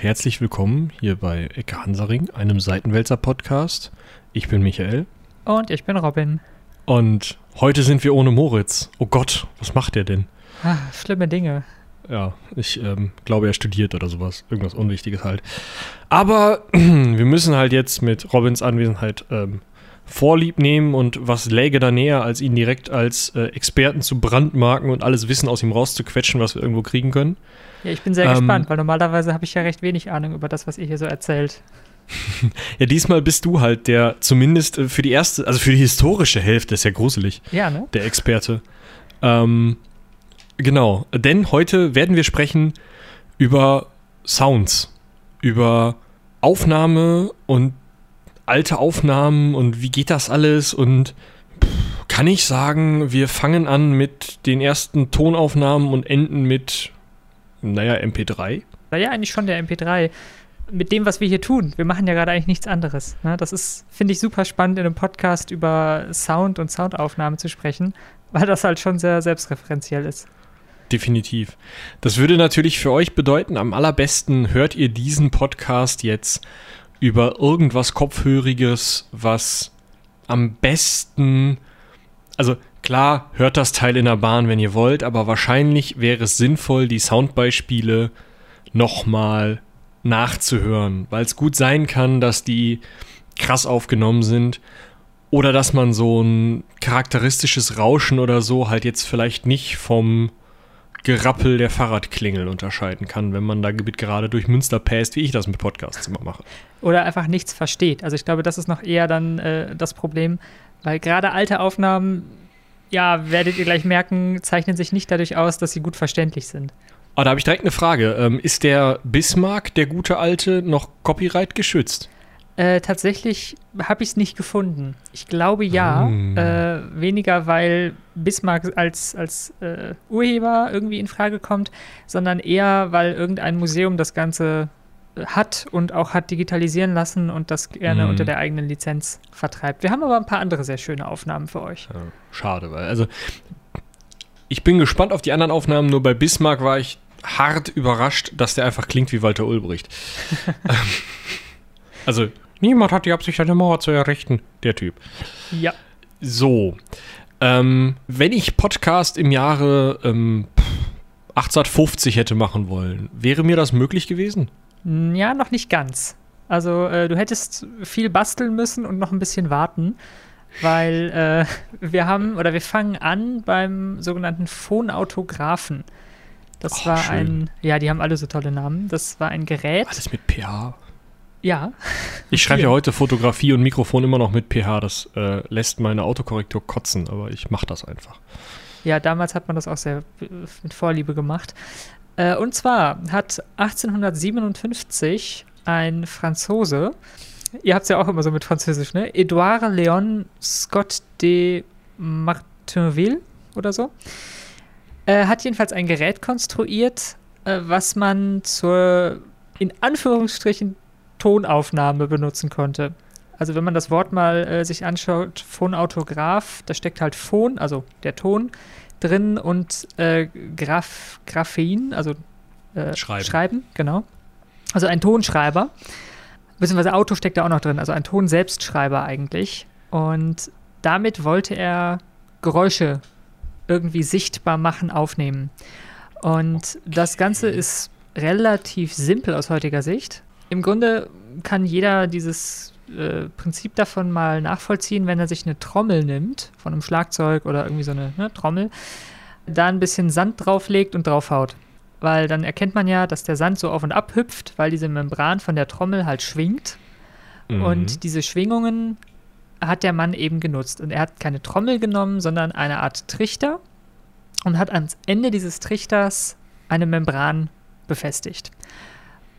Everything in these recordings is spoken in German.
Und herzlich willkommen hier bei Ecke Hansaring, einem Seitenwälzer-Podcast. Ich bin Michael. Und ich bin Robin. Und heute sind wir ohne Moritz. Oh Gott, was macht der denn? Ah, schlimme Dinge. Ja, ich ähm, glaube, er studiert oder sowas. Irgendwas Unwichtiges halt. Aber wir müssen halt jetzt mit Robins Anwesenheit ähm, Vorlieb nehmen und was läge da näher, als ihn direkt als äh, Experten zu brandmarken und alles Wissen aus ihm rauszuquetschen, was wir irgendwo kriegen können. Ja, ich bin sehr ähm, gespannt, weil normalerweise habe ich ja recht wenig Ahnung über das, was ihr hier so erzählt. ja, diesmal bist du halt der, zumindest äh, für die erste, also für die historische Hälfte, ist ja gruselig. Ja, ne? Der Experte. Ähm, genau, denn heute werden wir sprechen über Sounds, über Aufnahme und alte Aufnahmen und wie geht das alles und kann ich sagen, wir fangen an mit den ersten Tonaufnahmen und enden mit, naja, MP3? Naja, eigentlich schon der MP3. Mit dem, was wir hier tun. Wir machen ja gerade eigentlich nichts anderes. Ne? Das ist, finde ich, super spannend, in einem Podcast über Sound und Soundaufnahmen zu sprechen, weil das halt schon sehr selbstreferenziell ist. Definitiv. Das würde natürlich für euch bedeuten, am allerbesten hört ihr diesen Podcast jetzt über irgendwas Kopfhöriges, was am besten, also klar, hört das Teil in der Bahn, wenn ihr wollt, aber wahrscheinlich wäre es sinnvoll, die Soundbeispiele nochmal nachzuhören, weil es gut sein kann, dass die krass aufgenommen sind oder dass man so ein charakteristisches Rauschen oder so halt jetzt vielleicht nicht vom Gerappel der Fahrradklingel unterscheiden kann, wenn man da gerade durch Münster päst, wie ich das mit Podcasts immer mache. Oder einfach nichts versteht. Also ich glaube, das ist noch eher dann äh, das Problem, weil gerade alte Aufnahmen, ja, werdet ihr gleich merken, zeichnen sich nicht dadurch aus, dass sie gut verständlich sind. Aber da habe ich direkt eine Frage. Ähm, ist der Bismarck, der gute alte, noch Copyright geschützt? Äh, tatsächlich habe ich es nicht gefunden. Ich glaube ja. Mm. Äh, weniger, weil Bismarck als, als äh, Urheber irgendwie in Frage kommt, sondern eher, weil irgendein Museum das Ganze hat und auch hat digitalisieren lassen und das gerne mm. unter der eigenen Lizenz vertreibt. Wir haben aber ein paar andere sehr schöne Aufnahmen für euch. Ja, schade, weil also ich bin gespannt auf die anderen Aufnahmen, nur bei Bismarck war ich hart überrascht, dass der einfach klingt wie Walter Ulbricht. Ähm, also Niemand hat die Absicht, eine Mauer zu errichten. Der Typ. Ja. So. Ähm, wenn ich Podcast im Jahre ähm, 1850 hätte machen wollen, wäre mir das möglich gewesen? Ja, noch nicht ganz. Also äh, du hättest viel basteln müssen und noch ein bisschen warten, weil äh, wir haben oder wir fangen an beim sogenannten Phonautographen. Das oh, war schön. ein, ja, die haben alle so tolle Namen. Das war ein Gerät. Alles mit PH. Ja. Ich schreibe ja heute Fotografie und Mikrofon immer noch mit PH. Das äh, lässt meine Autokorrektur kotzen, aber ich mache das einfach. Ja, damals hat man das auch sehr mit Vorliebe gemacht. Äh, und zwar hat 1857 ein Franzose, ihr habt es ja auch immer so mit Französisch, ne? Edouard Léon Scott de Martinville oder so, äh, hat jedenfalls ein Gerät konstruiert, äh, was man zur in Anführungsstrichen Tonaufnahme benutzen konnte. Also wenn man das Wort mal äh, sich anschaut, Phonautograph, da steckt halt Phon, also der Ton, drin und äh, Graph, Graphen, also äh, Schreiben. Schreiben, genau. Also ein Tonschreiber. Beziehungsweise Auto steckt da auch noch drin, also ein Tonselbstschreiber eigentlich. Und damit wollte er Geräusche irgendwie sichtbar machen, aufnehmen. Und okay. das Ganze ist relativ simpel aus heutiger Sicht im Grunde kann jeder dieses äh, Prinzip davon mal nachvollziehen, wenn er sich eine Trommel nimmt, von einem Schlagzeug oder irgendwie so eine ne, Trommel, da ein bisschen Sand drauflegt und draufhaut. Weil dann erkennt man ja, dass der Sand so auf und ab hüpft, weil diese Membran von der Trommel halt schwingt. Mhm. Und diese Schwingungen hat der Mann eben genutzt. Und er hat keine Trommel genommen, sondern eine Art Trichter und hat ans Ende dieses Trichters eine Membran befestigt.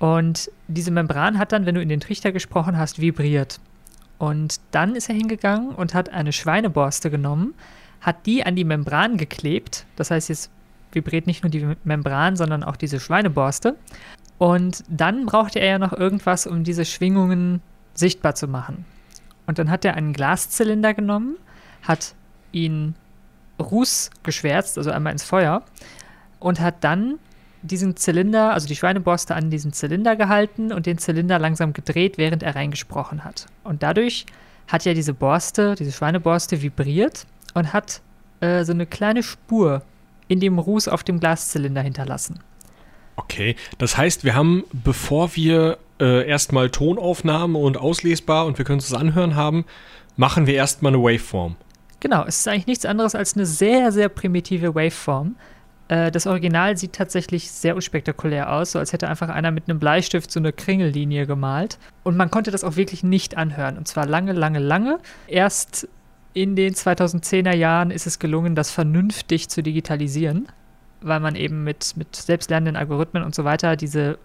Und diese Membran hat dann, wenn du in den Trichter gesprochen hast, vibriert. Und dann ist er hingegangen und hat eine Schweineborste genommen, hat die an die Membran geklebt. Das heißt, jetzt vibriert nicht nur die Membran, sondern auch diese Schweineborste. Und dann brauchte er ja noch irgendwas, um diese Schwingungen sichtbar zu machen. Und dann hat er einen Glaszylinder genommen, hat ihn Ruß geschwärzt, also einmal ins Feuer, und hat dann diesen Zylinder, also die Schweineborste an diesen Zylinder gehalten und den Zylinder langsam gedreht, während er reingesprochen hat. Und dadurch hat ja diese Borste, diese Schweineborste vibriert und hat äh, so eine kleine Spur in dem Ruß auf dem Glaszylinder hinterlassen. Okay, das heißt, wir haben, bevor wir äh, erstmal Tonaufnahme und auslesbar und wir können es anhören haben, machen wir erstmal eine Waveform. Genau, es ist eigentlich nichts anderes als eine sehr, sehr primitive Waveform. Äh, das Original sieht tatsächlich sehr unspektakulär aus, so als hätte einfach einer mit einem Bleistift so eine Kringellinie gemalt. Und man konnte das auch wirklich nicht anhören. Und zwar lange, lange, lange. Erst in den 2010er Jahren ist es gelungen, das vernünftig zu digitalisieren, weil man eben mit, mit selbstlernenden Algorithmen und so weiter diese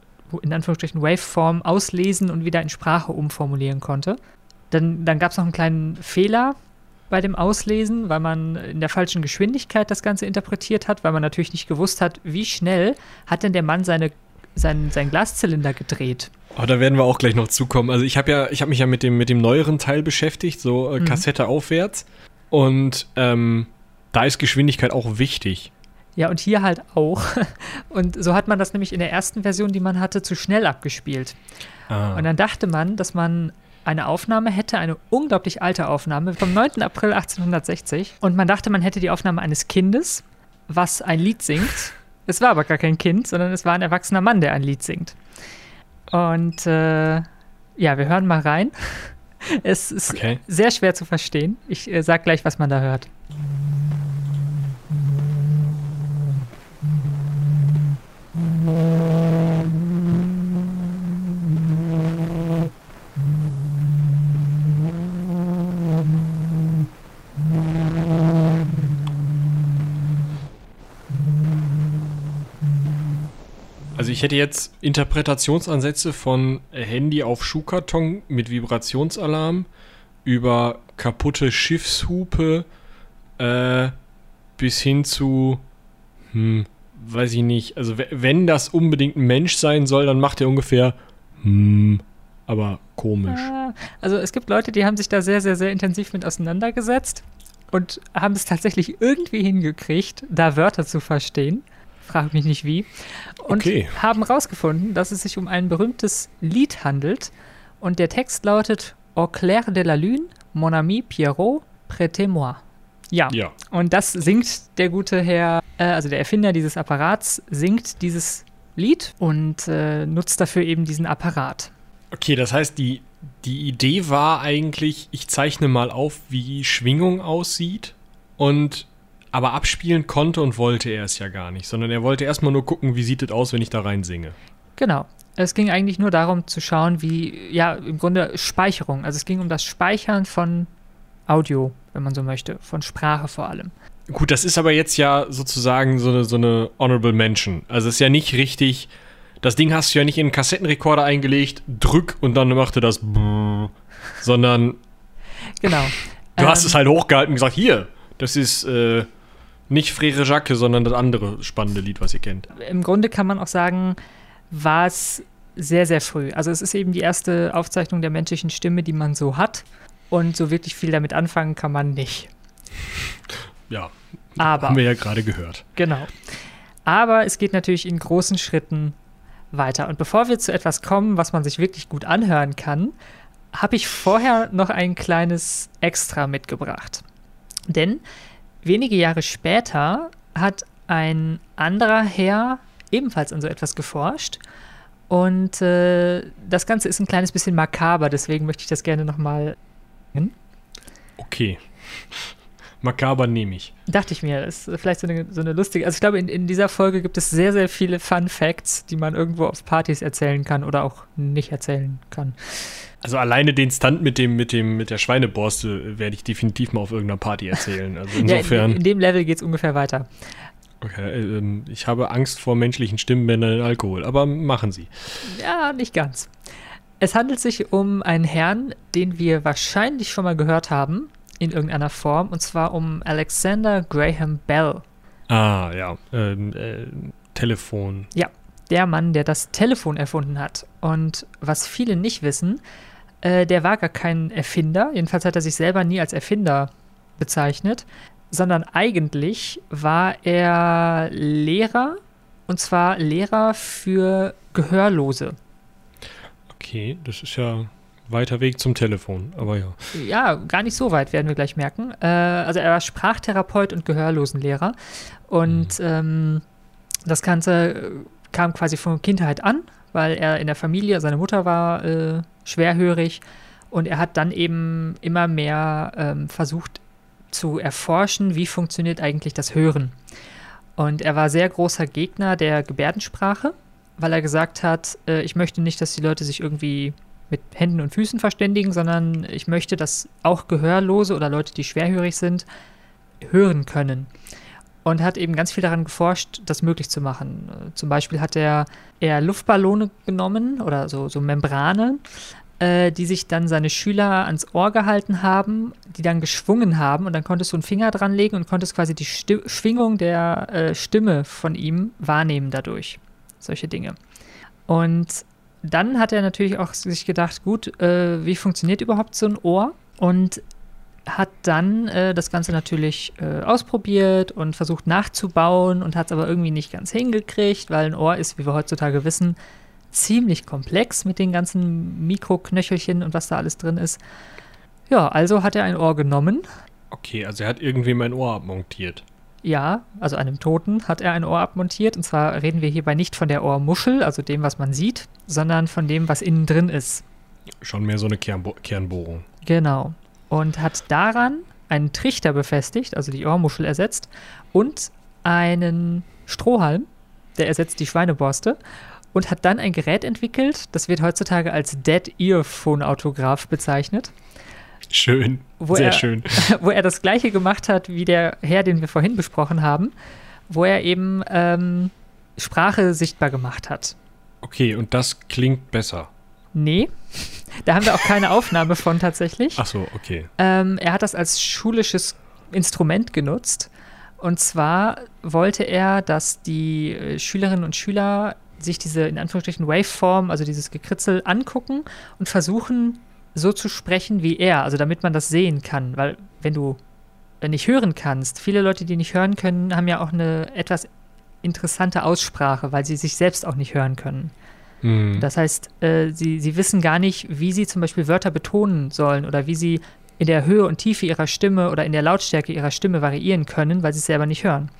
in Anführungsstrichen Waveform auslesen und wieder in Sprache umformulieren konnte. Dann, dann gab es noch einen kleinen Fehler bei dem Auslesen, weil man in der falschen Geschwindigkeit das Ganze interpretiert hat, weil man natürlich nicht gewusst hat, wie schnell hat denn der Mann seine, sein, sein Glaszylinder gedreht. Oh, da werden wir auch gleich noch zukommen. Also ich habe ja, ich habe mich ja mit dem, mit dem neueren Teil beschäftigt, so äh, mhm. Kassette aufwärts. Und ähm, da ist Geschwindigkeit auch wichtig. Ja, und hier halt auch. Und so hat man das nämlich in der ersten Version, die man hatte, zu schnell abgespielt. Ah. Und dann dachte man, dass man eine Aufnahme hätte, eine unglaublich alte Aufnahme vom 9. April 1860. Und man dachte, man hätte die Aufnahme eines Kindes, was ein Lied singt. Es war aber gar kein Kind, sondern es war ein erwachsener Mann, der ein Lied singt. Und äh, ja, wir hören mal rein. Es ist okay. sehr schwer zu verstehen. Ich äh, sag gleich, was man da hört. Ich hätte jetzt Interpretationsansätze von Handy auf Schuhkarton mit Vibrationsalarm über kaputte Schiffshupe äh, bis hin zu, hm, weiß ich nicht. Also wenn das unbedingt ein Mensch sein soll, dann macht er ungefähr, hm, aber komisch. Also es gibt Leute, die haben sich da sehr, sehr, sehr intensiv mit auseinandergesetzt und haben es tatsächlich irgendwie hingekriegt, da Wörter zu verstehen frage mich nicht wie, und okay. haben herausgefunden, dass es sich um ein berühmtes Lied handelt. Und der Text lautet Au clair de la lune, mon ami Pierrot, prêtez-moi. Ja. ja. Und das singt der gute Herr, äh, also der Erfinder dieses Apparats, singt dieses Lied und äh, nutzt dafür eben diesen Apparat. Okay, das heißt, die, die Idee war eigentlich, ich zeichne mal auf, wie Schwingung aussieht und aber abspielen konnte und wollte er es ja gar nicht, sondern er wollte erstmal nur gucken, wie sieht es aus, wenn ich da rein singe. Genau. Es ging eigentlich nur darum zu schauen, wie, ja, im Grunde Speicherung. Also es ging um das Speichern von Audio, wenn man so möchte, von Sprache vor allem. Gut, das ist aber jetzt ja sozusagen so eine, so eine Honorable Mention. Also es ist ja nicht richtig, das Ding hast du ja nicht in einen Kassettenrekorder eingelegt, drück und dann machte das sondern genau. Du ähm, hast es halt hochgehalten und gesagt, hier, das ist äh, nicht Frere Jacques, sondern das andere spannende Lied, was ihr kennt. Im Grunde kann man auch sagen, war es sehr, sehr früh. Also es ist eben die erste Aufzeichnung der menschlichen Stimme, die man so hat. Und so wirklich viel damit anfangen kann man nicht. Ja, aber, haben wir ja gerade gehört. Genau. Aber es geht natürlich in großen Schritten weiter. Und bevor wir zu etwas kommen, was man sich wirklich gut anhören kann, habe ich vorher noch ein kleines Extra mitgebracht. Denn Wenige Jahre später hat ein anderer Herr ebenfalls an so etwas geforscht. Und äh, das Ganze ist ein kleines bisschen makaber, deswegen möchte ich das gerne nochmal. Okay. Makaber nehme ich. Dachte ich mir, das ist vielleicht so eine, so eine lustige. Also ich glaube, in, in dieser Folge gibt es sehr, sehr viele Fun Facts, die man irgendwo auf Partys erzählen kann oder auch nicht erzählen kann. Also alleine den Stunt mit dem, mit dem, mit der Schweineborste werde ich definitiv mal auf irgendeiner Party erzählen. Also insofern. ja, in, in, dem Level geht es ungefähr weiter. Okay, äh, ich habe Angst vor menschlichen Stimmbändern und Alkohol, aber machen Sie. Ja, nicht ganz. Es handelt sich um einen Herrn, den wir wahrscheinlich schon mal gehört haben, in irgendeiner Form, und zwar um Alexander Graham Bell. Ah, ja. Ähm, äh, Telefon. Ja, der Mann, der das Telefon erfunden hat. Und was viele nicht wissen, äh, der war gar kein Erfinder, jedenfalls hat er sich selber nie als Erfinder bezeichnet, sondern eigentlich war er Lehrer und zwar Lehrer für Gehörlose. Okay, das ist ja weiter Weg zum Telefon, aber ja. Ja, gar nicht so weit, werden wir gleich merken. Äh, also er war Sprachtherapeut und Gehörlosenlehrer. Und mhm. ähm, das Ganze kam quasi von Kindheit an, weil er in der Familie, seine Mutter war äh, schwerhörig und er hat dann eben immer mehr ähm, versucht zu erforschen, wie funktioniert eigentlich das Hören. Und er war sehr großer Gegner der Gebärdensprache, weil er gesagt hat, äh, ich möchte nicht, dass die Leute sich irgendwie mit Händen und Füßen verständigen, sondern ich möchte, dass auch Gehörlose oder Leute, die schwerhörig sind, hören können. Und hat eben ganz viel daran geforscht, das möglich zu machen. Zum Beispiel hat er eher Luftballone genommen oder so, so Membrane, äh, die sich dann seine Schüler ans Ohr gehalten haben, die dann geschwungen haben und dann konntest du einen Finger dran legen und konntest quasi die Sti Schwingung der äh, Stimme von ihm wahrnehmen dadurch. Solche Dinge. Und dann hat er natürlich auch sich gedacht, gut, äh, wie funktioniert überhaupt so ein Ohr? Und hat dann äh, das Ganze natürlich äh, ausprobiert und versucht nachzubauen und hat es aber irgendwie nicht ganz hingekriegt, weil ein Ohr ist, wie wir heutzutage wissen, ziemlich komplex mit den ganzen Mikroknöchelchen und was da alles drin ist. Ja, also hat er ein Ohr genommen. Okay, also er hat irgendwem ein Ohr abmontiert. Ja, also einem Toten hat er ein Ohr abmontiert. Und zwar reden wir hierbei nicht von der Ohrmuschel, also dem, was man sieht, sondern von dem, was innen drin ist. Schon mehr so eine Kernbo Kernbohrung. Genau. Und hat daran einen Trichter befestigt, also die Ohrmuschel ersetzt, und einen Strohhalm, der ersetzt die Schweineborste, und hat dann ein Gerät entwickelt, das wird heutzutage als Dead Earphone Autograph bezeichnet. Schön. Sehr er, schön. Wo er das gleiche gemacht hat wie der Herr, den wir vorhin besprochen haben, wo er eben ähm, Sprache sichtbar gemacht hat. Okay, und das klingt besser. Nee, da haben wir auch keine Aufnahme von tatsächlich. Ach so, okay. Ähm, er hat das als schulisches Instrument genutzt. Und zwar wollte er, dass die äh, Schülerinnen und Schüler sich diese in Anführungsstrichen Waveform, also dieses Gekritzel, angucken und versuchen, so zu sprechen wie er, also damit man das sehen kann. Weil wenn du nicht hören kannst, viele Leute, die nicht hören können, haben ja auch eine etwas interessante Aussprache, weil sie sich selbst auch nicht hören können. Mhm. Das heißt, äh, sie, sie wissen gar nicht, wie sie zum Beispiel Wörter betonen sollen oder wie sie in der Höhe und Tiefe ihrer Stimme oder in der Lautstärke ihrer Stimme variieren können, weil sie es selber nicht hören.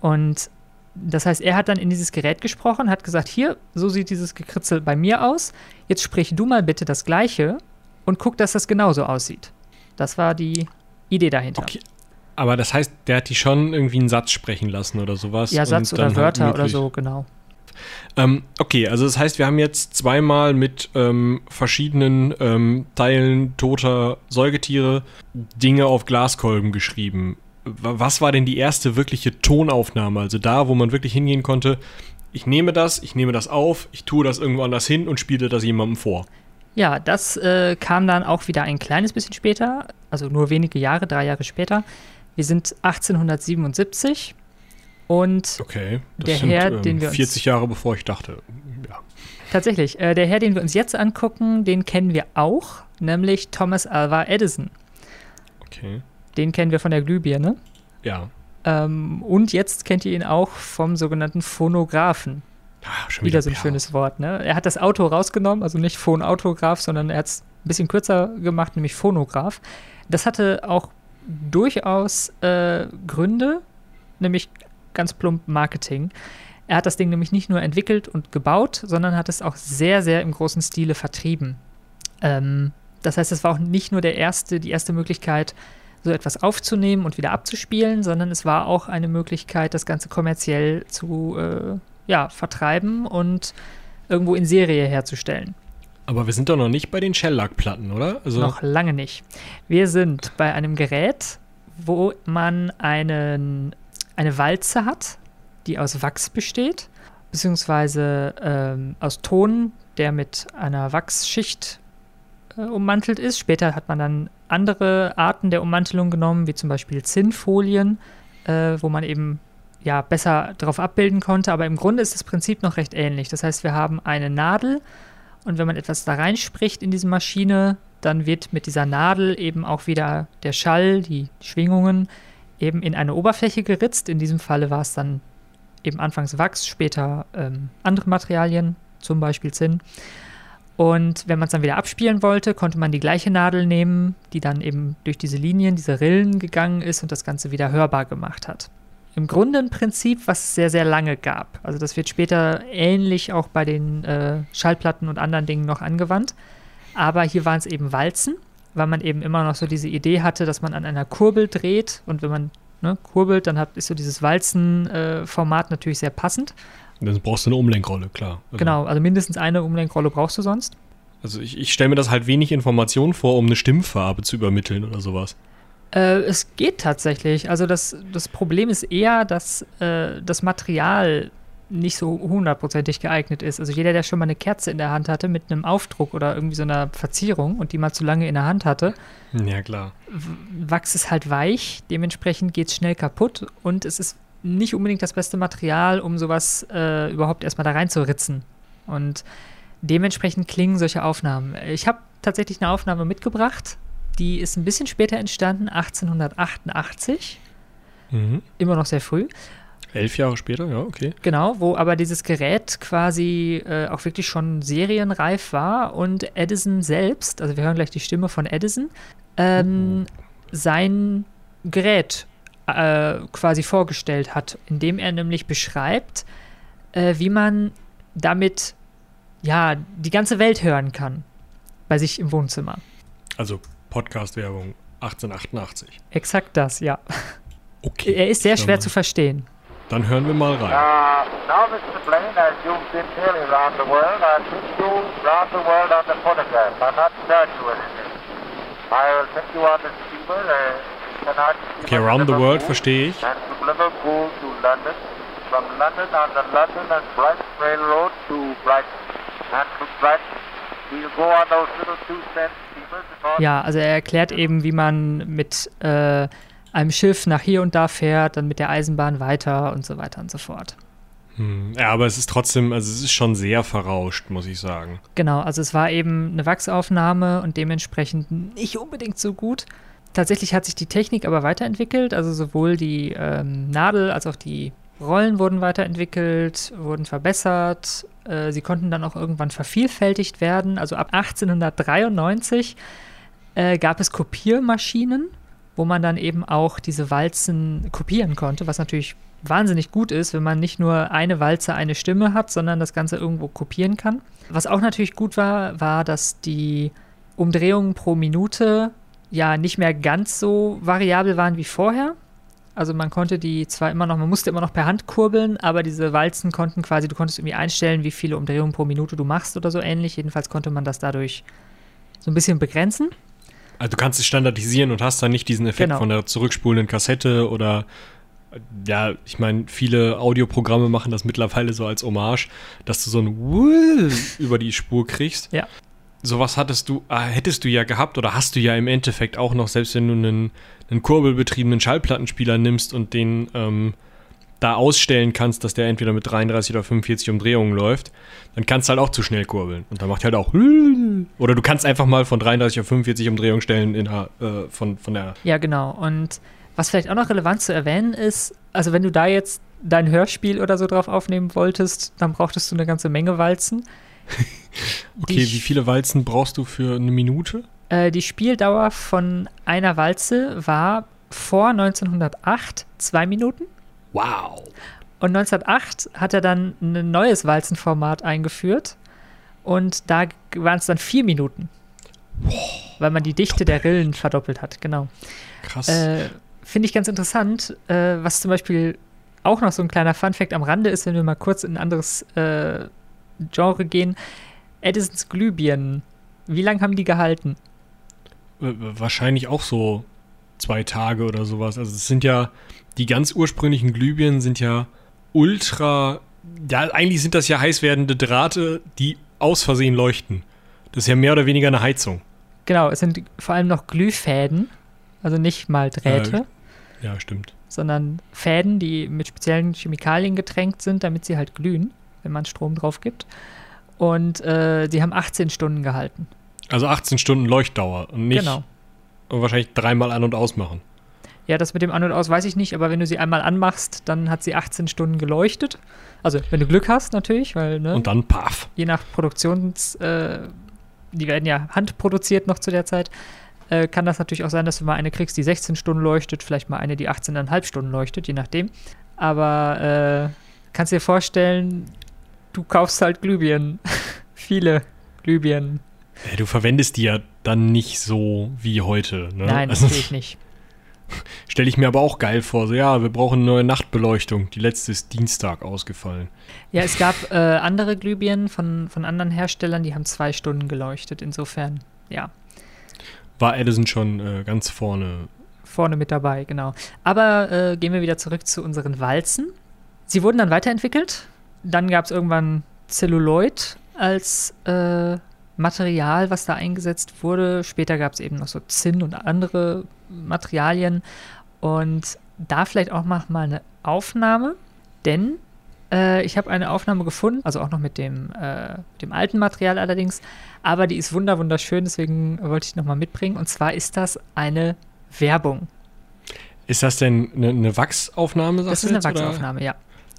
Und das heißt, er hat dann in dieses Gerät gesprochen, hat gesagt, hier, so sieht dieses Gekritzel bei mir aus. Jetzt sprich du mal bitte das Gleiche und guck, dass das genauso aussieht. Das war die Idee dahinter. Okay. Aber das heißt, der hat die schon irgendwie einen Satz sprechen lassen oder sowas. Ja, Satz oder halt Wörter halt oder so, genau. Ähm, okay, also das heißt, wir haben jetzt zweimal mit ähm, verschiedenen ähm, Teilen toter Säugetiere Dinge auf Glaskolben geschrieben. Was war denn die erste wirkliche Tonaufnahme? Also da, wo man wirklich hingehen konnte, ich nehme das, ich nehme das auf, ich tue das irgendwo anders hin und spiele das jemandem vor. Ja, das äh, kam dann auch wieder ein kleines bisschen später, also nur wenige Jahre, drei Jahre später. Wir sind 1877 und okay, der sind, Herr, ähm, den wir 40 Jahre bevor ich dachte. Ja. Tatsächlich, äh, der Herr, den wir uns jetzt angucken, den kennen wir auch, nämlich Thomas Alva Edison. Okay. Den kennen wir von der Glühbirne. Ja. Ähm, und jetzt kennt ihr ihn auch vom sogenannten Phonographen. Ah, wieder, wieder so ein ja. schönes Wort. Ne? Er hat das Auto rausgenommen, also nicht Phonautograph, sondern er hat es ein bisschen kürzer gemacht, nämlich Phonograph. Das hatte auch durchaus äh, Gründe, nämlich ganz plump Marketing. Er hat das Ding nämlich nicht nur entwickelt und gebaut, sondern hat es auch sehr, sehr im großen Stile vertrieben. Ähm, das heißt, es war auch nicht nur der erste, die erste Möglichkeit, so etwas aufzunehmen und wieder abzuspielen, sondern es war auch eine Möglichkeit, das Ganze kommerziell zu äh, ja, vertreiben und irgendwo in Serie herzustellen. Aber wir sind doch noch nicht bei den Shellac-Platten, oder? Also noch lange nicht. Wir sind bei einem Gerät, wo man einen eine Walze hat, die aus Wachs besteht, beziehungsweise ähm, aus Ton, der mit einer Wachsschicht äh, ummantelt ist. Später hat man dann andere Arten der Ummantelung genommen, wie zum Beispiel Zinnfolien, äh, wo man eben ja besser darauf abbilden konnte. Aber im Grunde ist das Prinzip noch recht ähnlich. Das heißt, wir haben eine Nadel und wenn man etwas da reinspricht in diese Maschine, dann wird mit dieser Nadel eben auch wieder der Schall, die Schwingungen eben in eine Oberfläche geritzt. In diesem Falle war es dann eben anfangs Wachs, später ähm, andere Materialien, zum Beispiel Zinn. Und wenn man es dann wieder abspielen wollte, konnte man die gleiche Nadel nehmen, die dann eben durch diese Linien, diese Rillen gegangen ist und das Ganze wieder hörbar gemacht hat. Im Grunde ein Prinzip, was es sehr, sehr lange gab. Also das wird später ähnlich auch bei den äh, Schallplatten und anderen Dingen noch angewandt. Aber hier waren es eben Walzen, weil man eben immer noch so diese Idee hatte, dass man an einer Kurbel dreht und wenn man ne, kurbelt, dann hat, ist so dieses Walzenformat äh, natürlich sehr passend. Dann brauchst du eine Umlenkrolle, klar. Also genau, also mindestens eine Umlenkrolle brauchst du sonst. Also ich, ich stelle mir das halt wenig Informationen vor, um eine Stimmfarbe zu übermitteln oder sowas. Äh, es geht tatsächlich. Also das, das Problem ist eher, dass äh, das Material nicht so hundertprozentig geeignet ist. Also jeder, der schon mal eine Kerze in der Hand hatte mit einem Aufdruck oder irgendwie so einer Verzierung und die mal zu lange in der Hand hatte, ja klar. Wachs ist halt weich, dementsprechend geht es schnell kaputt und es ist nicht unbedingt das beste Material, um sowas äh, überhaupt erstmal da reinzuritzen. Und dementsprechend klingen solche Aufnahmen. Ich habe tatsächlich eine Aufnahme mitgebracht, die ist ein bisschen später entstanden, 1888. Mhm. Immer noch sehr früh. Elf Jahre später, ja, okay. Genau, wo aber dieses Gerät quasi äh, auch wirklich schon serienreif war und Edison selbst, also wir hören gleich die Stimme von Edison, ähm, oh. sein Gerät äh, quasi vorgestellt hat, indem er nämlich beschreibt, äh, wie man damit ja die ganze Welt hören kann bei sich im Wohnzimmer. Also Podcast-Werbung 1888. Exakt das, ja. Okay. Er ist sehr schwer zu verstehen. Dann hören wir mal rein. Uh, now, Mr. Blaine, as you've been nearly around the world, I took you around the world on the photograph. I'm not charged you anything. I'll take you on the steamer. Uh, okay, around the world verstehe ich. And from Liverpool to London. From London on the London and Brighton Railroad to Brighton. And from Brighton ja, also er erklärt eben, wie man mit äh, einem Schiff nach hier und da fährt, dann mit der Eisenbahn weiter und so weiter und so fort. Hm, ja, aber es ist trotzdem, also es ist schon sehr verrauscht, muss ich sagen. Genau, also es war eben eine Wachsaufnahme und dementsprechend nicht unbedingt so gut. Tatsächlich hat sich die Technik aber weiterentwickelt, also sowohl die ähm, Nadel als auch die Rollen wurden weiterentwickelt, wurden verbessert. Äh, sie konnten dann auch irgendwann vervielfältigt werden. Also ab 1893 äh, gab es Kopiermaschinen, wo man dann eben auch diese Walzen kopieren konnte, was natürlich wahnsinnig gut ist, wenn man nicht nur eine Walze, eine Stimme hat, sondern das Ganze irgendwo kopieren kann. Was auch natürlich gut war, war, dass die Umdrehungen pro Minute ja nicht mehr ganz so variabel waren wie vorher. Also man konnte die zwar immer noch, man musste immer noch per Hand kurbeln, aber diese Walzen konnten quasi, du konntest irgendwie einstellen, wie viele Umdrehungen pro Minute du machst oder so ähnlich. Jedenfalls konnte man das dadurch so ein bisschen begrenzen. Also du kannst es standardisieren und hast dann nicht diesen Effekt genau. von der zurückspulenden Kassette oder ja, ich meine, viele Audioprogramme machen das mittlerweile so als Hommage, dass du so ein Wull über die Spur kriegst. Ja sowas hattest du, äh, hättest du ja gehabt oder hast du ja im Endeffekt auch noch, selbst wenn du einen, einen kurbelbetriebenen Schallplattenspieler nimmst und den ähm, da ausstellen kannst, dass der entweder mit 33 oder 45 Umdrehungen läuft, dann kannst du halt auch zu schnell kurbeln. Und dann macht halt auch. Oder du kannst einfach mal von 33 auf 45 Umdrehungen stellen in der, äh, von, von der. Ja, genau. Und was vielleicht auch noch relevant zu erwähnen ist, also wenn du da jetzt dein Hörspiel oder so drauf aufnehmen wolltest, dann brauchtest du eine ganze Menge Walzen. okay, wie viele Walzen brauchst du für eine Minute? Äh, die Spieldauer von einer Walze war vor 1908 zwei Minuten. Wow. Und 1908 hat er dann ein neues Walzenformat eingeführt und da waren es dann vier Minuten. Wow. Weil man die Dichte der Rillen verdoppelt hat, genau. Krass. Äh, Finde ich ganz interessant, äh, was zum Beispiel auch noch so ein kleiner Funfact am Rande ist, wenn wir mal kurz in ein anderes äh, Genre gehen. Edisons Glühbirnen. Wie lange haben die gehalten? Wahrscheinlich auch so zwei Tage oder sowas. Also es sind ja, die ganz ursprünglichen Glühbirnen sind ja ultra, ja, eigentlich sind das ja heiß werdende Drahte, die aus Versehen leuchten. Das ist ja mehr oder weniger eine Heizung. Genau, es sind vor allem noch Glühfäden, also nicht mal Drähte. Ja, ja stimmt. Sondern Fäden, die mit speziellen Chemikalien getränkt sind, damit sie halt glühen wenn man Strom drauf gibt. Und äh, die haben 18 Stunden gehalten. Also 18 Stunden Leuchtdauer und nicht genau. wahrscheinlich dreimal an- und ausmachen. Ja, das mit dem An- und Aus weiß ich nicht, aber wenn du sie einmal anmachst, dann hat sie 18 Stunden geleuchtet. Also, wenn du Glück hast, natürlich, weil, ne? Und dann paff. je nach Produktions, äh, die werden ja handproduziert noch zu der Zeit, äh, kann das natürlich auch sein, dass du mal eine kriegst, die 16 Stunden leuchtet, vielleicht mal eine, die 18,5 Stunden leuchtet, je nachdem. Aber äh, kannst dir vorstellen, du kaufst halt Glühbirnen. Viele Glühbirnen. Ja, du verwendest die ja dann nicht so wie heute. Ne? Nein, also, natürlich nicht. Stelle ich mir aber auch geil vor. So, ja, wir brauchen eine neue Nachtbeleuchtung. Die letzte ist Dienstag ausgefallen. Ja, es gab äh, andere Glühbirnen von, von anderen Herstellern, die haben zwei Stunden geleuchtet. Insofern, ja, War Edison schon äh, ganz vorne. vorne mit dabei, genau. Aber äh, gehen wir wieder zurück zu unseren Walzen. Sie wurden dann weiterentwickelt. Dann gab es irgendwann Celluloid als äh, Material, was da eingesetzt wurde. Später gab es eben noch so Zinn und andere Materialien. Und da vielleicht auch noch mal eine Aufnahme, denn äh, ich habe eine Aufnahme gefunden, also auch noch mit dem, äh, dem alten Material allerdings, aber die ist wunder wunderschön, deswegen wollte ich nochmal mitbringen. Und zwar ist das eine Werbung. Ist das denn eine, eine Wachsaufnahme? Das ist du eine jetzt, oder? Wachsaufnahme, ja.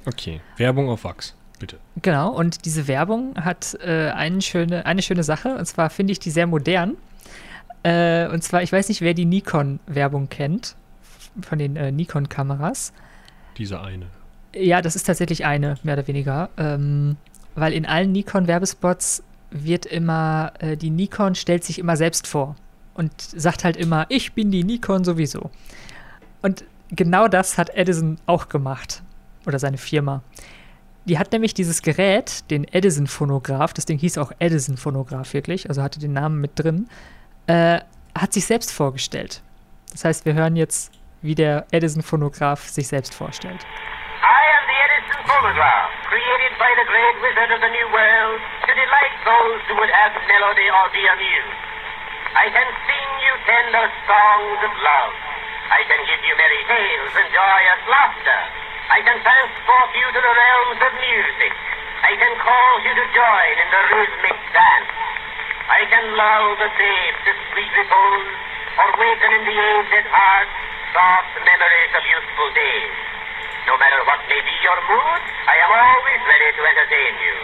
Okay, Werbung auf Wachs, bitte. Genau, und diese Werbung hat äh, eine, schöne, eine schöne Sache, und zwar finde ich die sehr modern. Äh, und zwar, ich weiß nicht, wer die Nikon-Werbung kennt, von den äh, Nikon-Kameras. Diese eine. Ja, das ist tatsächlich eine, mehr oder weniger. Ähm, weil in allen Nikon-Werbespots wird immer, äh, die Nikon stellt sich immer selbst vor und sagt halt immer, ich bin die Nikon sowieso. Und genau das hat Edison auch gemacht. Oder seine Firma. Die hat nämlich dieses Gerät, den Edison-Phonograph, das Ding hieß auch Edison-Phonograph wirklich, also hatte den Namen mit drin, äh, hat sich selbst vorgestellt. Das heißt, wir hören jetzt, wie der Edison-Phonograph sich selbst vorstellt. I am the Edison phonograph, created by the great wizard of the New World to delight those who would have melody or be amused. I can sing you tender songs of love. I can give you merry tales and joyous laughter. I can transport you to the realms of music. I can cause you to join in the rhythmic dance. I can lull the babe to sweet repose, or waken in the aged heart soft memories of youthful days. No matter what may be your mood, I am always ready to entertain you.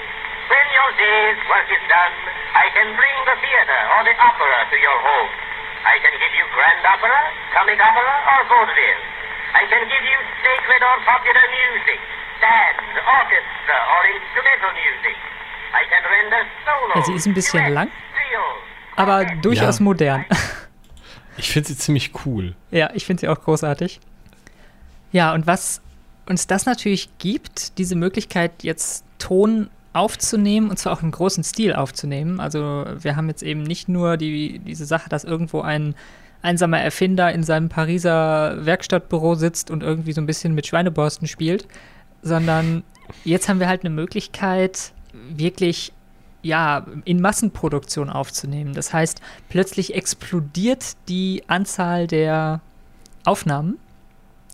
When your day's work is done, I can bring the theater or the opera to your home. I can give you grand opera, comic opera, or vaudeville. I can give you sacred or popular music, dance, orchestra, or instrumental music. I can render solos, Ja, sie ist ein bisschen lang, aber durchaus Ja. modern. Ich finde sie ziemlich cool. Ja, ich finde sie auch großartig. Ja, und was uns das natürlich gibt, diese Möglichkeit, jetzt Ton aufzunehmen, und zwar auch im großen Stil aufzunehmen. Also wir haben jetzt eben nicht nur die, diese Sache, dass irgendwo ein einsamer Erfinder in seinem Pariser Werkstattbüro sitzt und irgendwie so ein bisschen mit Schweineborsten spielt, sondern jetzt haben wir halt eine Möglichkeit, wirklich ja, in Massenproduktion aufzunehmen. Das heißt, plötzlich explodiert die Anzahl der Aufnahmen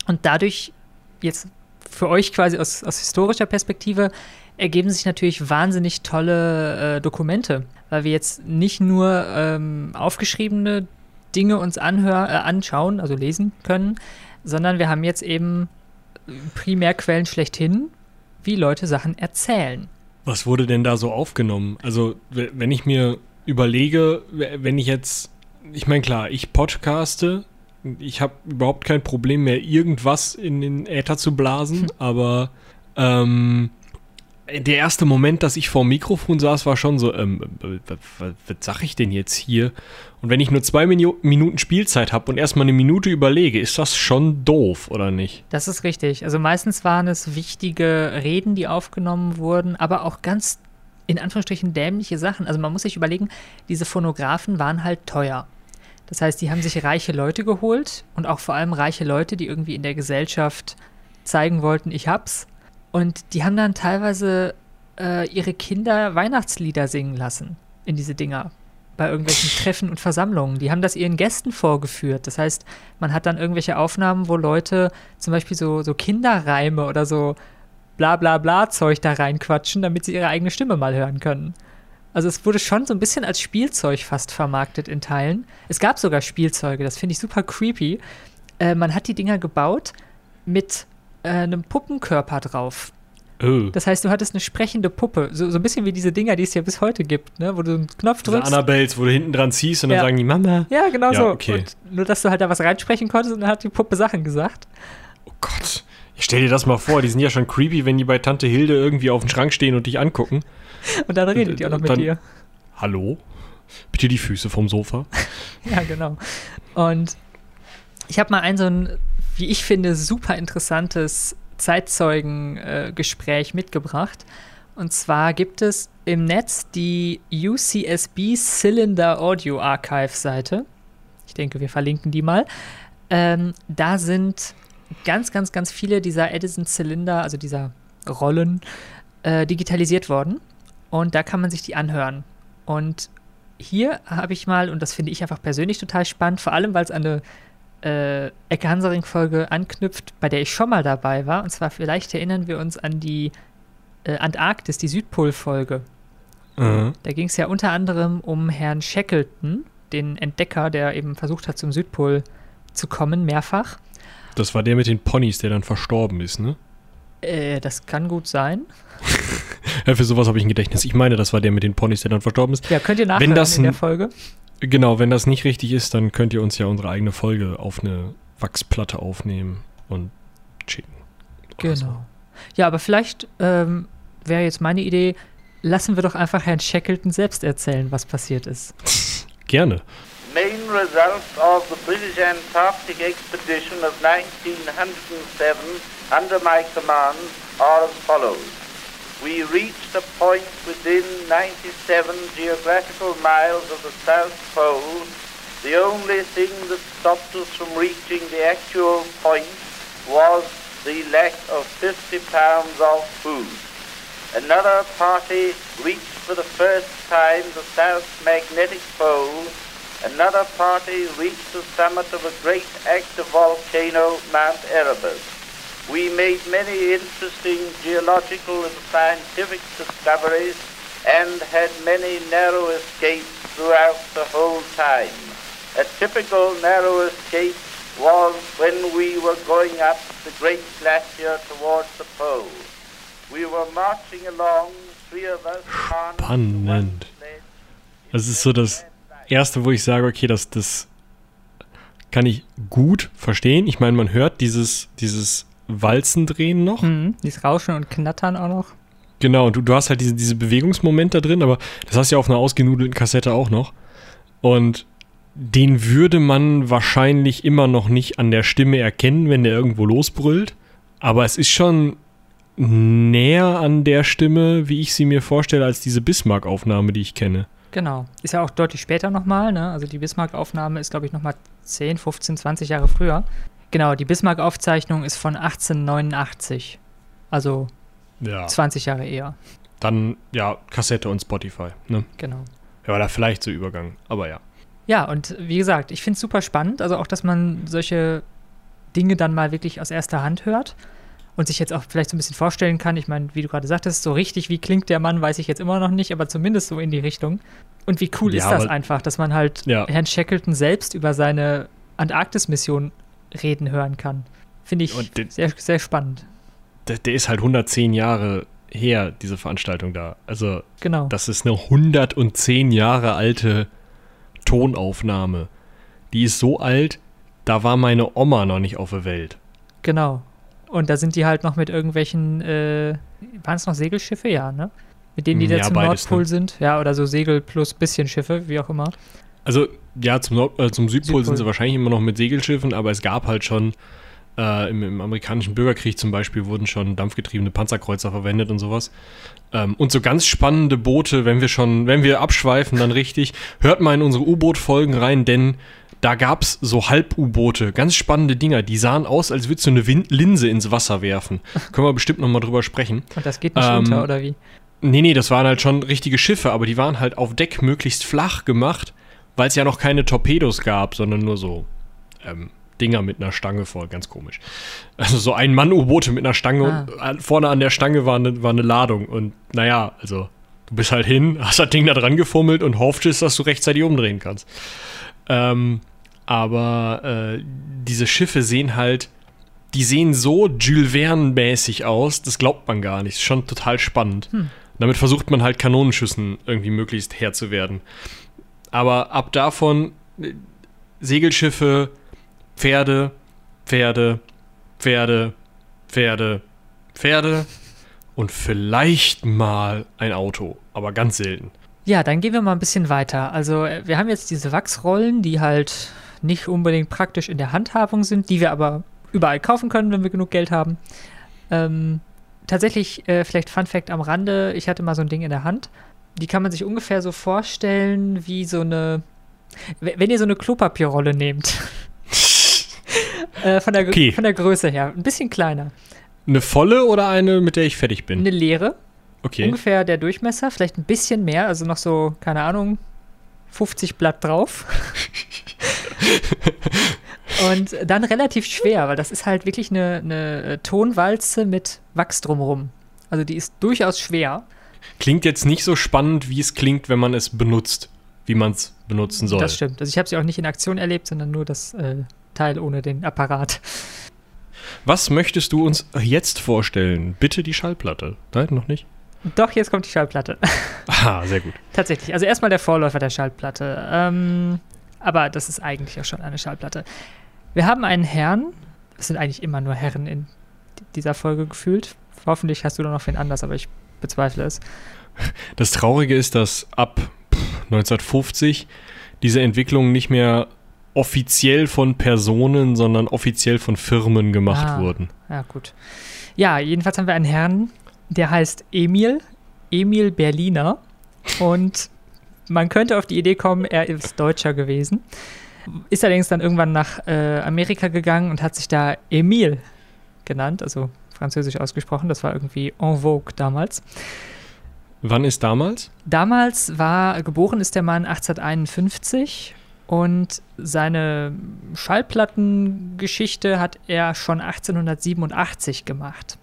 und dadurch jetzt für euch quasi aus, aus historischer Perspektive ergeben sich natürlich wahnsinnig tolle äh, Dokumente, weil wir jetzt nicht nur ähm, aufgeschriebene Dinge uns anhör, äh, anschauen, also lesen können, sondern wir haben jetzt eben Primärquellen schlechthin, wie Leute Sachen erzählen. Was wurde denn da so aufgenommen? Also, wenn ich mir überlege, wenn ich jetzt, ich meine, klar, ich podcaste, ich habe überhaupt kein Problem mehr, irgendwas in den Äther zu blasen, aber ähm, der erste Moment, dass ich vor dem Mikrofon saß, war schon so, ähm, äh, was sag ich denn jetzt hier? Und wenn ich nur zwei Minu Minuten Spielzeit habe und erstmal eine Minute überlege, ist das schon doof, oder nicht? Das ist richtig. Also meistens waren es wichtige Reden, die aufgenommen wurden, aber auch ganz in Anführungsstrichen dämliche Sachen. Also man muss sich überlegen, diese Phonographen waren halt teuer. Das heißt, die haben sich reiche Leute geholt und auch vor allem reiche Leute, die irgendwie in der Gesellschaft zeigen wollten, ich hab's. Und die haben dann teilweise äh, ihre Kinder Weihnachtslieder singen lassen in diese Dinger bei irgendwelchen Treffen und Versammlungen. Die haben das ihren Gästen vorgeführt. Das heißt, man hat dann irgendwelche Aufnahmen, wo Leute zum Beispiel so, so Kinderreime oder so bla bla bla Zeug da reinquatschen, damit sie ihre eigene Stimme mal hören können. Also es wurde schon so ein bisschen als Spielzeug fast vermarktet in Teilen. Es gab sogar Spielzeuge, das finde ich super creepy. Äh, man hat die Dinger gebaut mit äh, einem Puppenkörper drauf. Oh. Das heißt, du hattest eine sprechende Puppe. So, so ein bisschen wie diese Dinger, die es ja bis heute gibt, ne? wo du einen Knopf Diese drückst. Annabelles, wo du hinten dran ziehst und dann Ja. sagen die Mama. Ja, genau Ja, so. okay. Und nur, dass du halt da was reinsprechen konntest und dann hat die Puppe Sachen gesagt. Oh Gott. Ich stell dir das mal vor, die sind ja schon creepy, wenn die bei Tante Hilde irgendwie auf dem Schrank stehen und dich angucken. Und dann redet die auch noch mit Dann- dir. Hallo? Bitte die Füße vom Sofa. Ja, genau. Und ich habe mal ein so ein, wie ich finde, super interessantes Zeitzeugen-Gespräch mitgebracht. Und zwar gibt es im Netz die UCSB Cylinder Audio Archive Seite. Ich denke, wir verlinken die mal. Ähm, da sind ganz, ganz, ganz viele dieser Edison-Zylinder, also dieser Rollen, äh, digitalisiert worden. Und da kann man sich die anhören. Und hier habe ich mal, und das finde ich einfach persönlich total spannend, vor allem weil es eine äh, Ecke Hansaring-Folge anknüpft, bei der ich schon mal dabei war. Und zwar vielleicht erinnern wir uns an die äh, Antarktis, die Südpol-Folge. Mhm. Da ging es ja unter anderem um Herrn Shackleton, den Entdecker, der eben versucht hat, zum Südpol zu kommen, mehrfach. Das war der mit den Ponys, der dann verstorben ist, ne? Äh, das kann gut sein. Ja, für sowas habe ich ein Gedächtnis. Ich meine, das war der mit den Ponys, der dann verstorben ist. Ja, könnt ihr nachhören das in der Folge. Genau, wenn das nicht richtig ist, dann könnt ihr uns ja unsere eigene Folge auf eine Wachsplatte aufnehmen und schicken. So. Genau. Ja, aber vielleicht ähm, wäre jetzt meine Idee, lassen wir doch einfach Herrn Shackleton selbst erzählen, was passiert ist. Gerne. main results of the British Antarctic expedition of 1907 under my command are as follows. We reached a point within 97 geographical miles of the South Pole. The only thing that stopped us from reaching the actual point was the lack of 50 pounds of food. Another party reached for the first time the South Magnetic Pole. Another party reached the summit of a great active volcano, Mount Erebus. We made many interesting geological and scientific discoveries and had many narrow escapes throughout the whole time. A typical narrow escape was when we were going up the great glacier towards the pole. We were marching along, three of us Spannend. Das ist so das Erste, wo ich sage, okay, das, das kann ich gut verstehen. Ich meine, man hört dieses, dieses Walzendrehen noch. Mhm. Dieses Rauschen und Knattern auch noch. Genau, und du, du hast halt diese, diese Bewegungsmoment da drin, aber das hast du ja auf einer ausgenudelten Kassette auch noch. Und den würde man wahrscheinlich immer noch nicht an der Stimme erkennen, wenn der irgendwo losbrüllt. Aber es ist schon näher an der Stimme, wie ich sie mir vorstelle, als diese Bismarck-Aufnahme, die ich kenne. Genau. Ist ja auch deutlich später nochmal, ne? Also die Bismarck-Aufnahme ist, glaube ich, nochmal 10, 15, 20 Jahre früher. Genau, die Bismarck-Aufzeichnung ist von 1889. Also Ja. 20 Jahre eher. Dann, ja, Kassette und Spotify. Ne? Genau. Ja, oder vielleicht so Übergang, aber ja. Ja, und wie gesagt, ich finde es super spannend. Also auch, dass man solche Dinge dann mal wirklich aus erster Hand hört und sich jetzt auch vielleicht so ein bisschen vorstellen kann. Ich meine, wie du gerade sagtest, so richtig, wie klingt der Mann, weiß ich jetzt immer noch nicht, aber zumindest so in die Richtung. Und wie cool Ja, ist das einfach, dass man halt Ja. Herrn Shackleton selbst über seine Antarktis-Mission reden hören kann. Finde ich den- sehr, sehr spannend. Der, der ist halt 110 Jahre her, diese Veranstaltung da. Also, Genau. das ist eine 110 Jahre alte Tonaufnahme. Die ist so alt, da war meine Oma noch nicht auf der Welt. Genau. Und da sind die halt noch mit irgendwelchen, äh, waren es noch Segelschiffe? Ja, ne? Mit denen die da Ja, zum beides, Nordpol ne? sind. Ja, oder so Segel plus bisschen Schiffe, wie auch immer. Also, ja, zum, Nord äh, zum Südpol, Südpol. sind sie wahrscheinlich immer noch mit Segelschiffen, aber es gab halt schon äh, im, im amerikanischen Bürgerkrieg zum Beispiel wurden schon dampfgetriebene Panzerkreuzer verwendet und sowas. Ähm, und so ganz spannende Boote, wenn wir schon, wenn wir abschweifen, dann richtig, hört mal in unsere U-Boot-Folgen rein, denn da gab es so Halb-U-Boote, ganz spannende Dinger, die sahen aus, als würdest du eine Win Linse ins Wasser werfen. Können wir bestimmt nochmal drüber sprechen. Und das geht nicht Ähm, unter, oder wie? Nee, nee, das waren halt schon richtige Schiffe, aber die waren halt auf Deck möglichst flach gemacht, weil es ja noch keine Torpedos gab, sondern nur so ähm, Dinger mit einer Stange voll, ganz komisch. Also so ein Mann-U-Boote mit einer Stange Ah. und an- vorne an der Stange war eine, war eine Ladung und naja, also du bist halt hin, hast das Ding da dran gefummelt und hofftest, dass du rechtzeitig umdrehen kannst. Ähm, Aber äh, diese Schiffe sehen halt, die sehen so Jules Verne-mäßig aus, das glaubt man gar nicht. Ist schon total spannend. Damit versucht man halt Kanonenschüssen irgendwie möglichst Herr zu werden. Aber ab davon äh, Segelschiffe, Pferde, Pferde, Pferde, Pferde, Pferde und vielleicht mal ein Auto, aber ganz selten. Ja, dann gehen wir mal ein bisschen weiter. Also äh, wir haben jetzt diese Wachsrollen, die halt nicht unbedingt praktisch in der Handhabung sind, die wir aber überall kaufen können, wenn wir genug Geld haben. Ähm, tatsächlich, äh, vielleicht Fun Fact am Rande, ich hatte mal so ein Ding in der Hand. Die kann man sich ungefähr so vorstellen wie so eine, wenn ihr so eine Klopapierrolle nehmt. äh, von, der, Okay. von der Größe her, ein bisschen kleiner. Eine volle oder eine, mit der ich fertig bin? Eine leere, Okay. ungefähr der Durchmesser, vielleicht ein bisschen mehr, also noch so, keine Ahnung, 50 Blatt drauf. Und dann relativ schwer, weil das ist halt wirklich eine, eine Tonwalze mit Wachs drumherum. Also die ist durchaus schwer. Klingt jetzt nicht so spannend, wie es klingt, wenn man es benutzt, wie man es benutzen soll. Das stimmt. Also ich habe sie auch nicht in Aktion erlebt, sondern nur das äh, Teil ohne den Apparat. Was möchtest du uns jetzt vorstellen? Bitte die Schallplatte. Nein, noch nicht? Doch, jetzt kommt die Schallplatte. Ah, sehr gut. Tatsächlich. Also erstmal der Vorläufer der Schallplatte. Ähm, aber das ist eigentlich auch schon eine Schallplatte. Wir haben einen Herrn. Es sind eigentlich immer nur Herren in dieser Folge gefühlt. Hoffentlich hast du da noch wen anders, aber ich bezweifle es. Das Traurige ist, dass ab pff, 1950 diese Entwicklungen nicht mehr offiziell von Personen, sondern offiziell von Firmen gemacht Ah. wurden. Ja, gut. Ja, jedenfalls haben wir einen Herrn, der heißt Emil. Emil Berliner. Und man könnte auf die Idee kommen, er ist Deutscher gewesen. Ist allerdings dann irgendwann nach äh, Amerika gegangen und hat sich da Emil genannt, also französisch ausgesprochen. Das war irgendwie en vogue damals. Wann ist damals? Damals war, geboren ist der Mann 1851 und seine Schallplattengeschichte hat er schon 1887 gemacht.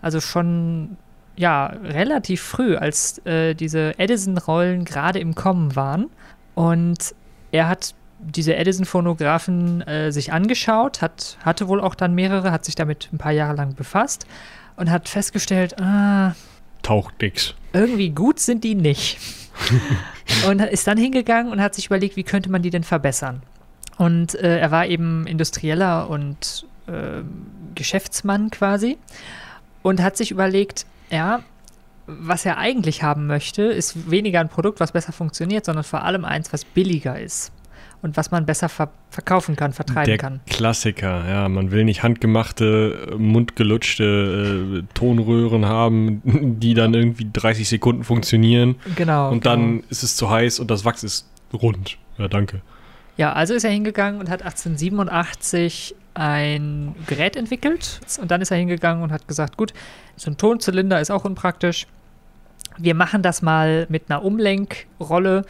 Also schon, ja, relativ früh, als äh, diese Edison-Rollen gerade im Kommen waren. Und er hat diese Edison-Phonographen äh, sich angeschaut, hat, hatte wohl auch dann mehrere, hat sich damit ein paar Jahre lang befasst und hat festgestellt, ah, Taucht nix. irgendwie gut sind die nicht. und ist dann hingegangen und hat sich überlegt, wie könnte man die denn verbessern. Und äh, er war eben Industrieller und ähm, Geschäftsmann quasi und hat sich überlegt, ja, was er eigentlich haben möchte, ist weniger ein Produkt, was besser funktioniert, sondern vor allem eins, was billiger ist und was man besser ver verkaufen kann, vertreiben Der kann. Klassiker, ja. Man will nicht handgemachte, mundgelutschte äh, Tonröhren haben, die dann irgendwie 30 Sekunden funktionieren Genau. und genau. dann ist es zu heiß und das Wachs ist rund. Ja, danke. Ja, also ist er hingegangen und hat 1887 ein Gerät entwickelt. Und dann ist er hingegangen und hat gesagt, gut, so ein Tonzylinder ist auch unpraktisch. Wir machen das mal mit einer Umlenkrolle,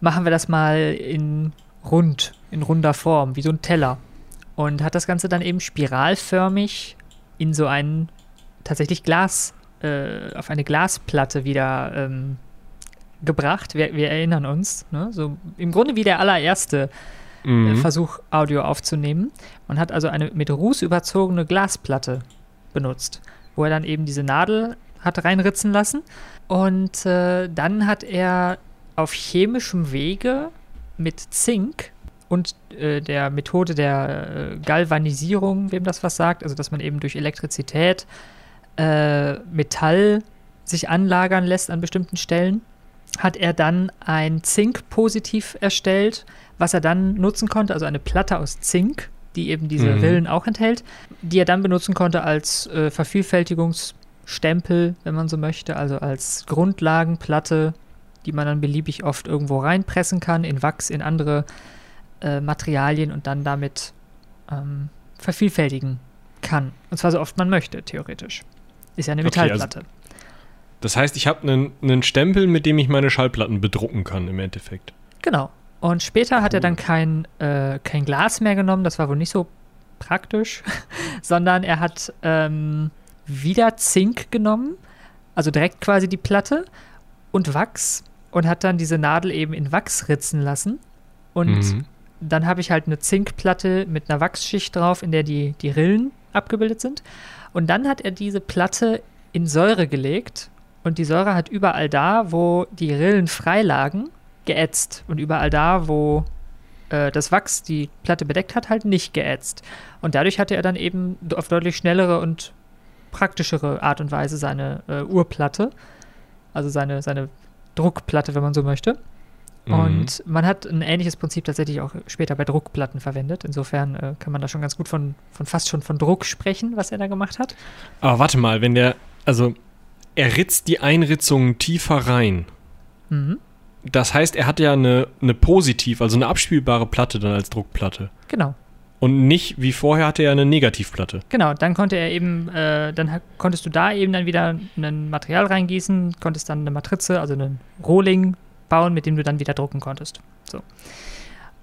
machen wir das mal in rund, in runder Form, wie so ein Teller. Und hat das Ganze dann eben spiralförmig in so einen tatsächlich Glas, äh, auf eine Glasplatte wieder ähm, gebracht. Wir, wir erinnern uns, ne? so im Grunde wie der allererste äh, Mhm. Versuch, Audio aufzunehmen. Man hat also eine mit Ruß überzogene Glasplatte benutzt, wo er dann eben diese Nadel hat reinritzen lassen. Und äh, dann hat er auf chemischem Wege mit Zink und äh, der Methode der äh, Galvanisierung, wem das was sagt, also dass man eben durch Elektrizität äh, Metall sich anlagern lässt an bestimmten Stellen, hat er dann ein Zink-Positiv erstellt, was er dann nutzen konnte, also eine Platte aus Zink, die eben diese Mhm. Rillen auch enthält, die er dann benutzen konnte als äh, Vervielfältigungsstempel, wenn man so möchte, also als Grundlagenplatte, die man dann beliebig oft irgendwo reinpressen kann, in Wachs, in andere äh, Materialien und dann damit ähm, vervielfältigen kann. Und zwar so oft man möchte, theoretisch. Ist ja eine Okay, also- Metallplatte. Das heißt, ich habe einen, einen Stempel, mit dem ich meine Schallplatten bedrucken kann im Endeffekt. Genau. Und später hat er dann kein, äh, kein Glas mehr genommen, das war wohl nicht so praktisch, sondern er hat ähm, wieder Zink genommen, also direkt quasi die Platte und Wachs und hat dann diese Nadel eben in Wachs ritzen lassen und Mhm. dann habe ich halt eine Zinkplatte mit einer Wachsschicht drauf, in der die, die Rillen abgebildet sind. Und dann hat er diese Platte in Säure gelegt und die Säure hat überall da, wo die Rillen frei lagen, geätzt. Und überall da, wo äh, das Wachs die Platte bedeckt hat, halt nicht geätzt. Und dadurch hatte er dann eben auf deutlich schnellere und praktischere Art und Weise seine äh, Urplatte, also seine, seine Druckplatte, wenn man so möchte. Mhm. Und man hat ein ähnliches Prinzip tatsächlich auch später bei Druckplatten verwendet. Insofern äh, kann man da schon ganz gut von, von fast schon von Druck sprechen, was er da gemacht hat. Aber warte mal, wenn der, also er ritzt die Einritzungen tiefer rein. Mhm. Das heißt, er hat ja eine, eine positiv, also eine abspielbare Platte dann als Druckplatte. Genau. Und nicht wie vorher hatte er eine Negativplatte. Genau, dann konnte er eben, äh, dann konntest du da eben dann wieder ein Material reingießen, konntest dann eine Matrize, also einen Rohling bauen, mit dem du dann wieder drucken konntest. So.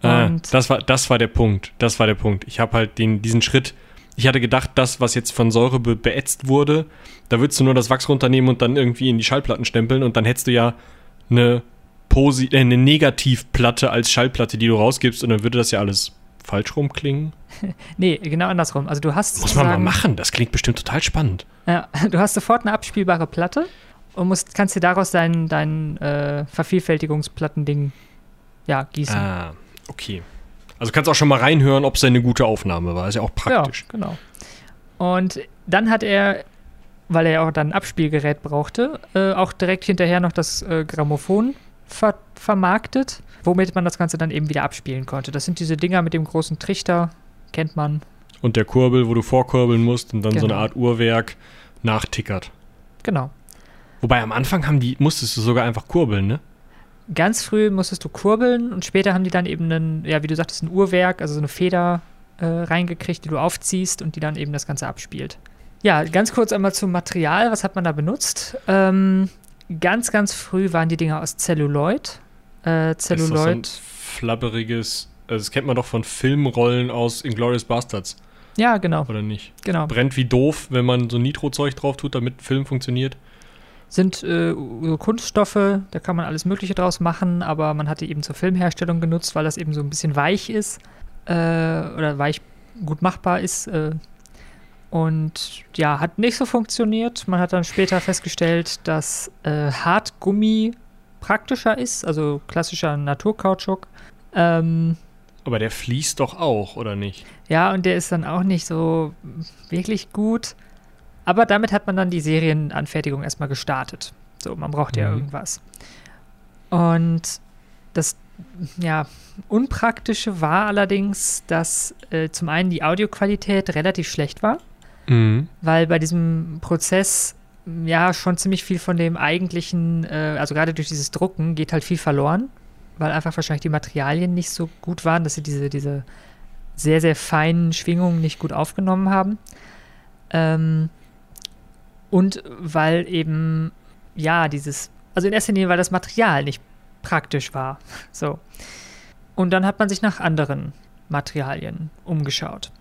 Ah, das war, das war der Punkt. Das war der Punkt. Ich habe halt den, diesen Schritt. Ich hatte gedacht, das, was jetzt von Säure be beätzt wurde, da würdest du nur das Wachs runternehmen und dann irgendwie in die Schallplatten stempeln und dann hättest du ja eine, Posi äh, eine Negativplatte als Schallplatte, die du rausgibst und dann würde das ja alles falsch rumklingen. nee, genau andersrum. Also du hast Muss man mal machen. Das klingt bestimmt total spannend. Ja, du hast sofort eine abspielbare Platte und musst, kannst dir daraus dein, dein äh, Vervielfältigungsplattending ja, gießen. Ah, okay. Also kannst auch schon mal reinhören, ob es eine gute Aufnahme war. Ist ja auch praktisch. Ja, genau. Und dann hat er, weil er ja auch dann ein Abspielgerät brauchte, äh, auch direkt hinterher noch das äh, Grammophon ver vermarktet, womit man das Ganze dann eben wieder abspielen konnte. Das sind diese Dinger mit dem großen Trichter, kennt man. Und der Kurbel, wo du vorkurbeln musst und dann so eine Genau. Art Uhrwerk nachtickert. Genau. Wobei am Anfang haben die, musstest du sogar einfach kurbeln, ne? Ganz früh musstest du kurbeln und später haben die dann eben einen, ja, wie du sagtest, ein Uhrwerk, also so eine Feder äh, reingekriegt, die du aufziehst und die dann eben das Ganze abspielt. Ja, ganz kurz einmal zum Material. Was hat man da benutzt? Ähm, ganz, ganz früh waren die Dinger aus Celluloid. Äh, Das ist doch so ein Celluloid. flabberiges, also das kennt man doch von Filmrollen aus Inglourious Bastards, Ja, genau, oder nicht? genau. Brennt wie doof, wenn man so Nitro-Zeug drauf tut, damit Film funktioniert. Sind äh, Kunststoffe, da kann man alles Mögliche draus machen, aber man hat die eben zur Filmherstellung genutzt, weil das eben so ein bisschen weich ist äh, oder weich gut machbar ist. Äh, und ja, hat nicht so funktioniert. Man hat dann später festgestellt, dass äh, Hartgummi praktischer ist, also klassischer Naturkautschuk. Ähm, Aber der fließt doch auch, oder nicht? ja, und der ist dann auch nicht so wirklich gut. Aber damit hat man dann die Serienanfertigung erstmal gestartet. So, man braucht ja Mhm. irgendwas. Und das, ja, Unpraktische war allerdings, dass äh, zum einen die Audioqualität relativ schlecht war, Mhm. weil bei diesem Prozess ja schon ziemlich viel von dem eigentlichen, äh, also gerade durch dieses Drucken geht halt viel verloren, weil einfach wahrscheinlich die Materialien nicht so gut waren, dass sie diese, diese sehr, sehr feinen Schwingungen nicht gut aufgenommen haben. Ähm, und weil eben, ja, dieses, also in erster Linie, weil das Material nicht praktisch war. So. Und dann hat man sich nach anderen Materialien umgeschaut.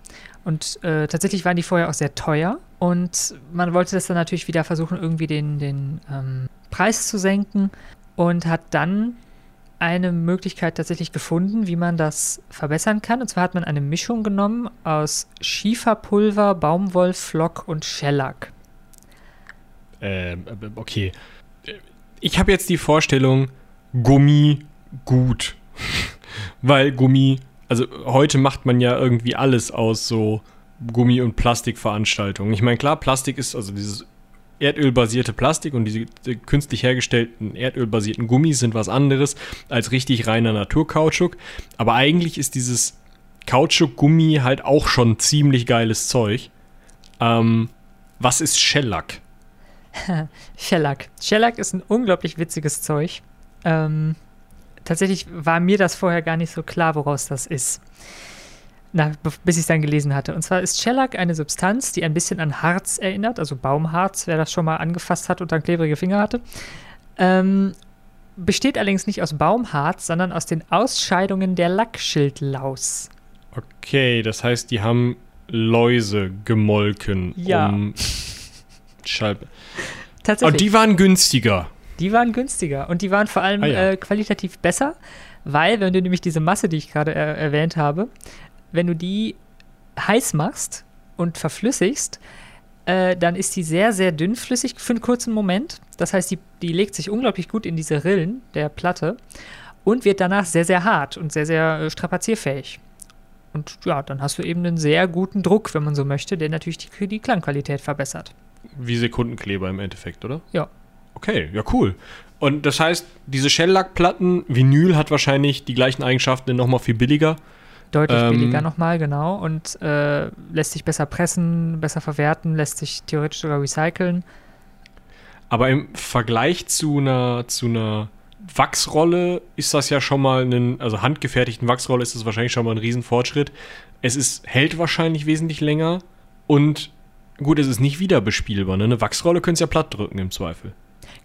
Und äh, tatsächlich waren die vorher auch sehr teuer. Und man wollte das dann natürlich wieder versuchen, irgendwie den, den ähm, Preis zu senken. Und hat dann eine Möglichkeit tatsächlich gefunden, wie man das verbessern kann. Und zwar hat man eine Mischung genommen aus Schieferpulver, Baumwollflock und Shellac. Ähm, äh, okay. Ich habe jetzt die Vorstellung, Gummi gut. Weil Gummi, also heute macht man ja irgendwie alles aus so Gummi- und Plastikveranstaltungen. Ich meine, klar, Plastik ist also dieses erdölbasierte Plastik und diese äh, künstlich hergestellten erdölbasierten Gummis sind was anderes als richtig reiner Naturkautschuk. Aber eigentlich ist dieses Kautschuk-Gummi halt auch schon ziemlich geiles Zeug. Ähm, was ist Shellac? Shellac. Shellac ist ein unglaublich witziges Zeug. Ähm, tatsächlich war mir das vorher gar nicht so klar, woraus das ist. Na, bis ich es dann gelesen hatte. Und zwar ist Shellac eine Substanz, die ein bisschen an Harz erinnert, also Baumharz, wer das schon mal angefasst hat und dann klebrige Finger hatte. Ähm, besteht allerdings nicht aus Baumharz, sondern aus den Ausscheidungen der Lackschildlaus. Okay, das heißt, die haben Läuse gemolken, Ja. um Schall. Tatsächlich. Und die waren günstiger. Die waren günstiger und die waren vor allem Ah, ja. äh, qualitativ besser, Weil, wenn du nämlich diese Masse, die ich gerade er erwähnt habe, wenn du die heiß machst und verflüssigst, äh, dann ist die sehr, sehr dünnflüssig für einen kurzen Moment. Das heißt, die, die legt sich unglaublich gut in diese Rillen der Platte und wird danach sehr, sehr hart und sehr, sehr äh, strapazierfähig. Und ja, dann hast du eben einen sehr guten Druck, wenn man so möchte, der natürlich die, die Klangqualität verbessert. Wie Sekundenkleber im Endeffekt, oder? Ja. Okay, ja, cool. Und das heißt, diese Shellackplatten, Vinyl hat wahrscheinlich die gleichen Eigenschaften, noch mal viel billiger. Deutlich Ähm, billiger nochmal, genau. Und äh, lässt sich besser pressen, besser verwerten, lässt sich theoretisch sogar recyceln. Aber im Vergleich zu einer, zu einer Wachsrolle ist das ja schon mal ein, also handgefertigten Wachsrolle ist das wahrscheinlich schon mal ein Riesenfortschritt. Es ist, hält wahrscheinlich wesentlich länger und gut, es ist nicht wieder bespielbar. Ne? Eine Wachsrolle könntest du ja platt drücken im Zweifel.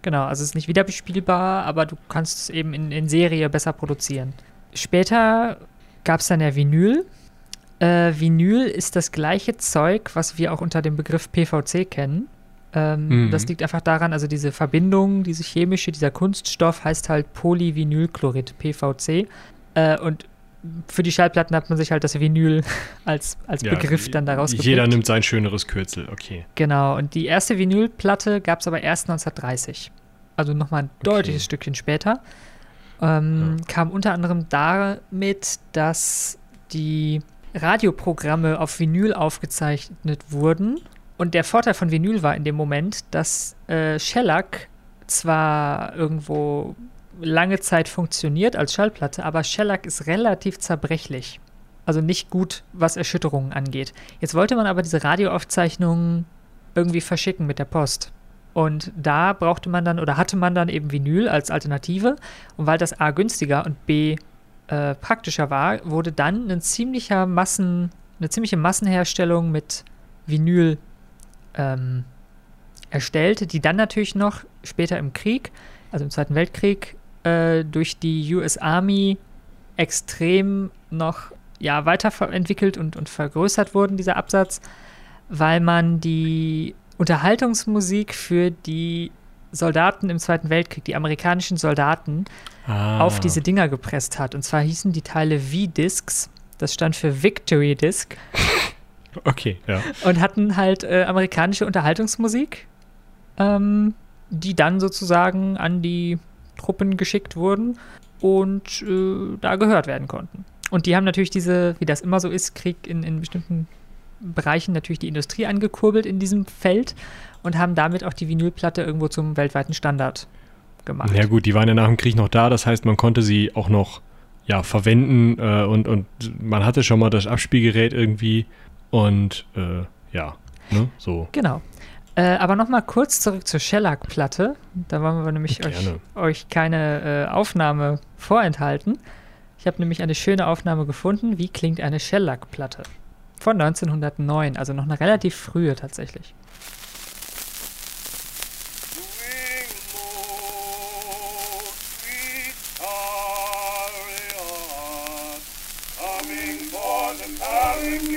Genau, also es ist nicht wieder bespielbar, aber du kannst es eben in, in Serie besser produzieren. Später gab es dann ja Vinyl. Äh, Vinyl ist das gleiche Zeug, was wir auch unter dem Begriff PVC kennen. Ähm, Mhm. Das liegt einfach daran, also diese Verbindung, diese chemische, dieser Kunststoff heißt halt Polyvinylchlorid, PVC. Äh, und für die Schallplatten hat man sich halt das Vinyl als, als Ja, Begriff dann daraus Jeder nimmt sein schöneres Kürzel, okay. Genau, und die erste Vinylplatte gab es aber erst 1930. Also nochmal ein deutliches Stückchen später. Ähm, Kam unter anderem damit, dass die Radioprogramme auf Vinyl aufgezeichnet wurden. Und der Vorteil von Vinyl war in dem Moment, dass äh, Shellac zwar irgendwo lange Zeit funktioniert als Schallplatte, aber Shellac ist relativ zerbrechlich. Also nicht gut, was Erschütterungen angeht. Jetzt wollte man aber diese Radioaufzeichnungen irgendwie verschicken mit der Post. Und da brauchte man dann oder hatte man dann eben Vinyl als Alternative. Und weil das A günstiger und B äh, praktischer war, wurde dann ein ziemlicher Massen, eine ziemliche Massenherstellung mit Vinyl ähm, erstellt, die dann natürlich noch später im Krieg, also im Zweiten Weltkrieg, äh, durch die US Army extrem noch ja, weiterentwickelt und, und vergrößert wurden, dieser Absatz, weil man die Unterhaltungsmusik für die Soldaten im Zweiten Weltkrieg, die amerikanischen Soldaten, Ah. auf diese Dinger gepresst hat. Und zwar hießen die Teile V-Discs, das stand für Victory Disc, Okay, ja. und hatten halt äh, amerikanische Unterhaltungsmusik, ähm, die dann sozusagen an die Truppen geschickt wurden und äh, da gehört werden konnten. Und die haben natürlich diese, wie das immer so ist, Krieg in, in bestimmten Bereichen natürlich die Industrie angekurbelt in diesem Feld und haben damit auch die Vinylplatte irgendwo zum weltweiten Standard gemacht. Ja gut, die waren ja nach dem Krieg noch da, das heißt, man konnte sie auch noch ja, verwenden äh, und, und man hatte schon mal das Abspielgerät irgendwie und äh, ja, ne, so. Genau. Äh, aber nochmal kurz zurück zur Shellac-Platte. Da wollen wir nämlich euch, euch keine äh, Aufnahme vorenthalten. Ich habe nämlich eine schöne Aufnahme gefunden. Wie klingt eine Shellac-Platte? Von 1909, also noch eine relativ frühe tatsächlich. Coming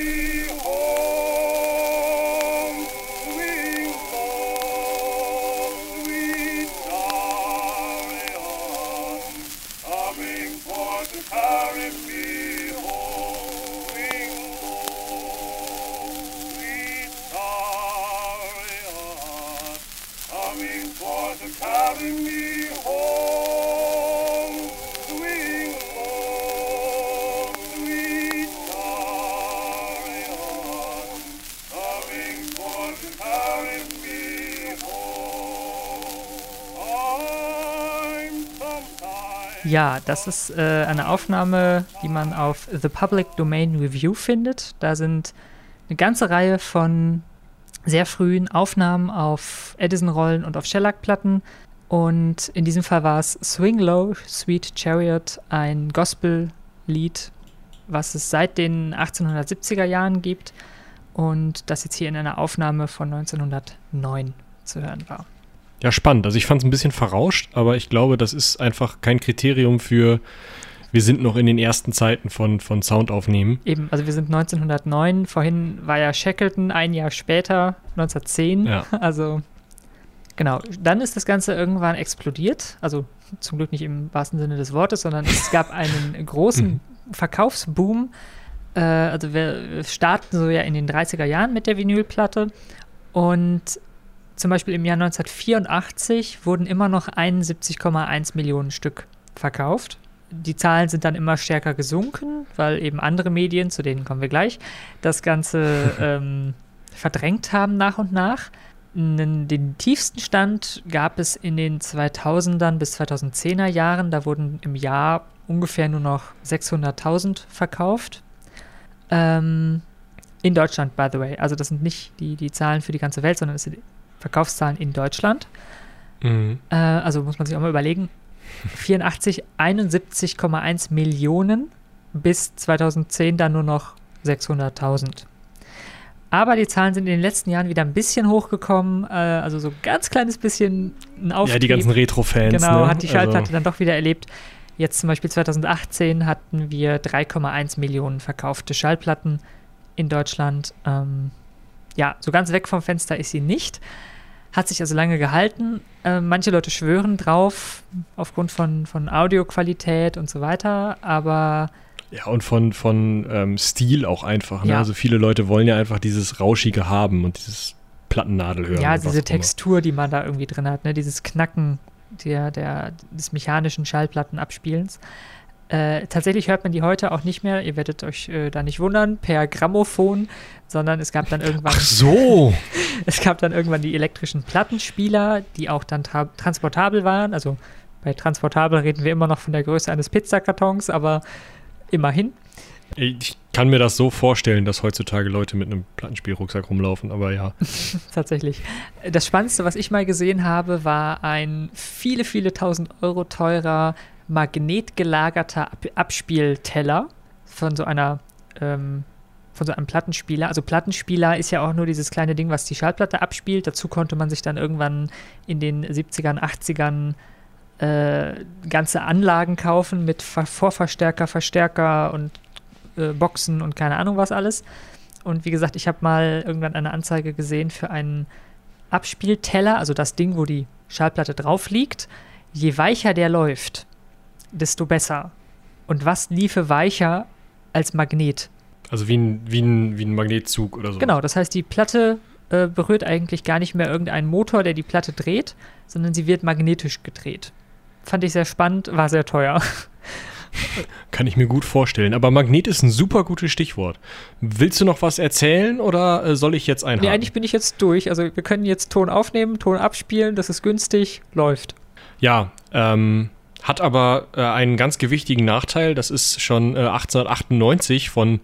Das ist äh, eine Aufnahme, die man auf The Public Domain Review findet. Da sind eine ganze Reihe von sehr frühen Aufnahmen auf Edison-Rollen und auf Shellac-Platten. Und in diesem Fall war es Swing Low, Sweet Chariot, ein Gospel-Lied, was es seit den 1870er Jahren gibt und das jetzt hier in einer Aufnahme von 1909 zu hören war. Ja, spannend. Also ich fand es ein bisschen verrauscht, aber ich glaube, das ist einfach kein Kriterium für, wir sind noch in den ersten Zeiten von, von Soundaufnehmen. Eben, also wir sind 1909, vorhin war ja Shackleton ein Jahr später, 1910, Ja. also Genau, dann ist das Ganze irgendwann explodiert. Also zum Glück nicht im wahrsten Sinne des Wortes, sondern es gab einen großen Verkaufsboom. Äh, also wir starten so ja in den 30er Jahren mit der Vinylplatte und zum Beispiel im Jahr 1984 wurden immer noch 71,1 Millionen Stück verkauft. Die Zahlen sind dann immer stärker gesunken, weil eben andere Medien, zu denen kommen wir gleich, das Ganze ähm, verdrängt haben nach und nach. Den tiefsten Stand gab es in den 2000ern bis 2010er Jahren. Da wurden im Jahr ungefähr nur noch 600.000 verkauft. Ähm, in Deutschland, by the way. Also das sind nicht die, die Zahlen für die ganze Welt, sondern das sind Verkaufszahlen in Deutschland. Mhm. Äh, also muss man sich auch mal überlegen. 84, 71,1 Millionen bis 2010 dann nur noch 600.000. Aber die Zahlen sind in den letzten Jahren wieder ein bisschen hochgekommen, äh, also so ein ganz kleines bisschen ein Auftrieb. Ja, die ganzen Retro-Fans. Genau, ne? hat die Schallplatte Also, dann doch wieder erlebt. Jetzt zum Beispiel 2018 hatten wir 3,1 Millionen verkaufte Schallplatten in Deutschland. Ähm, ja, so ganz weg vom Fenster ist sie nicht. Hat sich also lange gehalten. Äh, manche Leute schwören drauf, aufgrund von, von Audioqualität und so weiter. Aber ja, und von, von ähm, Stil auch einfach. Ne? Ja. Also viele Leute wollen ja einfach dieses Rauschige haben und dieses Plattennadel hören. ja, diese. Textur, die man da irgendwie drin hat, ne? dieses Knacken der, der, des mechanischen Schallplattenabspielens. Äh, tatsächlich hört man die heute auch nicht mehr, ihr werdet euch äh, da nicht wundern, per Grammophon, sondern es gab dann irgendwann, Ach so! es gab dann irgendwann die elektrischen Plattenspieler, die auch dann tra transportabel waren. Also bei transportabel reden wir immer noch von der Größe eines Pizzakartons, aber immerhin. Ich kann mir das so vorstellen, dass heutzutage Leute mit einem Plattenspielrucksack rumlaufen, aber ja. tatsächlich. Das Spannendste, was ich mal gesehen habe, war ein viele, viele tausend Euro teurer magnetgelagerter Ab Abspielteller von so einer ähm, von so einem Plattenspieler. Also Plattenspieler ist ja auch nur dieses kleine Ding, was die Schallplatte abspielt. Dazu konnte man sich dann irgendwann in den 70ern, 80ern äh, ganze Anlagen kaufen mit Ver Vorverstärker, Verstärker und äh, Boxen und keine Ahnung was alles. Und wie gesagt, ich habe mal irgendwann eine Anzeige gesehen für einen Abspielteller, also das Ding, wo die Schallplatte drauf liegt. Je weicher der läuft, desto besser. Und was liefe weicher als Magnet? Also wie ein, wie ein, wie ein Magnetzug oder so. Genau, das heißt, die Platte äh, berührt eigentlich gar nicht mehr irgendeinen Motor, der die Platte dreht, sondern sie wird magnetisch gedreht. Fand ich sehr spannend, war sehr teuer. Kann ich mir gut vorstellen. Aber Magnet ist ein super gutes Stichwort. Willst du noch was erzählen oder äh, soll ich jetzt einhaken? Nee, eigentlich bin ich jetzt durch. Also wir können jetzt Ton aufnehmen, Ton abspielen, das ist günstig, läuft. Ja, ähm, hat aber äh, einen ganz gewichtigen Nachteil. Das ist schon äh, 1898 von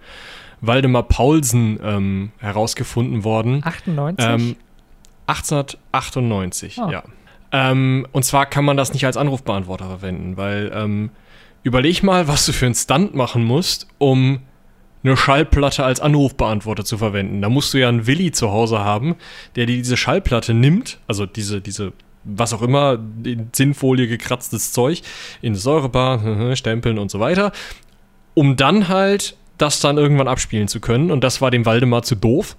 Waldemar Paulsen ähm, herausgefunden worden. 98? Ähm, 1898, Ah. ja. Ähm, und zwar kann man das nicht als Anrufbeantworter verwenden, weil ähm, überleg mal, was du für einen Stunt machen musst, um eine Schallplatte als Anrufbeantworter zu verwenden. Da musst du ja einen Willi zu Hause haben, der dir diese Schallplatte nimmt, also diese, diese, was auch immer, in Zinnfolie gekratztes Zeug, in Säurebar, stempeln und so weiter, um dann halt das dann irgendwann abspielen zu können. Und das war dem Waldemar zu doof.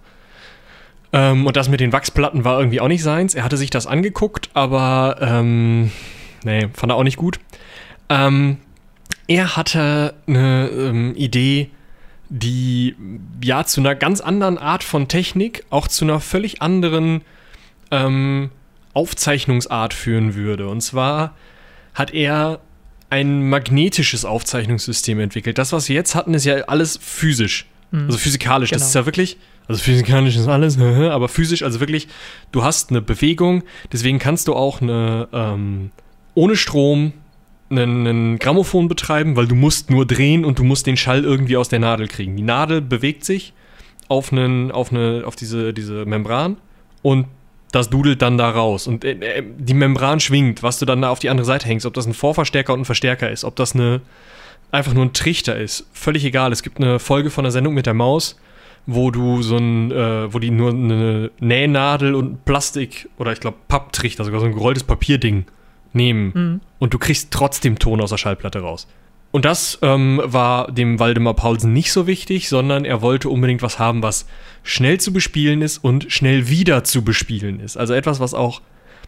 Ähm, und das mit den Wachsplatten war irgendwie auch nicht seins. Er hatte sich das angeguckt, aber ähm, nee, fand er auch nicht gut. Ähm, er hatte eine ähm, Idee, die ja zu einer ganz anderen Art von Technik, auch zu einer völlig anderen ähm, Aufzeichnungsart führen würde. Und zwar hat er ein magnetisches Aufzeichnungssystem entwickelt. Das, was wir jetzt hatten, ist ja alles physisch. Also physikalisch. Das Genau. ist ja wirklich, also physikalisch ist alles, aber physisch, also wirklich, du hast eine Bewegung, deswegen kannst du auch eine, ähm, ohne Strom einen, einen Grammophon betreiben, weil du musst nur drehen und du musst den Schall irgendwie aus der Nadel kriegen. Die Nadel bewegt sich auf, einen, auf, eine, auf diese, diese Membran und das dudelt dann da raus. Und äh, äh, die Membran schwingt, was du dann da auf die andere Seite hängst, ob das ein Vorverstärker und ein Verstärker ist, ob das eine einfach nur ein Trichter ist. Völlig egal. Es gibt eine Folge von der Sendung mit der Maus, wo du so ein, äh, wo die nur eine Nähnadel und Plastik oder ich glaube Papptrichter, sogar so ein gerolltes Papierding nehmen Mhm. und du kriegst trotzdem Ton aus der Schallplatte raus. Und das ähm, war dem Waldemar Paulsen nicht so wichtig, sondern er wollte unbedingt was haben, was schnell zu bespielen ist und schnell wieder zu bespielen ist. Also etwas, was auch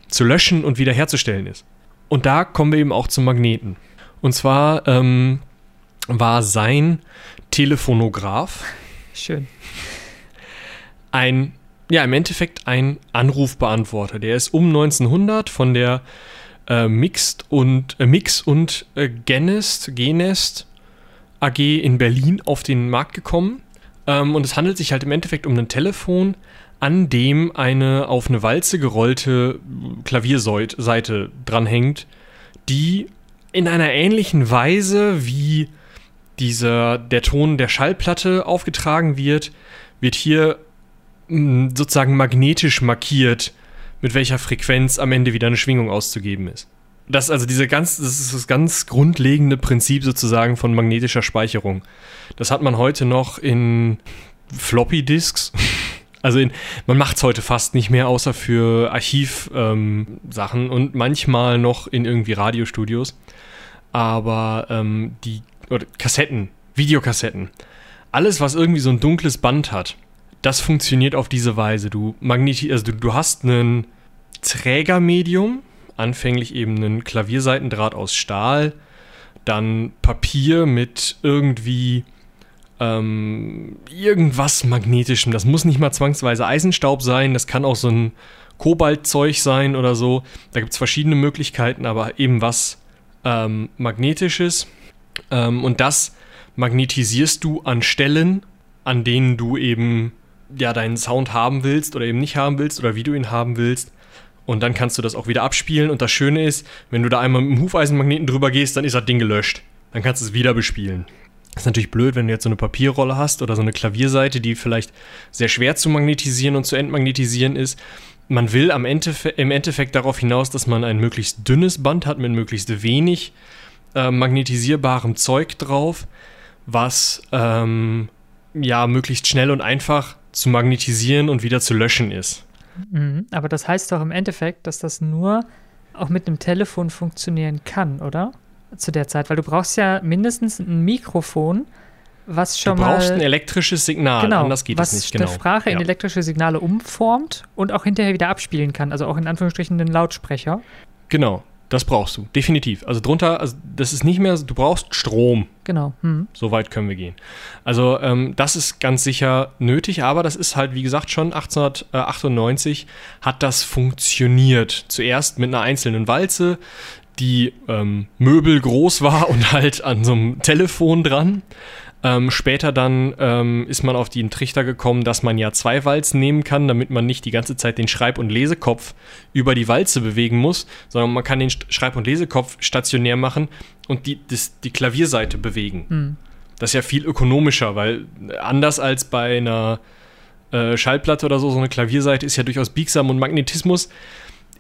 zu löschen und wiederherzustellen ist. Und da kommen wir eben auch zum Magneten. Und zwar ähm, war sein Telefonograph Schön. ein, ja, im Endeffekt ein Anrufbeantworter. Der ist um 1900 von der äh, Mixed und, äh, Mix und äh, Genest, Genest AG in Berlin auf den Markt gekommen. Ähm, und es handelt sich halt im Endeffekt um ein Telefon, an dem eine auf eine Walze gerollte Klavierseite dranhängt, die in einer ähnlichen Weise wie dieser, der Ton der Schallplatte aufgetragen wird, wird hier mh, sozusagen magnetisch markiert, mit welcher Frequenz am Ende wieder eine Schwingung auszugeben ist. Das ist also diese ganz, das ist das ganz grundlegende Prinzip sozusagen von magnetischer Speicherung. Das hat man heute noch in Floppy Disks. Also in, man macht es heute fast nicht mehr, außer für Archivsachen ähm, und manchmal noch in irgendwie Radiostudios. Aber ähm, die oder Kassetten, Videokassetten, alles, was irgendwie so ein dunkles Band hat, das funktioniert auf diese Weise. Du magneti also du, du hast ein Trägermedium, anfänglich eben einen Klavierseitendraht aus Stahl, dann Papier mit irgendwie ähm, irgendwas Magnetischem. Das muss nicht mal zwangsweise Eisenstaub sein, das kann auch so ein Kobaltzeug sein oder so. Da gibt es verschiedene Möglichkeiten, aber eben was ähm, Magnetisches. Ähm, und das magnetisierst du an Stellen, an denen du eben ja deinen Sound haben willst oder eben nicht haben willst oder wie du ihn haben willst. Und dann kannst du das auch wieder abspielen. Und das Schöne ist, wenn du da einmal mit dem Hufeisenmagneten drüber gehst, dann ist das Ding gelöscht. Dann kannst du es wieder bespielen. Das ist natürlich blöd, wenn du jetzt so eine Papierrolle hast oder so eine Klavierseite, die vielleicht sehr schwer zu magnetisieren und zu entmagnetisieren ist. Man will am Endefe im Endeffekt darauf hinaus, dass man ein möglichst dünnes Band hat mit möglichst wenig äh, magnetisierbarem Zeug drauf, was ähm, ja möglichst schnell und einfach zu magnetisieren und wieder zu löschen ist. Mhm. Aber das heißt doch im Endeffekt, dass das nur auch mit einem Telefon funktionieren kann, oder? Zu der Zeit, weil du brauchst ja mindestens ein Mikrofon, was schon du brauchst mal ein elektrisches Signal, genau, anders geht was es nicht. Genau. eine Sprache in Ja. elektrische Signale umformt und auch hinterher wieder abspielen kann, also auch in Anführungsstrichen einen Lautsprecher. Genau, das brauchst du, definitiv. Also drunter, also das ist nicht mehr, du brauchst Strom. Genau. Hm. So weit können wir gehen. Also ähm, das ist ganz sicher nötig, aber das ist halt, wie gesagt, schon 1898 hat das funktioniert. Zuerst mit einer einzelnen Walze, die ähm, Möbel groß war und halt an so einem Telefon dran. Ähm, später dann ähm, ist man auf den Trichter gekommen, dass man ja zwei Walzen nehmen kann, damit man nicht die ganze Zeit den Schreib- und Lesekopf über die Walze bewegen muss, sondern man kann den Schreib- und Lesekopf stationär machen und die, das, die Klavierseite bewegen. Hm. Das ist ja viel ökonomischer, weil anders als bei einer äh, Schallplatte oder so, so eine Klavierseite ist ja durchaus biegsam und Magnetismus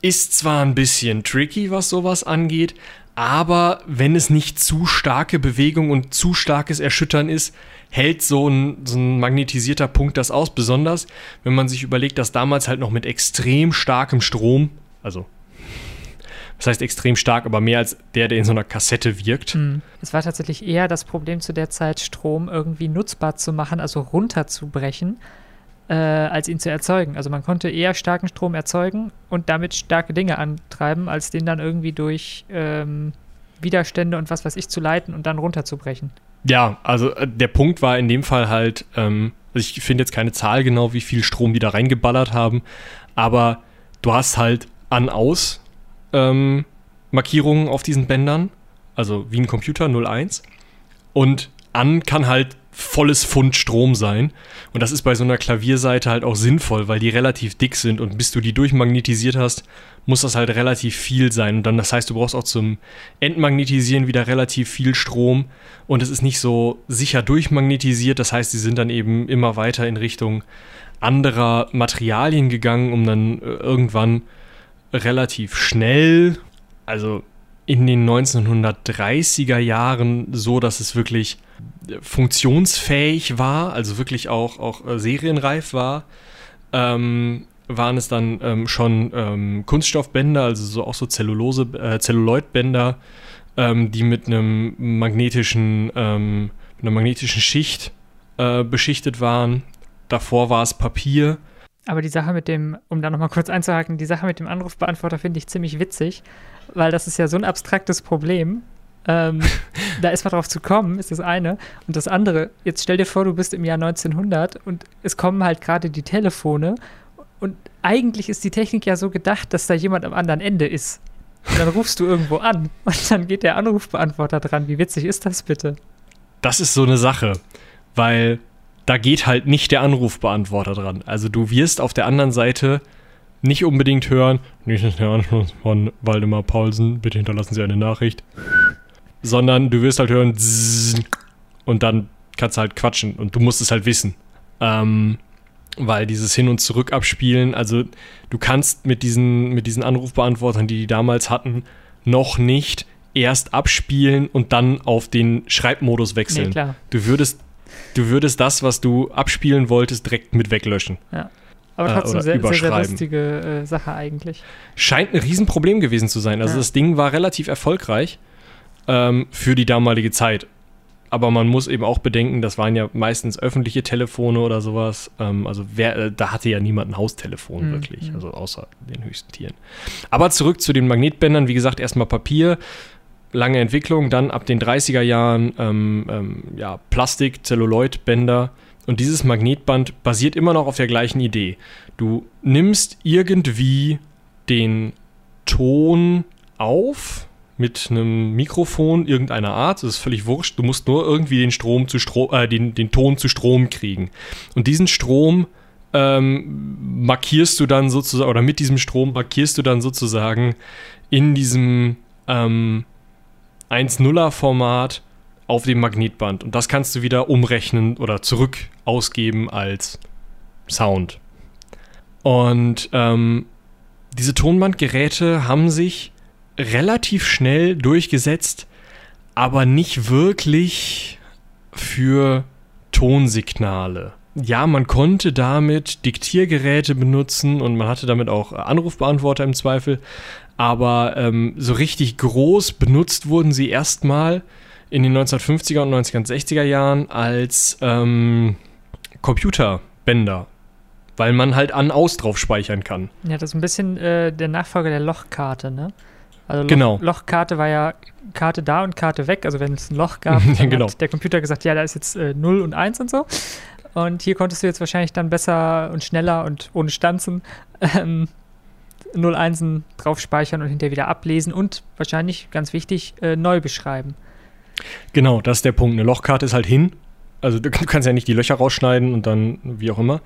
ist zwar ein bisschen tricky, was sowas angeht, aber wenn es nicht zu starke Bewegung und zu starkes Erschüttern ist, hält so ein, so ein magnetisierter Punkt das aus. Besonders, wenn man sich überlegt, dass damals halt noch mit extrem starkem Strom, also das heißt extrem stark, aber mehr als der, der in so einer Kassette wirkt. Hm. Es war tatsächlich eher das Problem zu der Zeit, Strom irgendwie nutzbar zu machen, also runterzubrechen, äh, als ihn zu erzeugen. Also man konnte eher starken Strom erzeugen und damit starke Dinge antreiben, als den dann irgendwie durch ähm, Widerstände und was weiß ich zu leiten und dann runterzubrechen. Ja, also äh, der Punkt war in dem Fall halt, ähm, also ich finde jetzt keine Zahl genau, wie viel Strom die da reingeballert haben, aber du hast halt an-aus ähm, Markierungen auf diesen Bändern, also wie ein Computer 01 und an kann halt volles Pfund Strom sein. Und das ist bei so einer Klavierseite halt auch sinnvoll, weil die relativ dick sind und bis du die durchmagnetisiert hast, muss das halt relativ viel sein. Und dann das heißt, du brauchst auch zum Entmagnetisieren wieder relativ viel Strom. Und es ist nicht so sicher durchmagnetisiert, das heißt, sie sind dann eben immer weiter in Richtung anderer Materialien gegangen, um dann äh, irgendwann relativ schnell, also in den 1930er Jahren so, dass es wirklich funktionsfähig war, also wirklich auch, auch äh, serienreif war, ähm, waren es dann ähm, schon ähm, Kunststoffbänder, also so auch so Zellulose, äh, Zelluloidbänder, ähm, die mit einem magnetischen, ähm, einer magnetischen Schicht äh, beschichtet waren. Davor war es Papier. Aber die Sache mit dem, um da nochmal kurz einzuhaken, die Sache mit dem Anrufbeantworter finde ich ziemlich witzig, weil das ist ja so ein abstraktes Problem. Ähm, da ist mal drauf zu kommen, ist das eine. Und das andere, jetzt stell dir vor, du bist im Jahr 1900 und es kommen halt gerade die Telefone und eigentlich ist die Technik ja so gedacht, dass da jemand am anderen Ende ist. Und dann rufst du irgendwo an und dann geht der Anrufbeantworter dran. Wie witzig ist das bitte? Das ist so eine Sache, weil da geht halt nicht der Anrufbeantworter dran. Also du wirst auf der anderen Seite nicht unbedingt hören, nicht der Anschluss von Waldemar Paulsen, bitte hinterlassen Sie eine Nachricht. Sondern du wirst halt hören und dann kannst du halt quatschen und du musst es halt wissen. Ähm, weil dieses Hin- und Zurück abspielen, also du kannst mit diesen, mit diesen Anrufbeantwortern, die die damals hatten, noch nicht erst abspielen und dann auf den Schreibmodus wechseln. Nee, klar. Du würdest, du würdest das, was du abspielen wolltest, direkt mit weglöschen. Ja. Aber Äh, trotzdem oder sehr, sehr, sehr lustige äh, Sache eigentlich. Scheint ein Riesenproblem gewesen zu sein. Also Ja. das Ding war relativ erfolgreich ähm, für die damalige Zeit. Aber man muss eben auch bedenken, das waren ja meistens öffentliche Telefone oder sowas. Ähm, also wer, äh, da hatte ja niemand ein Haustelefon Mhm, wirklich, mhm. also außer den höchsten Tieren. Aber zurück zu den Magnetbändern. Wie gesagt, erstmal Papier, lange Entwicklung, dann ab den 30er Jahren ähm, ähm, ja, Plastik, Zelluloidbänder. Und dieses Magnetband basiert immer noch auf der gleichen Idee. Du nimmst irgendwie den Ton auf mit einem Mikrofon irgendeiner Art, das ist völlig wurscht. Du musst nur irgendwie den Strom zu Strom, äh, den, den Ton zu Strom kriegen. Und diesen Strom ähm, markierst du dann sozusagen, oder mit diesem Strom markierst du dann sozusagen in diesem ähm, 1.0er Format auf dem Magnetband. Und das kannst du wieder umrechnen oder zurück ausgeben als Sound. Und ähm, diese Tonbandgeräte haben sich relativ schnell durchgesetzt, aber nicht wirklich für Tonsignale. Ja, man konnte damit Diktiergeräte benutzen und man hatte damit auch Anrufbeantworter im Zweifel, aber ähm, so richtig groß benutzt wurden sie erstmal in den 1950er und 1960er Jahren als ähm, Computerbänder, weil man halt an-aus drauf speichern kann. Ja, das ist ein bisschen äh, der Nachfolger der Lochkarte, ne? Also Loch, Genau. Lochkarte war ja Karte da und Karte weg. Also wenn es ein Loch gab, dann Genau. hat der Computer gesagt, ja, da ist jetzt äh, 0 und 1 und so. Und hier konntest du jetzt wahrscheinlich dann besser und schneller und ohne Stanzen ähm, 0 Einsen drauf speichern und hinterher wieder ablesen und wahrscheinlich, ganz wichtig, äh, neu beschreiben. Genau, das ist der Punkt. Eine Lochkarte ist halt hin. Also du kannst ja nicht die Löcher rausschneiden und dann wie auch immer.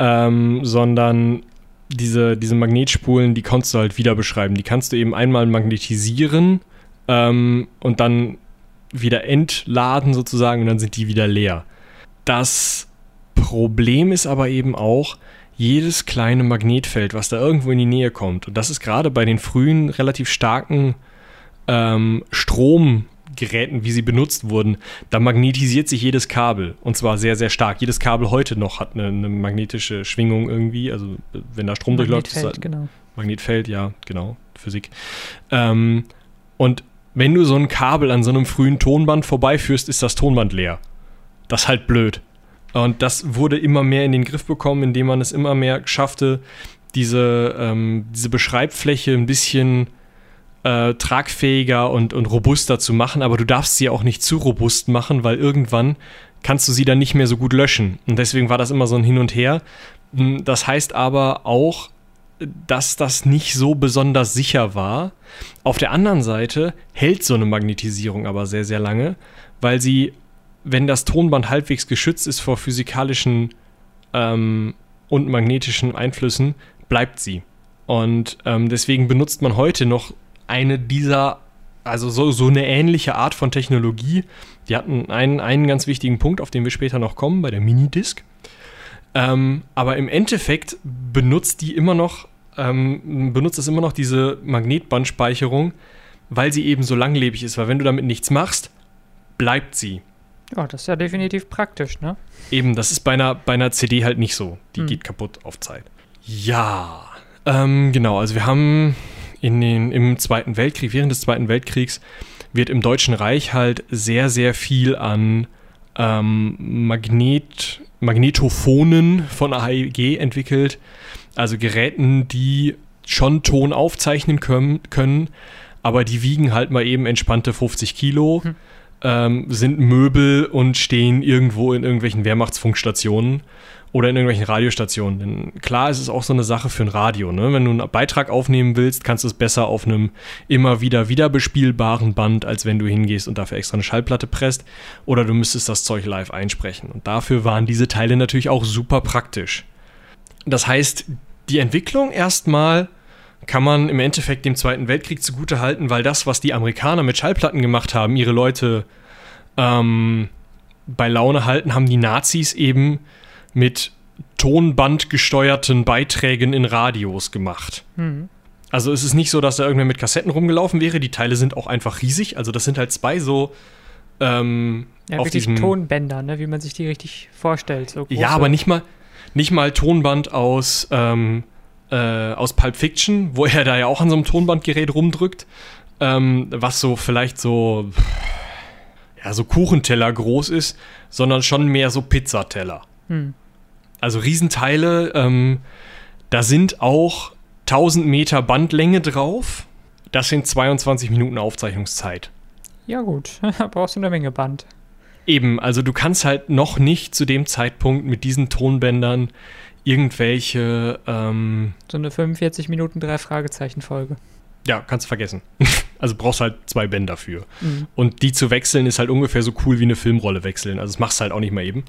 Ähm, sondern diese, diese Magnetspulen, die kannst du halt wieder beschreiben. Die kannst du eben einmal magnetisieren ähm, und dann wieder entladen sozusagen und dann sind die wieder leer. Das Problem ist aber eben auch, jedes kleine Magnetfeld, was da irgendwo in die Nähe kommt, und das ist gerade bei den frühen, relativ starken ähm, Stromgeräten, wie sie benutzt wurden, da magnetisiert sich jedes Kabel. Und zwar sehr, sehr stark. Jedes Kabel heute noch hat eine, eine magnetische Schwingung irgendwie. Also wenn da Strom durchläuft, ist Magnetfeld, genau. Magnetfeld, ja, genau, Physik. Ähm, und wenn du so ein Kabel an so einem frühen Tonband vorbeiführst, ist das Tonband leer. Das ist halt blöd. Und das wurde immer mehr in den Griff bekommen, indem man es immer mehr schaffte, diese, ähm, diese Beschreibfläche ein bisschen äh, tragfähiger und, und robuster zu machen. Aber du darfst sie auch nicht zu robust machen, weil irgendwann kannst du sie dann nicht mehr so gut löschen. Und deswegen war das immer so ein Hin und Her. Mm, Das heißt aber auch, dass das nicht so besonders sicher war. Auf der anderen Seite hält so eine Magnetisierung aber sehr, sehr lange, weil sie, wenn das Tonband halbwegs geschützt ist vor physikalischen ähm, und magnetischen Einflüssen, bleibt sie. Und ähm, deswegen benutzt man heute noch eine dieser, also so, so eine ähnliche Art von Technologie. Die hatten einen, einen ganz wichtigen Punkt, auf den wir später noch kommen, bei der Minidisc. Ähm, aber im Endeffekt benutzt die immer noch, ähm, benutzt es immer noch diese Magnetbandspeicherung, weil sie eben so langlebig ist. Weil wenn du damit nichts machst, bleibt sie. Ja, das ist ja definitiv praktisch, ne? Eben, das ist bei einer, bei einer CD halt nicht so. Die Hm. geht kaputt auf Zeit. Ja, ähm, genau. Also wir haben in den, im Zweiten Weltkrieg, während des Zweiten Weltkriegs, wird im Deutschen Reich halt sehr, sehr viel an ähm, Magnetophonen von AEG entwickelt, also Geräten, die schon Ton aufzeichnen können, können aber die wiegen halt mal eben entspannte 50 Kilo, hm. ähm, sind Möbel und stehen irgendwo in irgendwelchen Wehrmachtsfunkstationen oder in irgendwelchen Radiostationen. Denn klar ist es auch so eine Sache für ein Radio. Ne? Wenn du einen Beitrag aufnehmen willst, kannst du es besser auf einem immer wieder wieder bespielbaren Band, als wenn du hingehst und dafür extra eine Schallplatte presst. Oder du müsstest das Zeug live einsprechen. Und dafür waren diese Teile natürlich auch super praktisch. Das heißt, die Entwicklung erstmal kann man im Endeffekt dem Zweiten Weltkrieg zugute halten, weil das, was die Amerikaner mit Schallplatten gemacht haben, ihre Leute ähm, bei Laune halten, haben die Nazis eben mit tonbandgesteuerten Beiträgen in Radios gemacht. Mhm. Also es ist nicht so, dass da irgendwer mit Kassetten rumgelaufen wäre. Die Teile sind auch einfach riesig. Also das sind halt zwei so ähm, ja, auf diesem Tonbänder, ne? wie man sich die richtig vorstellt. So ja, aber nicht mal, nicht mal Tonband aus, ähm, äh, aus Pulp Fiction, wo er da ja auch an so einem Tonbandgerät rumdrückt, ähm, was so vielleicht so ja, so Kuchenteller groß ist, sondern schon mehr so Pizzateller. Hm. Also Riesenteile, ähm, da sind auch 1000 Meter Bandlänge drauf. Das sind 22 Minuten Aufzeichnungszeit. Ja gut, da brauchst du eine Menge Band. Eben, also du kannst halt noch nicht zu dem Zeitpunkt mit diesen Tonbändern irgendwelche... Ähm, so eine 45 Minuten drei Fragezeichen Folge. Ja, kannst du vergessen. Also brauchst halt zwei Bänder für. Mhm. Und die zu wechseln ist halt ungefähr so cool wie eine Filmrolle wechseln. Also das machst du halt auch nicht mal eben.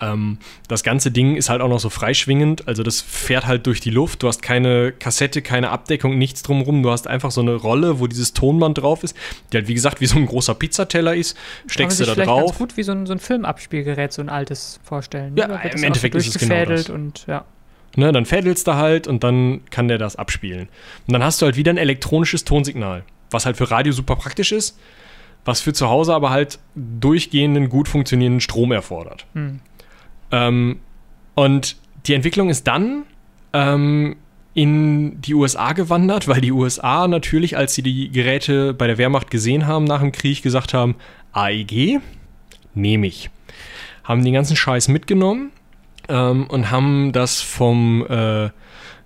Ähm, das ganze Ding ist halt auch noch so freischwingend, also das fährt halt durch die Luft. Du hast keine Kassette, keine Abdeckung, nichts drumherum. Du hast einfach so eine Rolle, wo dieses Tonband drauf ist, die halt wie gesagt wie so ein großer Pizzateller ist. Steckst du da drauf. Ganz gut wie so ein, so ein Filmabspielgerät, so ein altes vorstellen. Ne? Ja, im Endeffekt ist es genau das. Und, ja. Ne, dann fädelst du halt und dann kann der das abspielen. Und dann hast du halt wieder ein elektronisches Tonsignal, was halt für Radio super praktisch ist, was für zu Hause aber halt durchgehenden, gut funktionierenden Strom erfordert. Hm. Ähm, und die Entwicklung ist dann ähm, in die USA gewandert, weil die USA natürlich, als sie die Geräte bei der Wehrmacht gesehen haben nach dem Krieg, gesagt haben, AEG, nehme ich. Haben den ganzen Scheiß mitgenommen ähm, und haben das vom äh,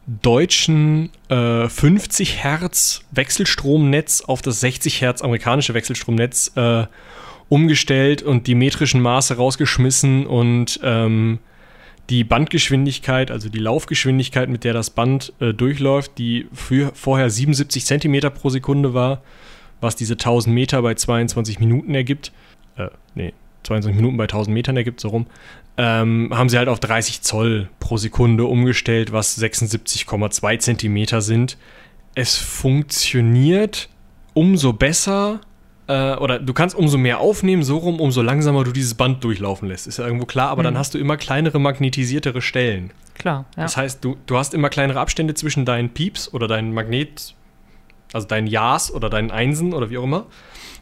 deutschen äh, 50 Hertz Wechselstromnetz auf das 60 Hertz amerikanische Wechselstromnetz äh, umgestellt und die metrischen Maße rausgeschmissen und ähm, die Bandgeschwindigkeit, also die Laufgeschwindigkeit, mit der das Band äh, durchläuft, die für, vorher 77 Zentimeter pro Sekunde war, was diese 1000 Meter bei 22 Minuten ergibt, äh, nee, 22 Minuten bei 1000 Metern ergibt, so rum, ähm, haben sie halt auf 30 Zoll pro Sekunde umgestellt, was 76,2 Zentimeter sind. Es funktioniert umso besser, äh, oder du kannst umso mehr aufnehmen, so rum, umso langsamer du dieses Band durchlaufen lässt. Ist ja irgendwo klar, aber mhm. dann hast du immer kleinere magnetisiertere Stellen. Klar, ja. Das heißt, du, du hast immer kleinere Abstände zwischen deinen Pieps oder deinen Magnet, also deinen Ja's oder deinen Einsen oder wie auch immer.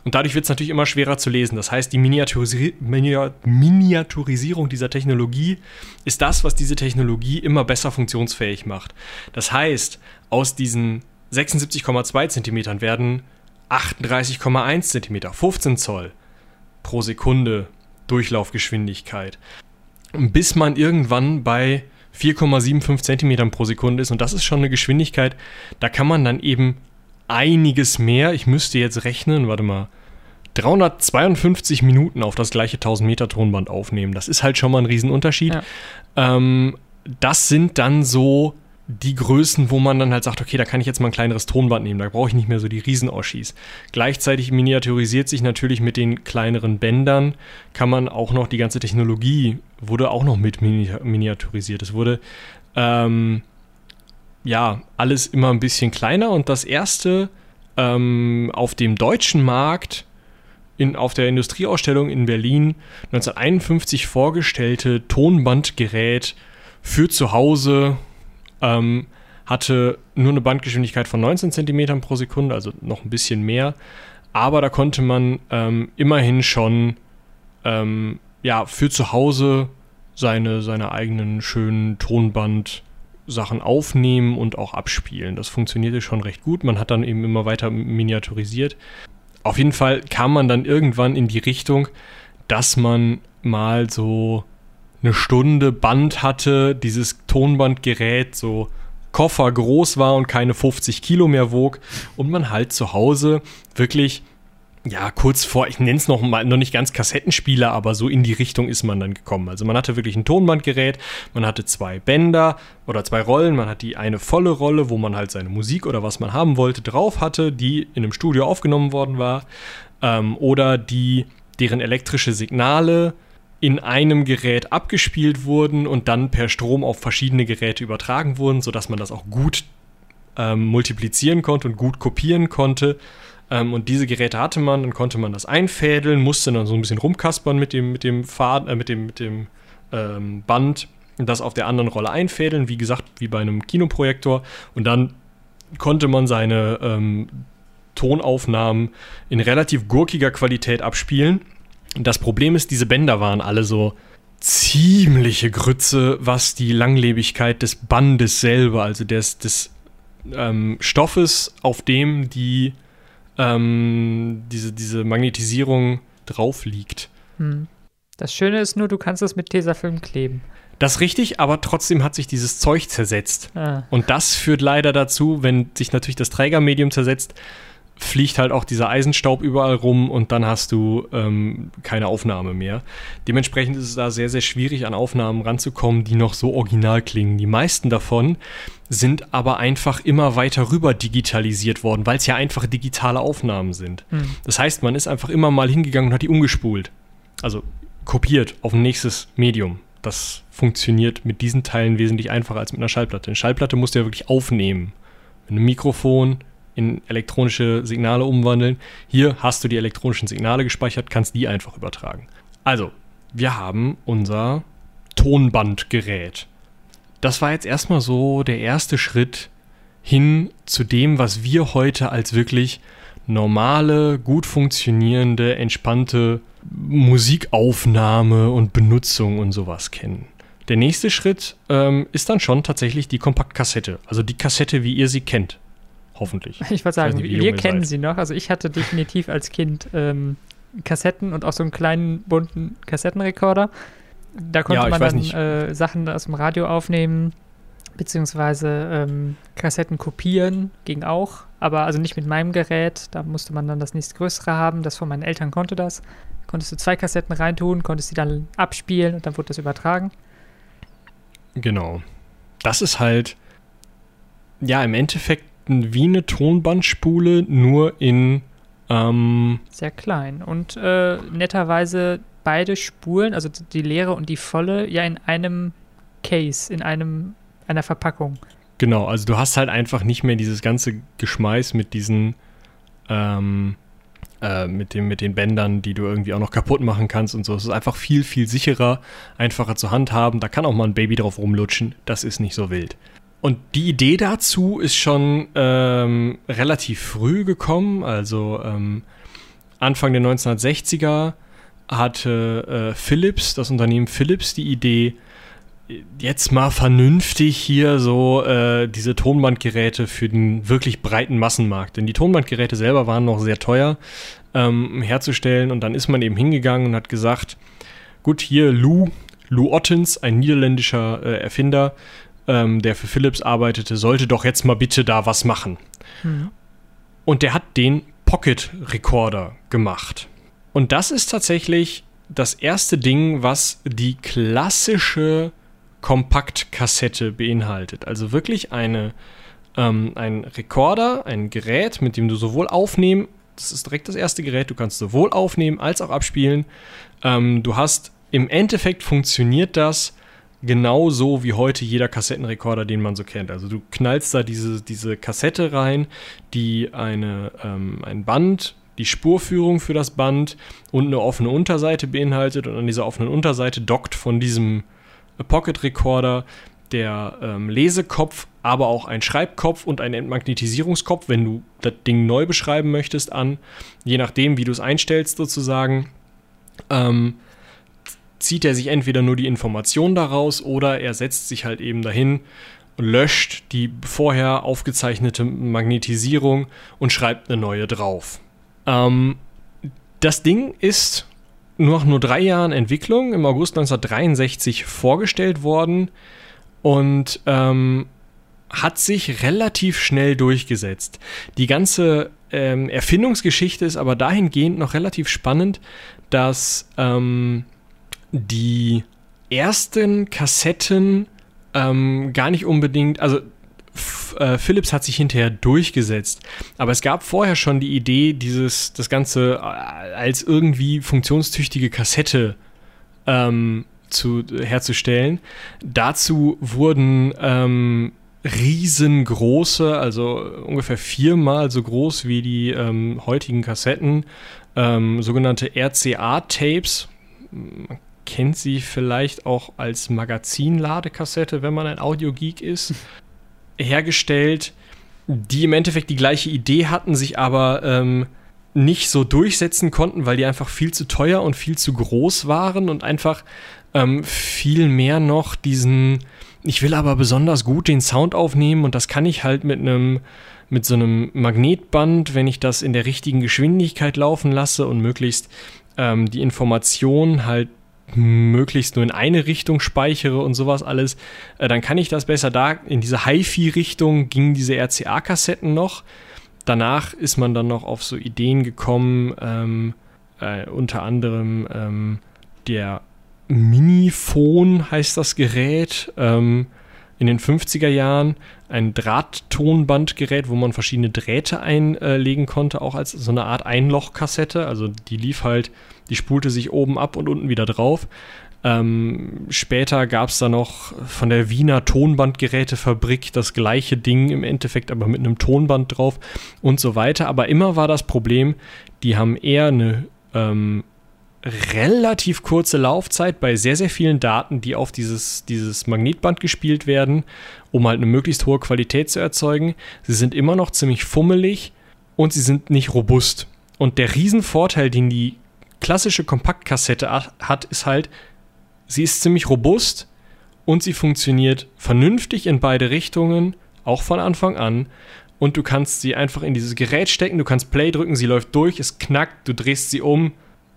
Und dadurch wird es natürlich immer schwerer zu lesen. Das heißt, die Miniaturisi Miniaturisierung dieser Technologie ist das, was diese Technologie immer besser funktionsfähig macht. Das heißt, aus diesen 76,2 Zentimetern werden 38,1 cm, 15 Zoll pro Sekunde Durchlaufgeschwindigkeit. Bis man irgendwann bei 4,75 cm pro Sekunde ist. Und das ist schon eine Geschwindigkeit, da kann man dann eben einiges mehr. Ich müsste jetzt rechnen, warte mal. 352 Minuten auf das gleiche 1000 Meter Tonband aufnehmen. Das ist halt schon mal ein Riesenunterschied. Ja. Ähm, das sind dann so die Größen, wo man dann halt sagt, okay, da kann ich jetzt mal ein kleineres Tonband nehmen, da brauche ich nicht mehr so die Riesen-Oschis. Gleichzeitig miniaturisiert sich natürlich mit den kleineren Bändern, kann man auch noch die ganze Technologie, wurde auch noch mit miniaturisiert. Es wurde, ähm, ja, alles immer ein bisschen kleiner und das erste ähm, auf dem deutschen Markt in, auf der Industrieausstellung in Berlin 1951 vorgestellte Tonbandgerät für zu Hause ähm, hatte nur eine Bandgeschwindigkeit von 19 cm pro Sekunde, also noch ein bisschen mehr. Aber da konnte man ähm, immerhin schon ähm, ja, für zu Hause seine, seine eigenen schönen Tonband-Sachen aufnehmen und auch abspielen. Das funktionierte schon recht gut. Man hat dann eben immer weiter miniaturisiert. Auf jeden Fall kam man dann irgendwann in die Richtung, dass man mal so eine Stunde Band hatte, dieses Tonbandgerät so Koffer groß war und keine 50 Kilo mehr wog und man halt zu Hause wirklich ja, kurz vor, ich nenne es noch mal, noch nicht ganz Kassettenspieler, aber so in die Richtung ist man dann gekommen. Also man hatte wirklich ein Tonbandgerät, man hatte zwei Bänder oder zwei Rollen, man hat die eine volle Rolle, wo man halt seine Musik oder was man haben wollte drauf hatte, die in einem Studio aufgenommen worden war, ähm, oder die, deren elektrische Signale in einem Gerät abgespielt wurden und dann per Strom auf verschiedene Geräte übertragen wurden, sodass man das auch gut ähm, multiplizieren konnte und gut kopieren konnte. Ähm, und diese Geräte hatte man, dann konnte man das einfädeln, musste dann so ein bisschen rumkaspern mit dem, mit dem Faden, äh, mit dem, mit dem ähm, Band das auf der anderen Rolle einfädeln, wie gesagt, wie bei einem Kinoprojektor. Und dann konnte man seine ähm, Tonaufnahmen in relativ gurkiger Qualität abspielen das Problem ist, diese Bänder waren alle so ziemliche Grütze, was die Langlebigkeit des Bandes selber, also des, des ähm, Stoffes, auf dem die ähm, diese, diese Magnetisierung drauf liegt. Hm. Das Schöne ist nur, du kannst es mit Tesafilm kleben. Das ist richtig, aber trotzdem hat sich dieses Zeug zersetzt. Ah. Und das führt leider dazu, wenn sich natürlich das Trägermedium zersetzt, fliegt halt auch dieser Eisenstaub überall rum und dann hast du ähm, keine Aufnahme mehr. Dementsprechend ist es da sehr, sehr schwierig, an Aufnahmen ranzukommen, die noch so original klingen. Die meisten davon sind aber einfach immer weiter rüber digitalisiert worden, weil es ja einfach digitale Aufnahmen sind. Mhm. Das heißt, man ist einfach immer mal hingegangen und hat die umgespult. Also kopiert auf ein nächstes Medium. Das funktioniert mit diesen Teilen wesentlich einfacher als mit einer Schallplatte. Eine Schallplatte musst du ja wirklich aufnehmen. Mit einem Mikrofon, in elektronische Signale umwandeln. Hier hast du die elektronischen Signale gespeichert, kannst die einfach übertragen. Also, wir haben unser Tonbandgerät. Das war jetzt erstmal so der erste Schritt hin zu dem, was wir heute als wirklich normale, gut funktionierende, entspannte Musikaufnahme und Benutzung und sowas kennen. Der nächste Schritt ähm, ist dann schon tatsächlich die Kompaktkassette, also die Kassette, wie ihr sie kennt. Hoffentlich. Ich wollte sagen, nicht, wir kennen seid. sie noch. Also ich hatte definitiv als Kind ähm, Kassetten und auch so einen kleinen bunten Kassettenrekorder. Da konnte ja, man dann äh, Sachen aus dem Radio aufnehmen, beziehungsweise ähm, Kassetten kopieren, ging auch. Aber also nicht mit meinem Gerät. Da musste man dann das nächstgrößere haben. Das von meinen Eltern konnte das. Konntest du zwei Kassetten reintun, konntest sie dann abspielen und dann wurde das übertragen. Genau. Das ist halt, ja, im Endeffekt wie eine Tonbandspule, nur in ähm sehr klein. Und äh, netterweise beide Spulen, also die leere und die volle, ja in einem Case, in einem einer Verpackung. Genau, also du hast halt einfach nicht mehr dieses ganze Geschmeiß mit diesen ähm, äh, mit, dem, mit den Bändern, die du irgendwie auch noch kaputt machen kannst und so. Es ist einfach viel, viel sicherer, einfacher zu handhaben. Da kann auch mal ein Baby drauf rumlutschen. Das ist nicht so wild. Und die Idee dazu ist schon ähm, relativ früh gekommen. Also ähm, Anfang der 1960er hatte äh, Philips, das Unternehmen Philips, die Idee, jetzt mal vernünftig hier so äh, diese Tonbandgeräte für den wirklich breiten Massenmarkt. Denn die Tonbandgeräte selber waren noch sehr teuer ähm, herzustellen. Und dann ist man eben hingegangen und hat gesagt, gut, hier Lou, Lou Ottens, ein niederländischer äh, Erfinder, ähm, der für Philips arbeitete, sollte doch jetzt mal bitte da was machen. Mhm. Und der hat den Pocket Recorder gemacht. Und das ist tatsächlich das erste Ding, was die klassische Kompaktkassette beinhaltet. Also wirklich eine, ähm, ein Rekorder, ein Gerät, mit dem du sowohl aufnehmen, das ist direkt das erste Gerät, du kannst sowohl aufnehmen als auch abspielen. Ähm, du hast im Endeffekt funktioniert das genauso wie heute jeder Kassettenrekorder, den man so kennt. Also du knallst da diese, diese Kassette rein, die eine, ähm, ein Band, die Spurführung für das Band und eine offene Unterseite beinhaltet. Und an dieser offenen Unterseite dockt von diesem Pocket Recorder der ähm, Lesekopf, aber auch ein Schreibkopf und ein Entmagnetisierungskopf, wenn du das Ding neu beschreiben möchtest, an. Je nachdem, wie du es einstellst, sozusagen. Ähm, zieht er sich entweder nur die Information daraus oder er setzt sich halt eben dahin löscht die vorher aufgezeichnete Magnetisierung und schreibt eine neue drauf. Ähm, das Ding ist nach nur drei Jahren Entwicklung im August 1963 vorgestellt worden und ähm, hat sich relativ schnell durchgesetzt. Die ganze ähm, Erfindungsgeschichte ist aber dahingehend noch relativ spannend, dass ähm, die ersten Kassetten ähm, gar nicht unbedingt, also äh, Philips hat sich hinterher durchgesetzt, aber es gab vorher schon die Idee, dieses das Ganze äh, als irgendwie funktionstüchtige Kassette ähm, zu, herzustellen. Dazu wurden ähm, riesengroße, also ungefähr viermal so groß wie die ähm, heutigen Kassetten, ähm, sogenannte RCA-Tapes. Kennt sie vielleicht auch als Magazinladekassette, wenn man ein Audiogeek ist, hergestellt, die im Endeffekt die gleiche Idee hatten, sich aber ähm, nicht so durchsetzen konnten, weil die einfach viel zu teuer und viel zu groß waren und einfach ähm, viel mehr noch diesen ich will aber besonders gut den Sound aufnehmen und das kann ich halt mit einem mit so einem Magnetband, wenn ich das in der richtigen Geschwindigkeit laufen lasse und möglichst ähm, die Information halt möglichst nur in eine Richtung speichere und sowas alles, äh, dann kann ich das besser da. In diese HiFi-Richtung gingen diese RCA-Kassetten noch. Danach ist man dann noch auf so Ideen gekommen, ähm, äh, unter anderem ähm, der Miniphone heißt das Gerät. Ähm, in den 50er Jahren ein Drahttonbandgerät, wo man verschiedene Drähte einlegen konnte, auch als so eine Art Einlochkassette. Also die lief halt, die spulte sich oben ab und unten wieder drauf. Ähm, später gab es da noch von der Wiener Tonbandgerätefabrik das gleiche Ding im Endeffekt, aber mit einem Tonband drauf und so weiter. Aber immer war das Problem, die haben eher eine ähm, relativ kurze Laufzeit bei sehr, sehr vielen Daten, die auf dieses, dieses Magnetband gespielt werden, um halt eine möglichst hohe Qualität zu erzeugen. Sie sind immer noch ziemlich fummelig und sie sind nicht robust. Und der Riesenvorteil, den die klassische Kompaktkassette hat, ist halt, sie ist ziemlich robust und sie funktioniert vernünftig in beide Richtungen, auch von Anfang an. Und du kannst sie einfach in dieses Gerät stecken, du kannst Play drücken, sie läuft durch, es knackt, du drehst sie um,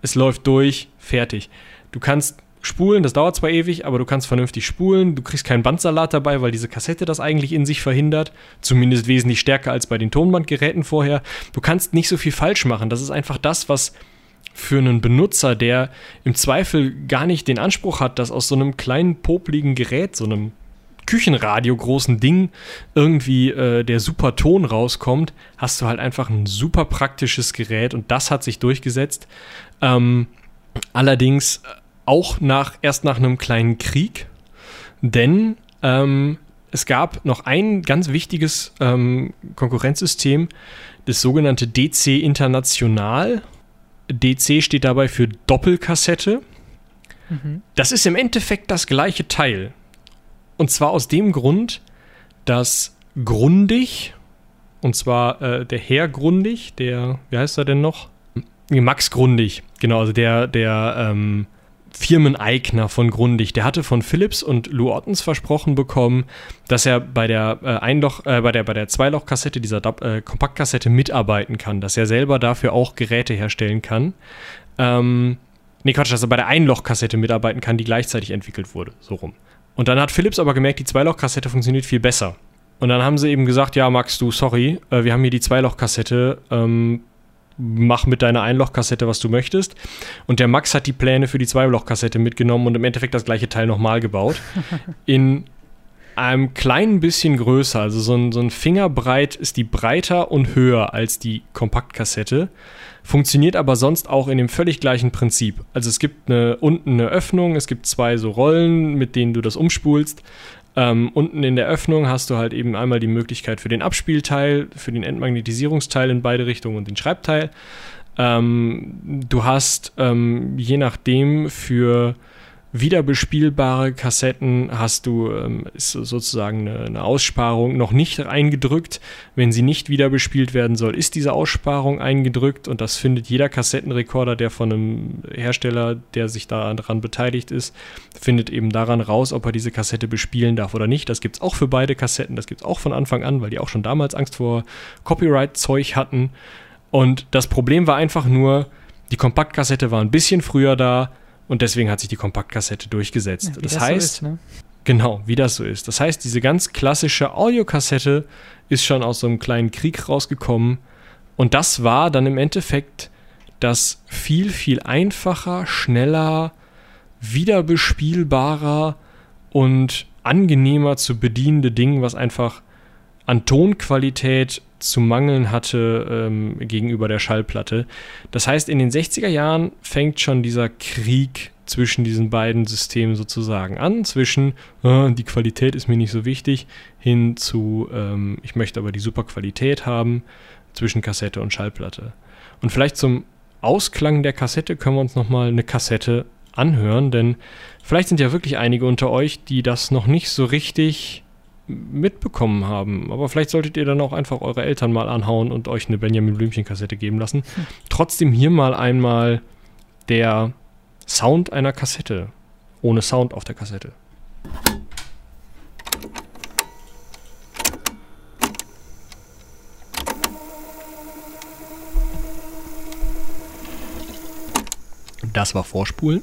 es läuft durch, fertig. Du kannst spulen, das dauert zwar ewig, aber du kannst vernünftig spulen. Du kriegst keinen Bandsalat dabei, weil diese Kassette das eigentlich in sich verhindert. Zumindest wesentlich stärker als bei den Tonbandgeräten vorher. Du kannst nicht so viel falsch machen. Das ist einfach das, was für einen Benutzer, der im Zweifel gar nicht den Anspruch hat, dass aus so einem kleinen popligen Gerät, so einem Küchenradio großen Ding irgendwie äh, der super Ton rauskommt, hast du halt einfach ein super praktisches Gerät und das hat sich durchgesetzt. Ähm, allerdings auch nach, erst nach einem kleinen Krieg, denn ähm, es gab noch ein ganz wichtiges ähm, Konkurrenzsystem, das sogenannte DC International. DC steht dabei für Doppelkassette. Mhm. Das ist im Endeffekt das gleiche Teil. Und zwar aus dem Grund, dass Grundig, und zwar äh, der Herr Grundig, der, wie heißt er denn noch? Max Grundig, genau, also der, der ähm, Firmeneigner von Grundig, der hatte von Philips und Lou Ottens versprochen bekommen, dass er bei der äh, Einloch, äh, bei der, bei der Zweilochkassette, dieser äh, Kompaktkassette mitarbeiten kann, dass er selber dafür auch Geräte herstellen kann. Ähm, nee, Quatsch, dass er bei der Einlochkassette mitarbeiten kann, die gleichzeitig entwickelt wurde, so rum. Und dann hat Philips aber gemerkt, die Zweilochkassette funktioniert viel besser. Und dann haben sie eben gesagt, ja, Max, du, sorry, äh, wir haben hier die Zweilochkassette, ähm, mach mit deiner Einlochkassette, was du möchtest. Und der Max hat die Pläne für die Zweilochkassette mitgenommen und im Endeffekt das gleiche Teil nochmal gebaut. In einem kleinen bisschen größer, also so ein, so ein Fingerbreit ist die breiter und höher als die Kompaktkassette funktioniert aber sonst auch in dem völlig gleichen Prinzip. Also es gibt eine, unten eine Öffnung, es gibt zwei so Rollen, mit denen du das umspulst. Ähm, unten in der Öffnung hast du halt eben einmal die Möglichkeit für den Abspielteil, für den Entmagnetisierungsteil in beide Richtungen und den Schreibteil. Ähm, du hast ähm, je nachdem für wiederbespielbare Kassetten hast du ähm, ist sozusagen eine, eine, Aussparung noch nicht eingedrückt. Wenn sie nicht wiederbespielt werden soll, ist diese Aussparung eingedrückt und das findet jeder Kassettenrekorder, der von einem Hersteller, der sich daran beteiligt ist, findet eben daran raus, ob er diese Kassette bespielen darf oder nicht. Das gibt es auch für beide Kassetten, das gibt es auch von Anfang an, weil die auch schon damals Angst vor Copyright-Zeug hatten. Und das Problem war einfach nur, Die Kompaktkassette war ein bisschen früher da und deswegen hat sich die Kompaktkassette durchgesetzt. Ja, wie das, so heißt, ist, ne? Genau, wie das so ist. Das heißt, diese ganz klassische Audiokassette ist schon aus so einem kleinen Krieg rausgekommen. Und das war dann im Endeffekt das viel, viel einfacher, schneller, wiederbespielbarer und angenehmer zu bedienende Ding, was einfach an Tonqualität zu mangeln hatte ähm, gegenüber der Schallplatte. Das heißt, in den 60er Jahren fängt schon dieser Krieg zwischen diesen beiden Systemen sozusagen an, zwischen äh, die Qualität ist mir nicht so wichtig, hin zu ähm, ich möchte aber die super Qualität haben, zwischen Kassette und Schallplatte. Und vielleicht zum Ausklang der Kassette können wir uns nochmal eine Kassette anhören, denn vielleicht sind ja wirklich einige unter euch, die das noch nicht so richtig mitbekommen haben. Aber vielleicht solltet ihr dann auch einfach eure Eltern mal anhauen und euch eine Benjamin Blümchen-Kassette geben lassen. Hm. Trotzdem hier mal einmal der Sound einer Kassette. Ohne Sound auf der Kassette. Das war Vorspulen.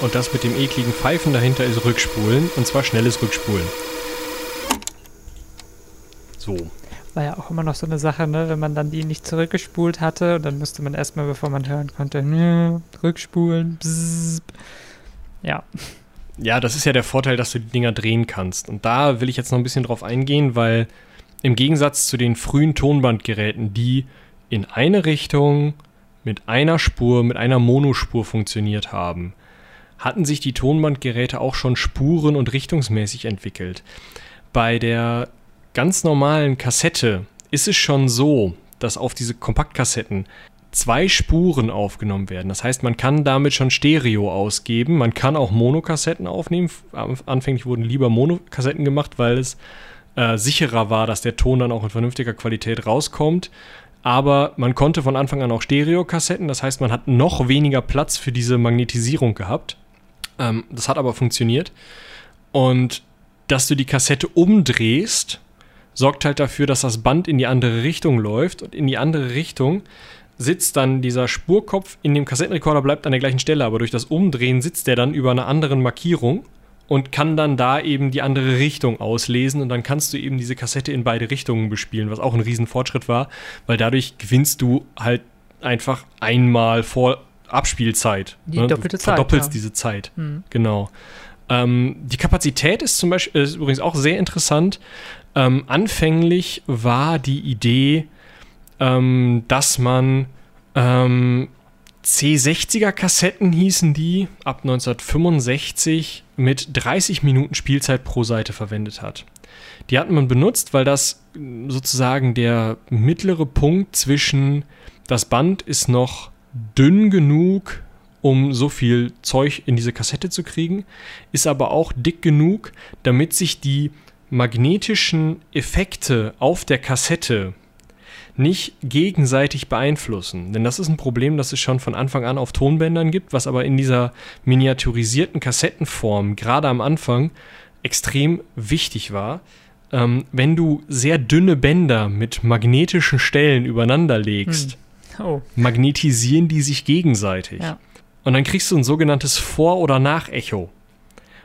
Und das mit dem ekligen Pfeifen dahinter ist Rückspulen. Und zwar schnelles Rückspulen. So. War ja auch immer noch so eine Sache, ne? wenn man dann die nicht zurückgespult hatte und dann musste man erstmal, bevor man hören konnte, rückspulen. Bzzz. Ja, Ja, das ist ja der Vorteil, dass du die Dinger drehen kannst. Und da will ich jetzt noch ein bisschen drauf eingehen, weil im Gegensatz zu den frühen Tonbandgeräten, die in eine Richtung mit einer Spur, mit einer Monospur funktioniert haben, hatten sich die Tonbandgeräte auch schon spuren- und richtungsmäßig entwickelt. Bei der ganz normalen Kassette ist es schon so, dass auf diese Kompaktkassetten zwei Spuren aufgenommen werden. Das heißt, man kann damit schon Stereo ausgeben. Man kann auch Monokassetten aufnehmen. Anfänglich wurden lieber Monokassetten gemacht, weil es äh, sicherer war, dass der Ton dann auch in vernünftiger Qualität rauskommt. Aber man konnte von Anfang an auch Stereokassetten. Das heißt, man hat noch weniger Platz für diese Magnetisierung gehabt. Ähm, das hat aber funktioniert. Und dass du die Kassette umdrehst, sorgt halt dafür, dass das Band in die andere Richtung läuft. Und in die andere Richtung sitzt dann dieser Spurkopf in dem Kassettenrekorder, bleibt an der gleichen Stelle, aber durch das Umdrehen sitzt der dann über einer anderen Markierung und kann dann da eben die andere Richtung auslesen und dann kannst du eben diese Kassette in beide Richtungen bespielen, was auch ein Riesenfortschritt war, weil dadurch gewinnst du halt einfach einmal vor Abspielzeit. Die ne? doppelte du Zeit, verdoppelst ja. diese Zeit. Hm. Genau. Ähm, die Kapazität ist zum Beispiel ist übrigens auch sehr interessant. Ähm, anfänglich war die Idee, ähm, dass man ähm, C60er Kassetten hießen die, ab 1965 mit 30 Minuten Spielzeit pro Seite verwendet hat. Die hat man benutzt, weil das sozusagen der mittlere Punkt zwischen das Band ist noch dünn genug, um so viel Zeug in diese Kassette zu kriegen, ist aber auch dick genug, damit sich die magnetischen Effekte auf der Kassette nicht gegenseitig beeinflussen. Denn das ist ein Problem, das es schon von Anfang an auf Tonbändern gibt, was aber in dieser miniaturisierten Kassettenform gerade am Anfang extrem wichtig war. Ähm, wenn du sehr dünne Bänder mit magnetischen Stellen übereinander legst, Oh, magnetisieren die sich gegenseitig. ja. Und dann kriegst du ein sogenanntes Vor- oder Nachecho.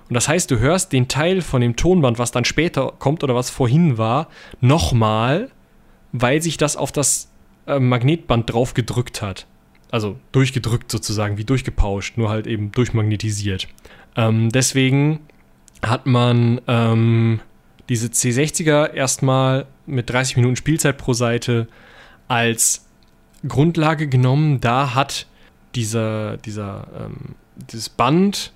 Und das heißt, du hörst den Teil von dem Tonband, was dann später kommt oder was vorhin war, nochmal, weil sich das auf das äh, Magnetband drauf gedrückt hat. Also durchgedrückt sozusagen, wie durchgepauscht, nur halt eben durchmagnetisiert. Ähm, deswegen hat man ähm, diese C60er erstmal mit 30 Minuten Spielzeit pro Seite als Grundlage genommen. Da hat dieser, dieser, ähm, dieses Band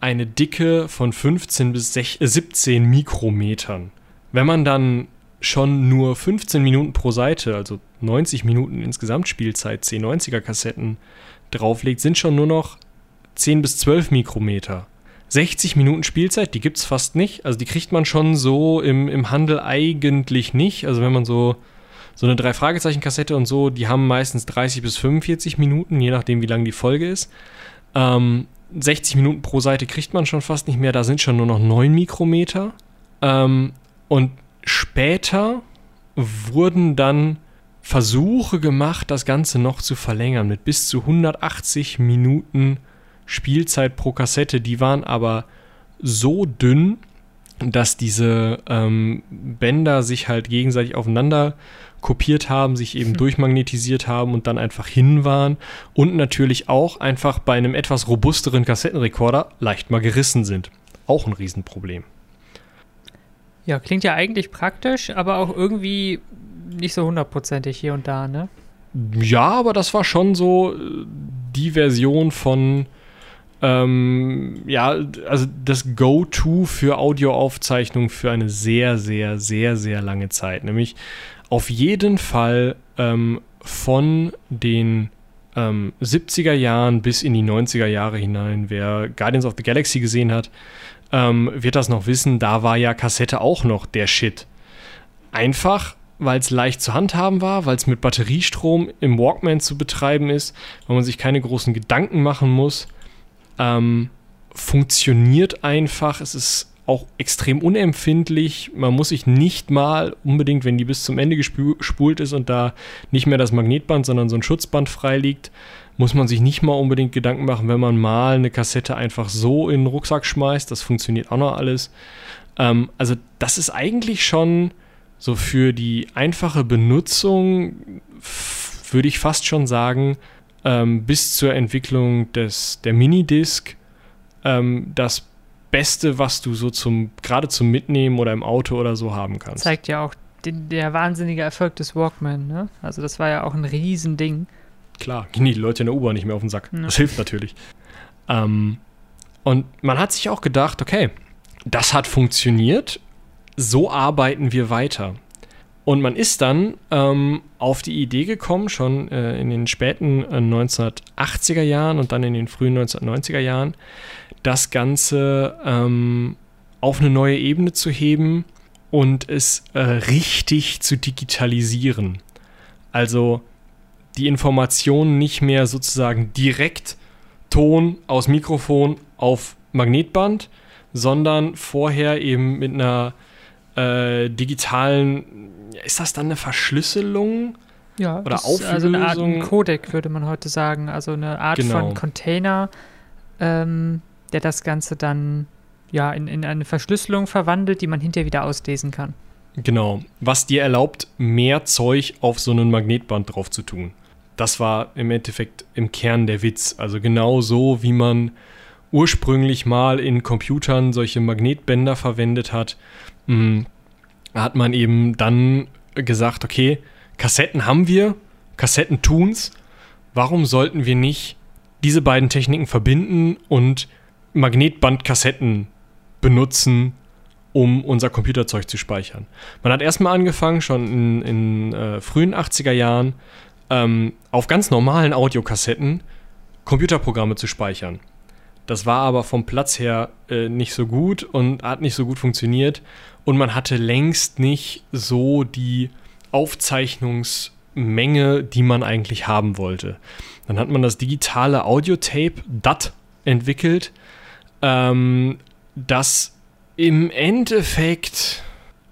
eine Dicke von 15 bis 16, äh, 17 Mikrometern. Wenn man dann schon nur 15 Minuten pro Seite, also 90 Minuten insgesamt Spielzeit, C90er Kassetten drauflegt, sind schon nur noch 10 bis 12 Mikrometer. 60 Minuten Spielzeit, die gibt es fast nicht. Also die kriegt man schon so im, im Handel eigentlich nicht. Also wenn man so, so eine Drei-Fragezeichen-Kassette und so, die haben meistens 30 bis 45 Minuten, je nachdem wie lang die Folge ist. Ähm, 60 Minuten pro Seite kriegt man schon fast nicht mehr, da sind schon nur noch 9 Mikrometer. Ähm, und später wurden dann Versuche gemacht, das Ganze noch zu verlängern mit bis zu 180 Minuten Spielzeit pro Kassette. Die waren aber so dünn, dass diese ähm, Bänder sich halt gegenseitig aufeinander kopiert haben, sich eben durchmagnetisiert haben und dann einfach hin waren und natürlich auch einfach bei einem etwas robusteren Kassettenrekorder leicht mal gerissen sind. Auch ein Riesenproblem. Ja, klingt ja eigentlich praktisch, aber auch irgendwie nicht so hundertprozentig hier und da, ne? Ja, aber das war schon so äh, die Version von, ähm, ja, also das Go-To für Audioaufzeichnung für eine sehr, sehr, sehr, sehr lange Zeit. Nämlich auf jeden Fall ähm, von den ähm, 70er Jahren bis in die 90er Jahre hinein. Wer Guardians of the Galaxy gesehen hat, ähm, wird das noch wissen. Da war ja Kassette auch noch der Shit. Einfach, weil es leicht zu handhaben war, weil es mit Batteriestrom im Walkman zu betreiben ist, weil man sich keine großen Gedanken machen muss. Ähm, funktioniert einfach. Es ist auch extrem unempfindlich. Man muss sich nicht mal unbedingt, wenn die bis zum Ende gespult ist und da nicht mehr das Magnetband, sondern so ein Schutzband frei liegt, muss man sich nicht mal unbedingt Gedanken machen, wenn man mal eine Kassette einfach so in den Rucksack schmeißt. Das funktioniert auch noch alles. Ähm, also das ist eigentlich schon so für die einfache Benutzung, würde ich fast schon sagen, ähm, bis zur Entwicklung des, der Minidisc ähm, das Beste, was du so zum, gerade zum Mitnehmen oder im Auto oder so haben kannst. Zeigt ja auch den, der wahnsinnige Erfolg des Walkman, ne? Also das war ja auch ein Riesending. Klar, gehen die Leute in der U-Bahn nicht mehr auf den Sack. Ja. Das hilft natürlich. Ähm, und man hat sich auch gedacht, okay, das hat funktioniert, so arbeiten wir weiter. Und man ist dann ähm, auf die Idee gekommen, schon äh, in den späten äh, 1980er Jahren und dann in den frühen 1990er Jahren, das Ganze ähm, auf eine neue Ebene zu heben und es äh, richtig zu digitalisieren. Also die Informationen nicht mehr sozusagen direkt Ton aus Mikrofon auf Magnetband, sondern vorher eben mit einer äh, digitalen, ist das dann eine Verschlüsselung? Ja, Oder das ist also eine Art Auflösung. Codec, würde man heute sagen. Also eine Art Genau. von Container, ähm, der das Ganze dann ja in, in eine Verschlüsselung verwandelt, die man hinterher wieder auslesen kann. Genau. Was dir erlaubt, mehr Zeug auf so ein Magnetband drauf zu tun. Das war im Endeffekt im Kern der Witz. Also genau so, wie man ursprünglich mal in Computern solche Magnetbänder verwendet hat, mh, hat man eben dann gesagt, okay, Kassetten haben wir, Kassetten tun's. Warum sollten wir nicht diese beiden Techniken verbinden und Magnetbandkassetten benutzen, um unser Computerzeug zu speichern. Man hat erstmal angefangen, schon in, in äh, frühen 80er Jahren, ähm, auf ganz normalen Audiokassetten Computerprogramme zu speichern. Das war aber vom Platz her äh, nicht so gut und hat nicht so gut funktioniert. Und man hatte längst nicht so die Aufzeichnungsmenge, die man eigentlich haben wollte. Dann hat man das digitale Audiotape DAT entwickelt, ähm, das im Endeffekt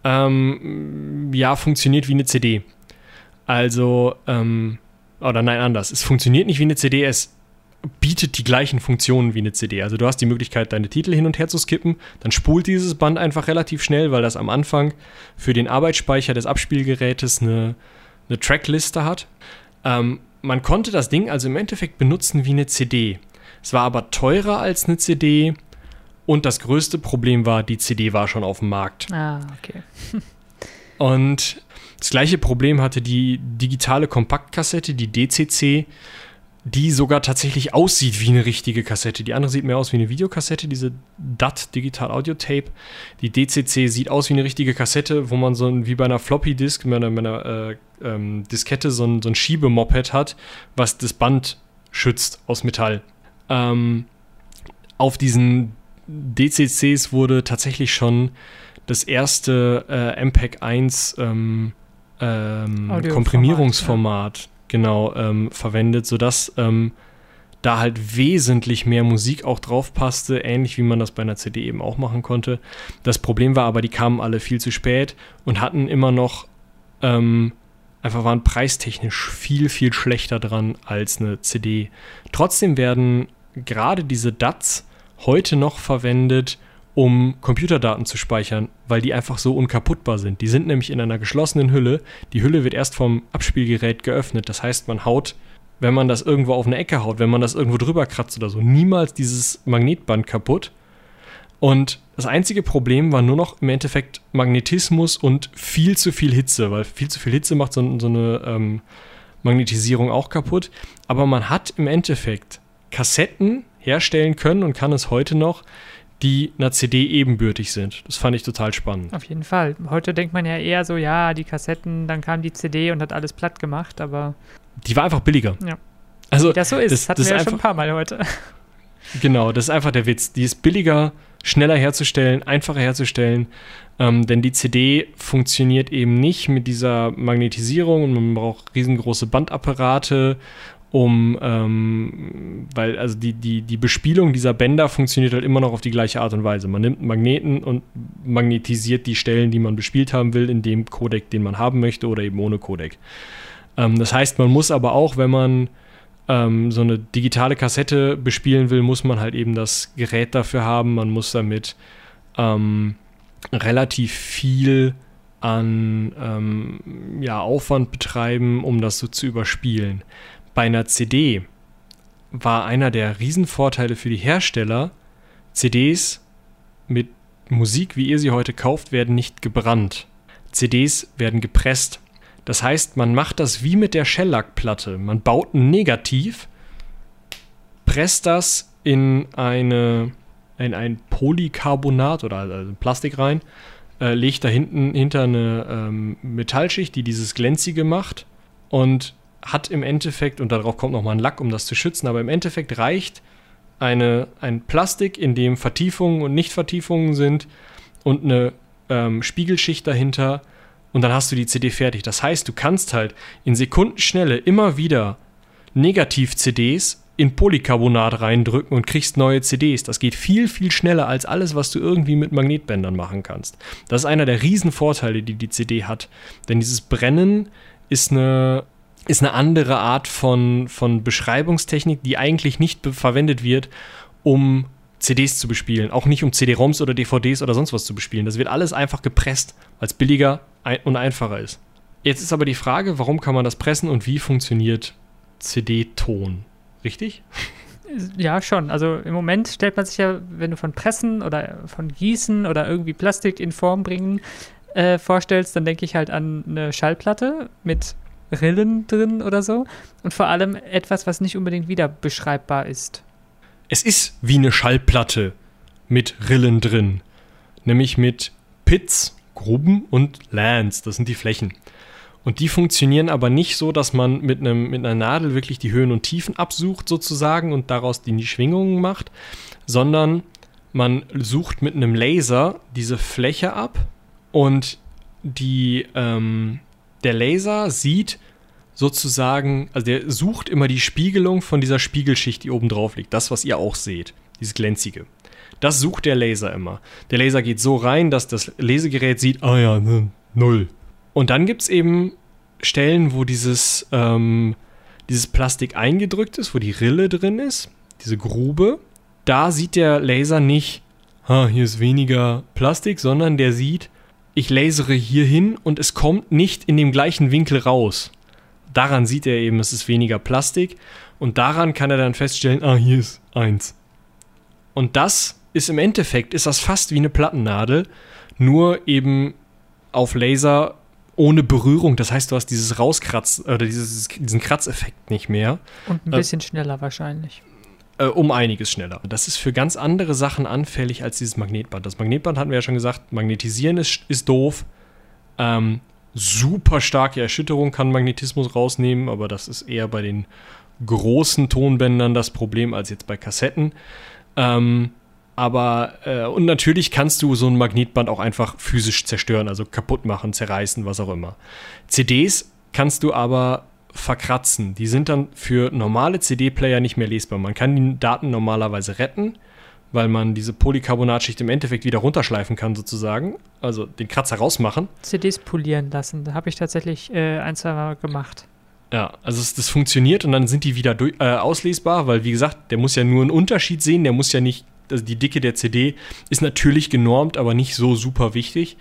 ähm, ja funktioniert wie eine CD. Also, ähm, oder nein, anders. Es funktioniert nicht wie eine CD, es bietet die gleichen Funktionen wie eine CD. Also du hast die Möglichkeit, deine Titel hin und her zu skippen, dann spult dieses Band einfach relativ schnell, weil das am Anfang für den Arbeitsspeicher des Abspielgerätes eine, eine Trackliste hat. Ähm, man konnte das Ding also im Endeffekt benutzen wie eine CD. Es war aber teurer als eine CD und das größte Problem war, die CD war schon auf dem Markt. Ah, okay. Und das gleiche Problem hatte die digitale Kompaktkassette, die DCC, die sogar tatsächlich aussieht wie eine richtige Kassette. Die andere sieht mehr aus wie eine Videokassette, diese DAT, Digital Audio Tape. Die DCC sieht aus wie eine richtige Kassette, wo man so ein, wie bei einer Floppy Disk, mit einer, mit einer äh, ähm, Diskette so ein, so ein Schiebemoped hat, was das Band schützt aus Metall. Ähm, auf diesen DCCs wurde tatsächlich schon das erste äh, MPEG 1 ähm, ähm, Komprimierungsformat genau ähm, verwendet, sodass ähm, da halt wesentlich mehr Musik auch drauf passte, ähnlich wie man das bei einer CD eben auch machen konnte. Das Problem war aber, die kamen alle viel zu spät und hatten immer noch, ähm, einfach waren preistechnisch viel, viel schlechter dran als eine CD. Trotzdem werden gerade diese DATs heute noch verwendet, um Computerdaten zu speichern, weil die einfach so unkaputtbar sind. Die sind nämlich in einer geschlossenen Hülle. Die Hülle wird erst vom Abspielgerät geöffnet. Das heißt, man haut wenn man das irgendwo auf eine Ecke haut, wenn man das irgendwo drüber kratzt oder so, niemals dieses Magnetband kaputt. Und das einzige Problem war nur noch im Endeffekt Magnetismus und viel zu viel Hitze, weil viel zu viel Hitze macht so, so eine ähm, Magnetisierung auch kaputt. Aber man hat im Endeffekt Kassetten herstellen können und kann es heute noch, die einer CD ebenbürtig sind. Das fand ich total spannend. Auf jeden Fall. Heute denkt man ja eher so, ja, die Kassetten, dann kam die CD und hat alles platt gemacht, aber die war einfach billiger. Ja. Also, das so ist, das, hatten das wir ja schon ein paar Mal heute. Genau, das ist einfach der Witz. Die ist billiger, schneller herzustellen, einfacher herzustellen, ähm, denn die CD funktioniert eben nicht mit dieser Magnetisierung und man braucht riesengroße Bandapparate, um, ähm, weil also die, die, die Bespielung dieser Bänder funktioniert halt immer noch auf die gleiche Art und Weise. Man nimmt Magneten und magnetisiert die Stellen, die man bespielt haben will, in dem Codec, den man haben möchte oder eben ohne Codec. Ähm, das heißt, man muss aber auch, wenn man ähm, so eine digitale Kassette bespielen will, muss man halt eben das Gerät dafür haben. Man muss damit ähm, relativ viel an ähm, ja, Aufwand betreiben, um das so zu überspielen. Bei einer CD war einer der Riesenvorteile für die Hersteller, CDs mit Musik, wie ihr sie heute kauft, werden nicht gebrannt. CDs werden gepresst. Das heißt, man macht das wie mit der Shellac-Platte. Man baut ein Negativ, presst das in, eine, in ein Polycarbonat oder also Plastik rein, äh, legt da hinten hinter eine ähm, Metallschicht, die dieses Glänzige macht und hat im Endeffekt, und darauf kommt nochmal ein Lack, um das zu schützen, aber im Endeffekt reicht eine, ein Plastik, in dem Vertiefungen und Nichtvertiefungen sind und eine ähm, Spiegelschicht dahinter, und dann hast du die CD fertig. Das heißt, du kannst halt in Sekundenschnelle immer wieder Negativ-CDs in Polycarbonat reindrücken und kriegst neue CDs. Das geht viel, viel schneller als alles, was du irgendwie mit Magnetbändern machen kannst. Das ist einer der Riesenvorteile, die die CD hat. Denn dieses Brennen ist eine, ist eine andere Art von, von Beschreibungstechnik, die eigentlich nicht verwendet wird, um CDs zu bespielen. Auch nicht um CD-ROMs oder DVDs oder sonst was zu bespielen. Das wird alles einfach gepresst, weil es billiger und einfacher ist. Jetzt ist aber die Frage, warum kann man das pressen und wie funktioniert CD-Ton? Richtig? Ja, schon. Also im Moment stellt man sich ja, wenn du von Pressen oder von Gießen oder irgendwie Plastik in Form bringen äh, vorstellst, dann denke ich halt an eine Schallplatte mit Rillen drin oder so. Und vor allem etwas, was nicht unbedingt wieder beschreibbar ist. Es ist wie eine Schallplatte mit Rillen drin. Nämlich mit Pits, Gruben und Lands. Das sind die Flächen. Und die funktionieren aber nicht so, dass man mit, einem, mit einer Nadel wirklich die Höhen und Tiefen absucht sozusagen und daraus die Schwingungen macht, sondern man sucht mit einem Laser diese Fläche ab und die, ähm, der Laser sieht, sozusagen, also der sucht immer die Spiegelung von dieser Spiegelschicht, die oben drauf liegt. Das, was ihr auch seht. Dieses glänzige. Das sucht der Laser immer. Der Laser geht so rein, dass das Lesegerät sieht, ah ja, ne, null. Und dann gibt es eben Stellen, wo dieses, ähm, dieses Plastik eingedrückt ist, wo die Rille drin ist, diese Grube. Da sieht der Laser nicht, ha, hier ist weniger Plastik, sondern der sieht, ich lasere hier hin und es kommt nicht in dem gleichen Winkel raus daran sieht er eben, es ist weniger Plastik und daran kann er dann feststellen, ah, hier ist eins. Und das ist im Endeffekt, ist das fast wie eine Plattennadel, nur eben auf Laser ohne Berührung. Das heißt, du hast dieses Rauskratz oder dieses, diesen Kratzeffekt nicht mehr. Und ein bisschen äh, schneller wahrscheinlich. Äh, um einiges schneller. Das ist für ganz andere Sachen anfällig als dieses Magnetband. Das Magnetband hatten wir ja schon gesagt, magnetisieren ist, ist doof. Ähm, super starke Erschütterung kann Magnetismus rausnehmen, aber das ist eher bei den großen Tonbändern das Problem als jetzt bei Kassetten. Ähm, aber äh, und natürlich kannst du so ein Magnetband auch einfach physisch zerstören, also kaputt machen, zerreißen, was auch immer. CDs kannst du aber verkratzen. Die sind dann für normale CD-Player nicht mehr lesbar. Man kann die Daten normalerweise retten, weil man diese Polycarbonatschicht im Endeffekt wieder runterschleifen kann, sozusagen. Also den Kratzer rausmachen. CDs polieren lassen. Da habe ich tatsächlich äh, ein, zwei Mal gemacht. Ja, also das funktioniert und dann sind die wieder durch, äh, auslesbar, weil wie gesagt, der muss ja nur einen Unterschied sehen, der muss ja nicht, also die Dicke der CD ist natürlich genormt, aber nicht so super wichtig.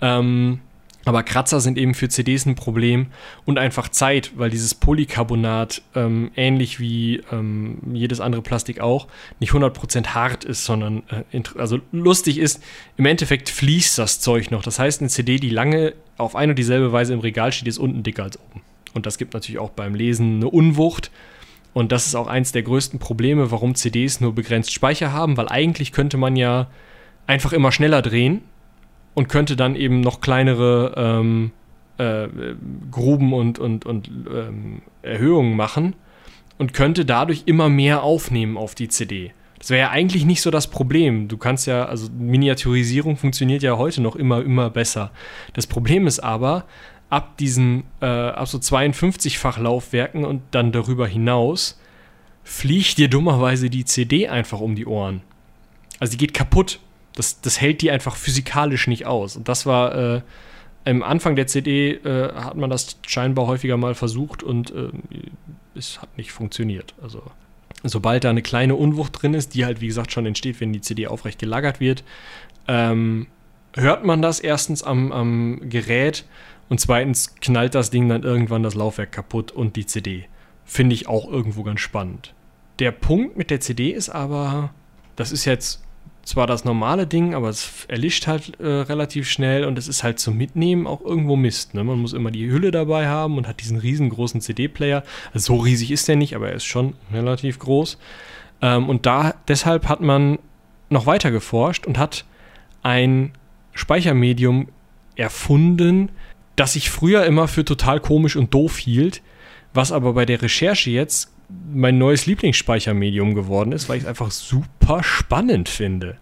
Ähm, aber Kratzer sind eben für CDs ein Problem und einfach Zeit, weil dieses Polycarbonat, ähm, ähnlich wie ähm, jedes andere Plastik auch, nicht 100% hart ist, sondern äh, also lustig ist, im Endeffekt fließt das Zeug noch. Das heißt, eine CD, die lange auf eine und dieselbe Weise im Regal steht, ist unten dicker als oben. Und das gibt natürlich auch beim Lesen eine Unwucht. Und das ist auch eins der größten Probleme, warum CDs nur begrenzt Speicher haben, weil eigentlich könnte man ja einfach immer schneller drehen und könnte dann eben noch kleinere ähm, äh, Gruben und, und, und ähm, Erhöhungen machen und könnte dadurch immer mehr aufnehmen auf die CD. Das wäre ja eigentlich nicht so das Problem. Du kannst ja, also Miniaturisierung funktioniert ja heute noch immer, immer besser. Das Problem ist aber, ab diesen, äh, ab so 52-fach Laufwerken und dann darüber hinaus, fliegt dir dummerweise die CD einfach um die Ohren. Also die geht kaputt das, das hält die einfach physikalisch nicht aus. Und das war äh, am Anfang der CD äh, hat man das scheinbar häufiger mal versucht und äh, es hat nicht funktioniert. Also sobald da eine kleine Unwucht drin ist, die halt wie gesagt schon entsteht, wenn die CD aufrecht gelagert wird, ähm, hört man das erstens am, am Gerät und zweitens knallt das Ding dann irgendwann das Laufwerk kaputt und die CD. Finde ich auch irgendwo ganz spannend. Der Punkt mit der CD ist aber, das ist jetzt zwar das normale Ding, aber es erlischt halt äh, relativ schnell und es ist halt zum Mitnehmen auch irgendwo Mist. Ne? Man muss immer die Hülle dabei haben und hat diesen riesengroßen CD-Player. Also so riesig ist der nicht, aber er ist schon relativ groß. Ähm, und da deshalb hat man noch weiter geforscht und hat ein Speichermedium erfunden, das ich früher immer für total komisch und doof hielt, was aber bei der Recherche jetzt mein neues Lieblingsspeichermedium geworden ist, weil ich es einfach super spannend finde.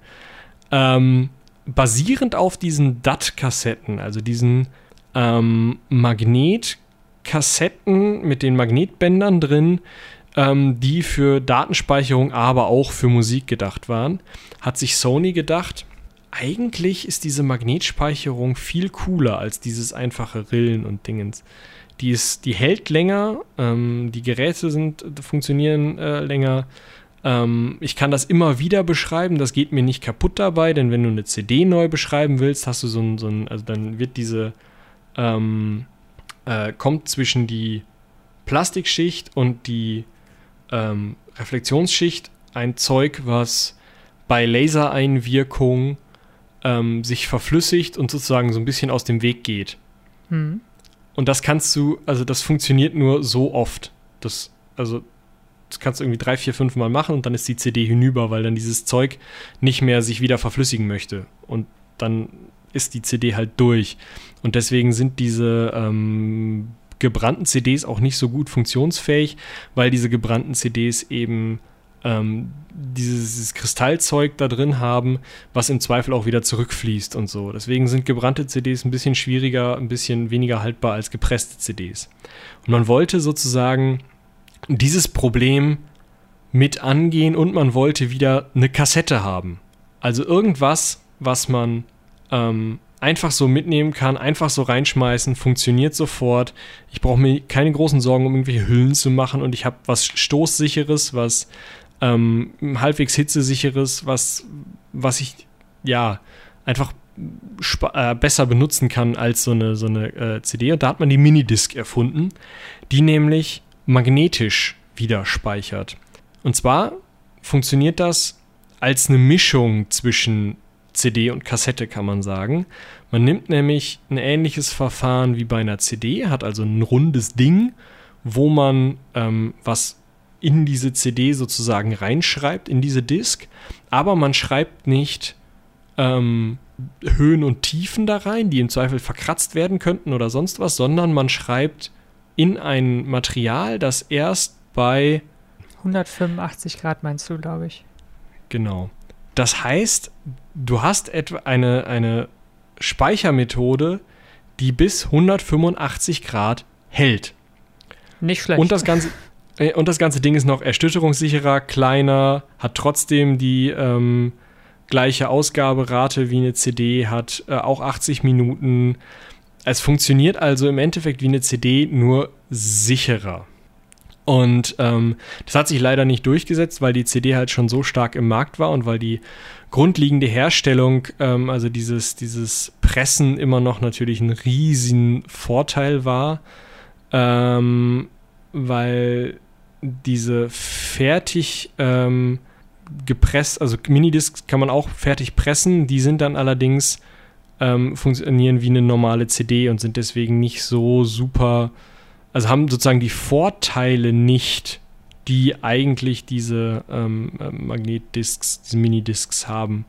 Ähm, basierend auf diesen DAT-Kassetten, also diesen ähm, Magnetkassetten mit den Magnetbändern drin, ähm, die für Datenspeicherung, aber auch für Musik gedacht waren, hat sich Sony gedacht, eigentlich ist diese Magnetspeicherung viel cooler als dieses einfache Rillen und Dingens. Die, ist, die hält länger, ähm, die Geräte sind, funktionieren äh, länger. Ähm, ich kann das immer wieder beschreiben, das geht mir nicht kaputt dabei, denn wenn du eine CD neu beschreiben willst, hast du so ein, so ein also dann wird diese, ähm, äh, kommt zwischen die Plastikschicht und die ähm, Reflexionsschicht ein Zeug, was bei Lasereinwirkung ähm, sich verflüssigt und sozusagen so ein bisschen aus dem Weg geht. Mhm. Und das kannst du, also das funktioniert nur so oft. Das, also, das kannst du irgendwie drei, vier, fünf Mal machen und dann ist die CD hinüber, weil dann dieses Zeug nicht mehr sich wieder verflüssigen möchte. Und dann ist die CD halt durch. Und deswegen sind diese ähm, gebrannten CDs auch nicht so gut funktionsfähig, weil diese gebrannten CDs eben ähm, dieses Kristallzeug da drin haben, was im Zweifel auch wieder zurückfließt und so. Deswegen sind gebrannte CDs ein bisschen schwieriger, ein bisschen weniger haltbar als gepresste CDs. Und man wollte sozusagen dieses Problem mit angehen und man wollte wieder eine Kassette haben. Also irgendwas, was man ähm, einfach so mitnehmen kann, einfach so reinschmeißen, funktioniert sofort. Ich brauche mir keine großen Sorgen um irgendwelche Hüllen zu machen und ich habe was Stoßsicheres, was ähm, halbwegs hitzesicheres, was, was ich ja einfach äh, besser benutzen kann als so eine, so eine äh, CD. Und da hat man die Minidisc erfunden, die nämlich magnetisch wieder speichert. Und zwar funktioniert das als eine Mischung zwischen CD und Kassette, kann man sagen. Man nimmt nämlich ein ähnliches Verfahren wie bei einer CD, hat also ein rundes Ding, wo man ähm, was in diese CD sozusagen reinschreibt, in diese Disk, aber man schreibt nicht ähm, Höhen und Tiefen da rein, die im Zweifel verkratzt werden könnten oder sonst was, sondern man schreibt in ein Material, das erst bei 185 Grad meinst du, glaube ich. Genau. Das heißt, du hast etwa eine, eine Speichermethode, die bis 185 Grad hält. Nicht schlecht. Und das ganze und das ganze Ding ist noch erstütterungssicherer, kleiner, hat trotzdem die ähm, gleiche Ausgaberate wie eine CD, hat äh, auch 80 Minuten. Es funktioniert also im Endeffekt wie eine CD, nur sicherer. Und ähm, das hat sich leider nicht durchgesetzt, weil die CD halt schon so stark im Markt war und weil die grundlegende Herstellung, ähm, also dieses, dieses Pressen immer noch natürlich ein riesen Vorteil war, ähm, weil diese fertig ähm, gepresst, also Minidiscs kann man auch fertig pressen, die sind dann allerdings ähm, funktionieren wie eine normale CD und sind deswegen nicht so super, also haben sozusagen die Vorteile nicht, die eigentlich diese ähm, ähm Magnetdiscs, diese Minidiscs haben.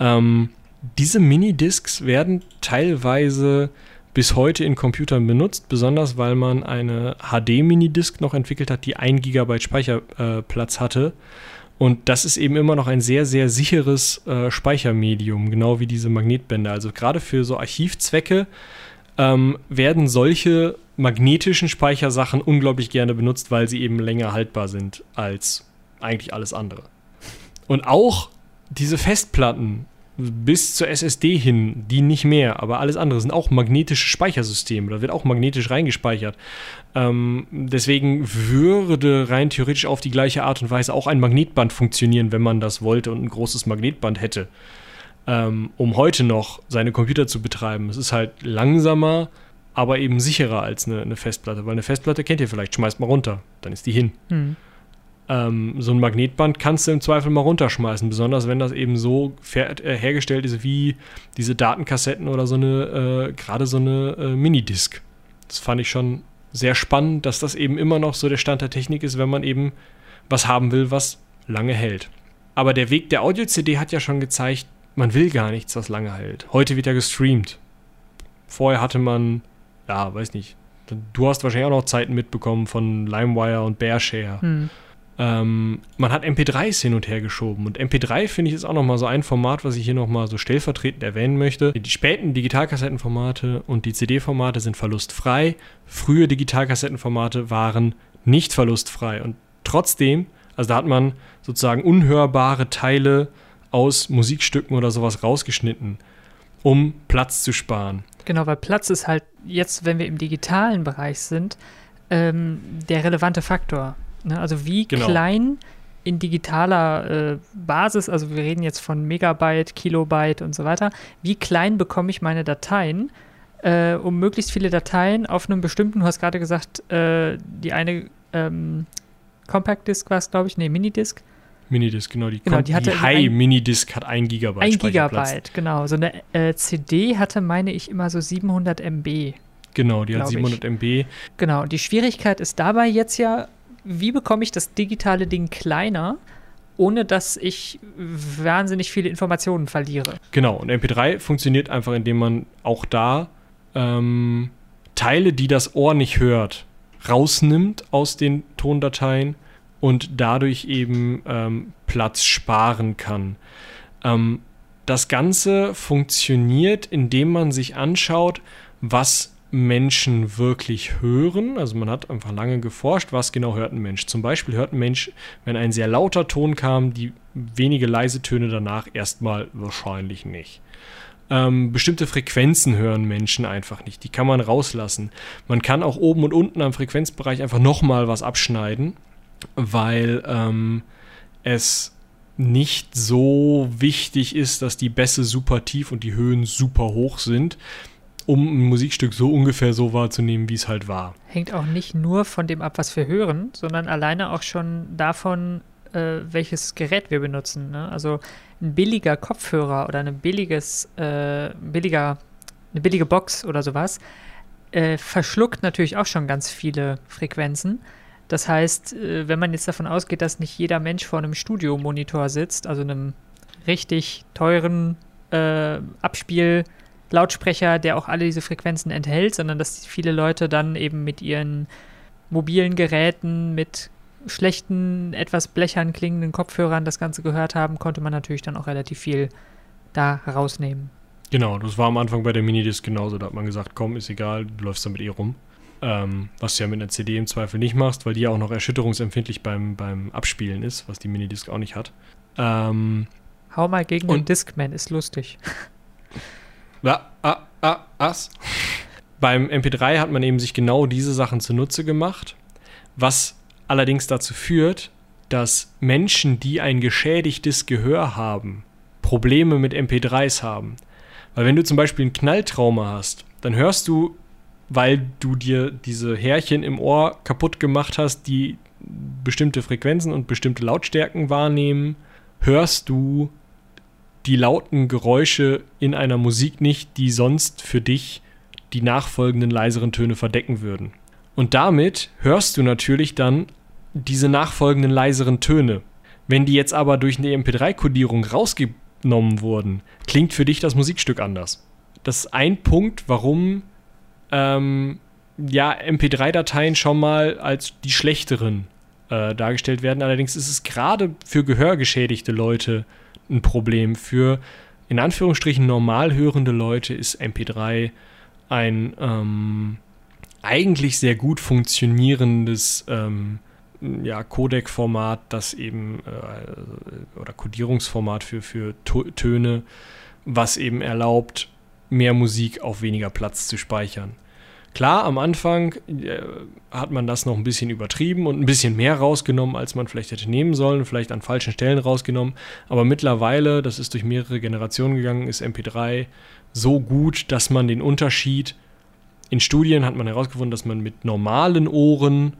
Ähm, diese Minidiscs werden teilweise bis heute in Computern benutzt, besonders weil man eine HD-Minidisc noch entwickelt hat, die 1 GB Speicherplatz äh, hatte. Und das ist eben immer noch ein sehr, sehr sicheres äh, Speichermedium, genau wie diese Magnetbänder. Also gerade für so Archivzwecke ähm, werden solche magnetischen Speichersachen unglaublich gerne benutzt, weil sie eben länger haltbar sind als eigentlich alles andere. Und auch diese Festplatten bis zur SSD hin, die nicht mehr, aber alles andere sind auch magnetische Speichersysteme. Da wird auch magnetisch reingespeichert. Ähm, deswegen würde rein theoretisch auf die gleiche Art und Weise auch ein Magnetband funktionieren, wenn man das wollte und ein großes Magnetband hätte, ähm, um heute noch seine Computer zu betreiben. Es ist halt langsamer, aber eben sicherer als eine, eine, Festplatte, weil eine Festplatte kennt ihr vielleicht, schmeißt mal runter, dann ist die hin. Hm. Ähm, so ein Magnetband kannst du im Zweifel mal runterschmeißen, besonders wenn das eben so äh, hergestellt ist wie diese Datenkassetten oder so eine, äh, gerade so eine äh, Minidisc. Das fand ich schon sehr spannend, dass das eben immer noch so der Stand der Technik ist, wenn man eben was haben will, was lange hält. Aber der Weg der Audio-CD hat ja schon gezeigt, man will gar nichts, was lange hält. Heute wird ja gestreamt. Vorher hatte man, ja, weiß nicht, du hast wahrscheinlich auch noch Zeiten mitbekommen von LimeWire und Bearshare. Hm ähm, man hat MP3s hin und her geschoben. Und MP3 finde ich ist auch nochmal so ein Format, was ich hier nochmal so stellvertretend erwähnen möchte. Die späten Digitalkassettenformate und die CD-Formate sind verlustfrei. Frühe Digitalkassettenformate waren nicht verlustfrei. Und trotzdem, also da hat man sozusagen unhörbare Teile aus Musikstücken oder sowas rausgeschnitten, um Platz zu sparen. Genau, weil Platz ist halt jetzt, wenn wir im digitalen Bereich sind, ähm, der relevante Faktor. Ne? Also wie genau. klein in digitaler äh, Basis, also wir reden jetzt von Megabyte, Kilobyte und so weiter, wie klein bekomme ich meine Dateien, äh, um möglichst viele Dateien auf einem bestimmten, du hast gerade gesagt, äh, die eine ähm, Compact Disk war es, glaube ich, nee, Minidisc. Minidisc, genau. Die, genau, die, die High Minidisc hat 1 Gigabyte. 1 Gigabyte, genau. So eine äh, CD hatte, meine ich, immer so 700 MB. Genau, die hat 700 ich. MB. Genau, die Schwierigkeit ist dabei jetzt ja, wie bekomme ich das digitale Ding kleiner, ohne dass ich wahnsinnig viele Informationen verliere. Genau, und MP3 funktioniert einfach, indem man auch da ähm, Teile, die das Ohr nicht hört, rausnimmt aus den Tondateien und dadurch eben ähm, Platz sparen kann. Ähm, das Ganze funktioniert, indem man sich anschaut, was Menschen wirklich hören. Also man hat einfach lange geforscht, was genau hört ein Mensch. Zum Beispiel hört ein Mensch, wenn ein sehr lauter Ton kam, die wenige leise Töne danach erstmal wahrscheinlich nicht. Ähm, bestimmte Frequenzen hören Menschen einfach nicht. Die kann man rauslassen. Man kann auch oben und unten am Frequenzbereich einfach nochmal was abschneiden, weil ähm, es nicht so wichtig ist, dass die Bässe super tief und die Höhen super hoch sind um ein Musikstück so ungefähr so wahrzunehmen, wie es halt war. Hängt auch nicht nur von dem ab, was wir hören, sondern alleine auch schon davon, äh, welches Gerät wir benutzen. Ne? Also ein billiger Kopfhörer oder eine billiges, äh, billiger, eine billige Box oder sowas äh, verschluckt natürlich auch schon ganz viele Frequenzen. Das heißt, äh, wenn man jetzt davon ausgeht, dass nicht jeder Mensch vor einem Studiomonitor sitzt, also einem richtig teuren äh, Abspiel- Lautsprecher, der auch alle diese Frequenzen enthält, sondern dass viele Leute dann eben mit ihren mobilen Geräten, mit schlechten, etwas blechern klingenden Kopfhörern das Ganze gehört haben, konnte man natürlich dann auch relativ viel da rausnehmen. Genau, das war am Anfang bei der Minidisc genauso. Da hat man gesagt, komm, ist egal, du läufst damit eh rum. Ähm, was du ja mit einer CD im Zweifel nicht machst, weil die ja auch noch erschütterungsempfindlich beim, beim Abspielen ist, was die Minidisc auch nicht hat. Ähm, Hau mal gegen Und- den Discman, ist lustig. Ah, ah, ah, was? Beim MP3 hat man eben sich genau diese Sachen zunutze gemacht, was allerdings dazu führt, dass Menschen, die ein geschädigtes Gehör haben, Probleme mit MP3s haben. Weil wenn du zum Beispiel ein Knalltrauma hast, dann hörst du, weil du dir diese Härchen im Ohr kaputt gemacht hast, die bestimmte Frequenzen und bestimmte Lautstärken wahrnehmen, hörst du die lauten Geräusche in einer Musik nicht, die sonst für dich die nachfolgenden leiseren Töne verdecken würden. Und damit hörst du natürlich dann diese nachfolgenden leiseren Töne. Wenn die jetzt aber durch eine MP3-Kodierung rausgenommen wurden, klingt für dich das Musikstück anders. Das ist ein Punkt, warum ähm, ja, MP3-Dateien schon mal als die schlechteren äh, dargestellt werden. Allerdings ist es gerade für gehörgeschädigte Leute ein Problem. Für in Anführungsstrichen normal hörende Leute ist MP3 ein ähm, eigentlich sehr gut funktionierendes ähm, ja, Codec-Format, das eben äh, oder Codierungsformat für, für Töne, was eben erlaubt, mehr Musik auf weniger Platz zu speichern. Klar, am Anfang äh, hat man das noch ein bisschen übertrieben und ein bisschen mehr rausgenommen, als man vielleicht hätte nehmen sollen, vielleicht an falschen Stellen rausgenommen. Aber mittlerweile, das ist durch mehrere Generationen gegangen, ist MP3 so gut, dass man den Unterschied in Studien hat man herausgefunden, dass man mit normalen Ohren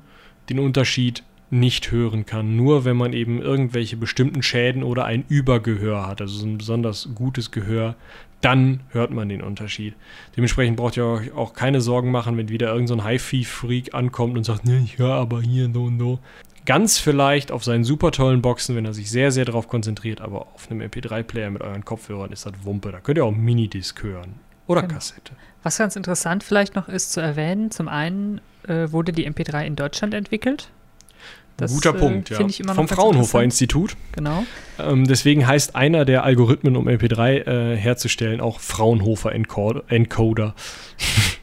den Unterschied nicht hören kann, nur wenn man eben irgendwelche bestimmten Schäden oder ein Übergehör hat, also so ein besonders gutes Gehör, dann hört man den Unterschied. Dementsprechend braucht ihr euch auch keine Sorgen machen, wenn wieder irgendein so ein HiFi-Freak ankommt und sagt, ne, ich höre aber hier so und so. Ganz vielleicht auf seinen super tollen Boxen, wenn er sich sehr, sehr darauf konzentriert, aber auf einem MP3-Player mit euren Kopfhörern ist das Wumpe. Da könnt ihr auch Minidisc hören. Oder Genau. Kassette. Was ganz interessant vielleicht noch ist zu erwähnen, zum einen äh, wurde die MP3 in Deutschland entwickelt. Das, Guter äh, Punkt, ja. ich immer Vom Fraunhofer. Institut. Genau. Ähm, deswegen heißt einer der Algorithmen, um MP3 äh, herzustellen, auch Fraunhofer Encoder. Encoder.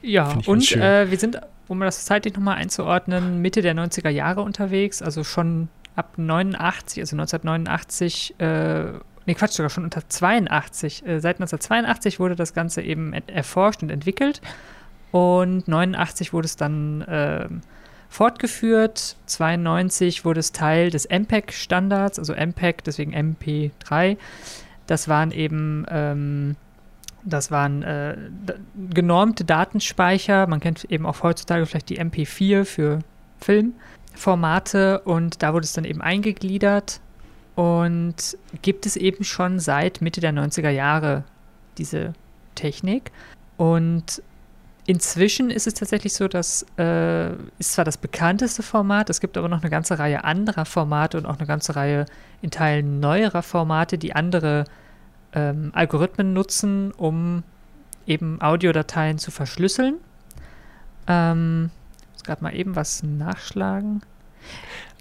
Ja, und äh, wir sind, um das zeitlich nochmal einzuordnen, Mitte der 90er Jahre unterwegs, also schon ab 89, also 1989, äh, nee, Quatsch, sogar schon unter 82. Äh, seit 1982 wurde das Ganze eben erforscht und entwickelt und 89 wurde es dann ähm, fortgeführt. 92 wurde es Teil des MPEG-Standards, also MPEG, deswegen MP3. Das waren eben ähm, das waren äh, genormte Datenspeicher. Man kennt eben auch heutzutage vielleicht die MP4 für Filmformate und da wurde es dann eben eingegliedert und gibt es eben schon seit Mitte der 90er Jahre diese Technik. Und inzwischen ist es tatsächlich so, dass äh, ist zwar das bekannteste Format, es gibt aber noch eine ganze Reihe anderer Formate und auch eine ganze Reihe in Teilen neuerer Formate, die andere ähm, Algorithmen nutzen, um eben Audiodateien zu verschlüsseln. Ähm, ich muss gerade mal eben was nachschlagen.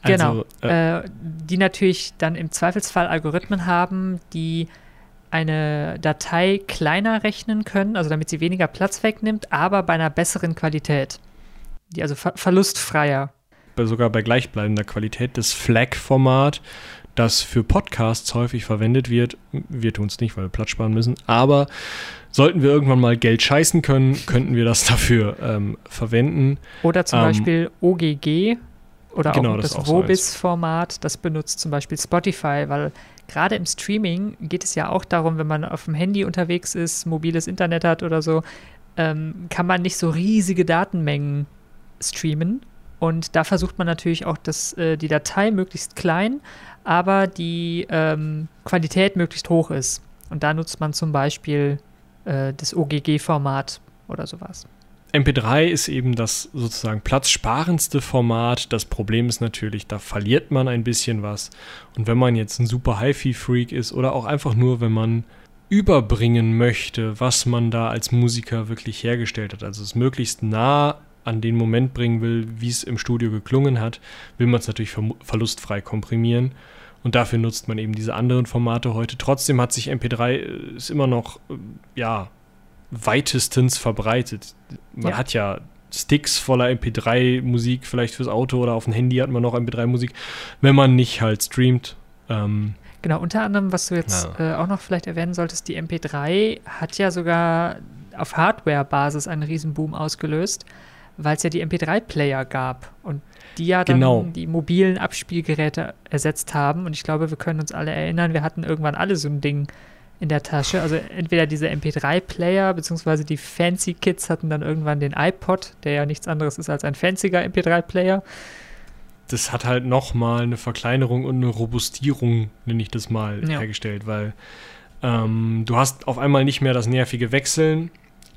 Genau. Also, äh, Äh, die natürlich dann im Zweifelsfall Algorithmen haben, die eine Datei kleiner rechnen können, also damit sie weniger Platz wegnimmt, aber bei einer besseren Qualität. Die also ver verlustfreier. sogar bei gleichbleibender Qualität das FLAC-Format, das für Podcasts häufig verwendet wird. Wir tun es nicht, weil wir Platz sparen müssen. Aber sollten wir irgendwann mal Geld scheißen können, könnten wir das dafür ähm, verwenden. Oder zum Ähm, Beispiel OGG oder genau, auch das das. Vobis-Format, das benutzt zum Beispiel Spotify, weil gerade im Streaming geht es ja auch darum, wenn man auf dem Handy unterwegs ist, mobiles Internet hat oder so, ähm, kann man nicht so riesige Datenmengen streamen. Und da versucht man natürlich auch, dass äh, die Datei möglichst klein, aber die ähm, Qualität möglichst hoch ist. Und da nutzt man zum Beispiel äh, das OGG-Format oder sowas. MP3 ist eben das sozusagen platzsparendste Format. Das Problem ist natürlich, da verliert man ein bisschen was. Und wenn man jetzt ein super HiFi-Freak ist oder auch einfach nur, wenn man überbringen möchte, was man da als Musiker wirklich hergestellt hat, also es möglichst nah an den Moment bringen will, wie es im Studio geklungen hat, will man es natürlich vermu- verlustfrei komprimieren. Und dafür nutzt man eben diese anderen Formate heute. Trotzdem hat sich MP3 äh, ist immer noch, äh, ja, weitestens verbreitet. Man Ja. hat ja Sticks voller MP3-Musik, vielleicht fürs Auto oder auf dem Handy hat man noch MP3-Musik, wenn man nicht halt streamt. Ähm, Genau, unter anderem, was du jetzt äh, auch noch vielleicht erwähnen solltest, die MP3 hat ja sogar auf Hardware-Basis einen Riesenboom ausgelöst, weil es ja die MP3-Player gab und die ja dann Genau. die mobilen Abspielgeräte ersetzt haben. Und ich glaube, wir können uns alle erinnern, wir hatten irgendwann alle so ein Ding in der Tasche. Also entweder diese MP3-Player, beziehungsweise die Fancy Kids hatten dann irgendwann den iPod, der ja nichts anderes ist als ein fancier MP3-Player. das hat halt nochmal eine Verkleinerung und eine Robustierung, nenne ich das mal, Ja. hergestellt, weil ähm, du hast auf einmal nicht mehr das nervige Wechseln.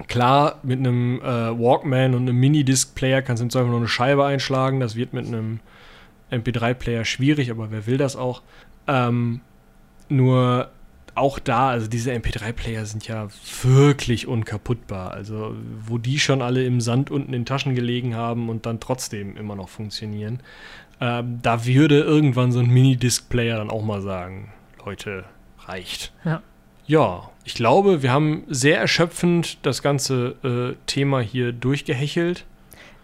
Klar, mit einem äh, Walkman und einem Minidisc-Player kannst du im Zweifel noch eine Scheibe einschlagen. Das wird mit einem MP3-Player schwierig, aber wer will das auch? Ähm, nur auch da, also diese MP3-Player sind ja wirklich unkaputtbar. Also, wo die schon alle im Sand unten in Taschen gelegen haben und dann trotzdem immer noch funktionieren. Ähm, da würde irgendwann so ein Minidisc-Player dann auch mal sagen: Leute, reicht. Ja. Ja, ich glaube, wir haben sehr erschöpfend das ganze äh, Thema hier durchgehechelt.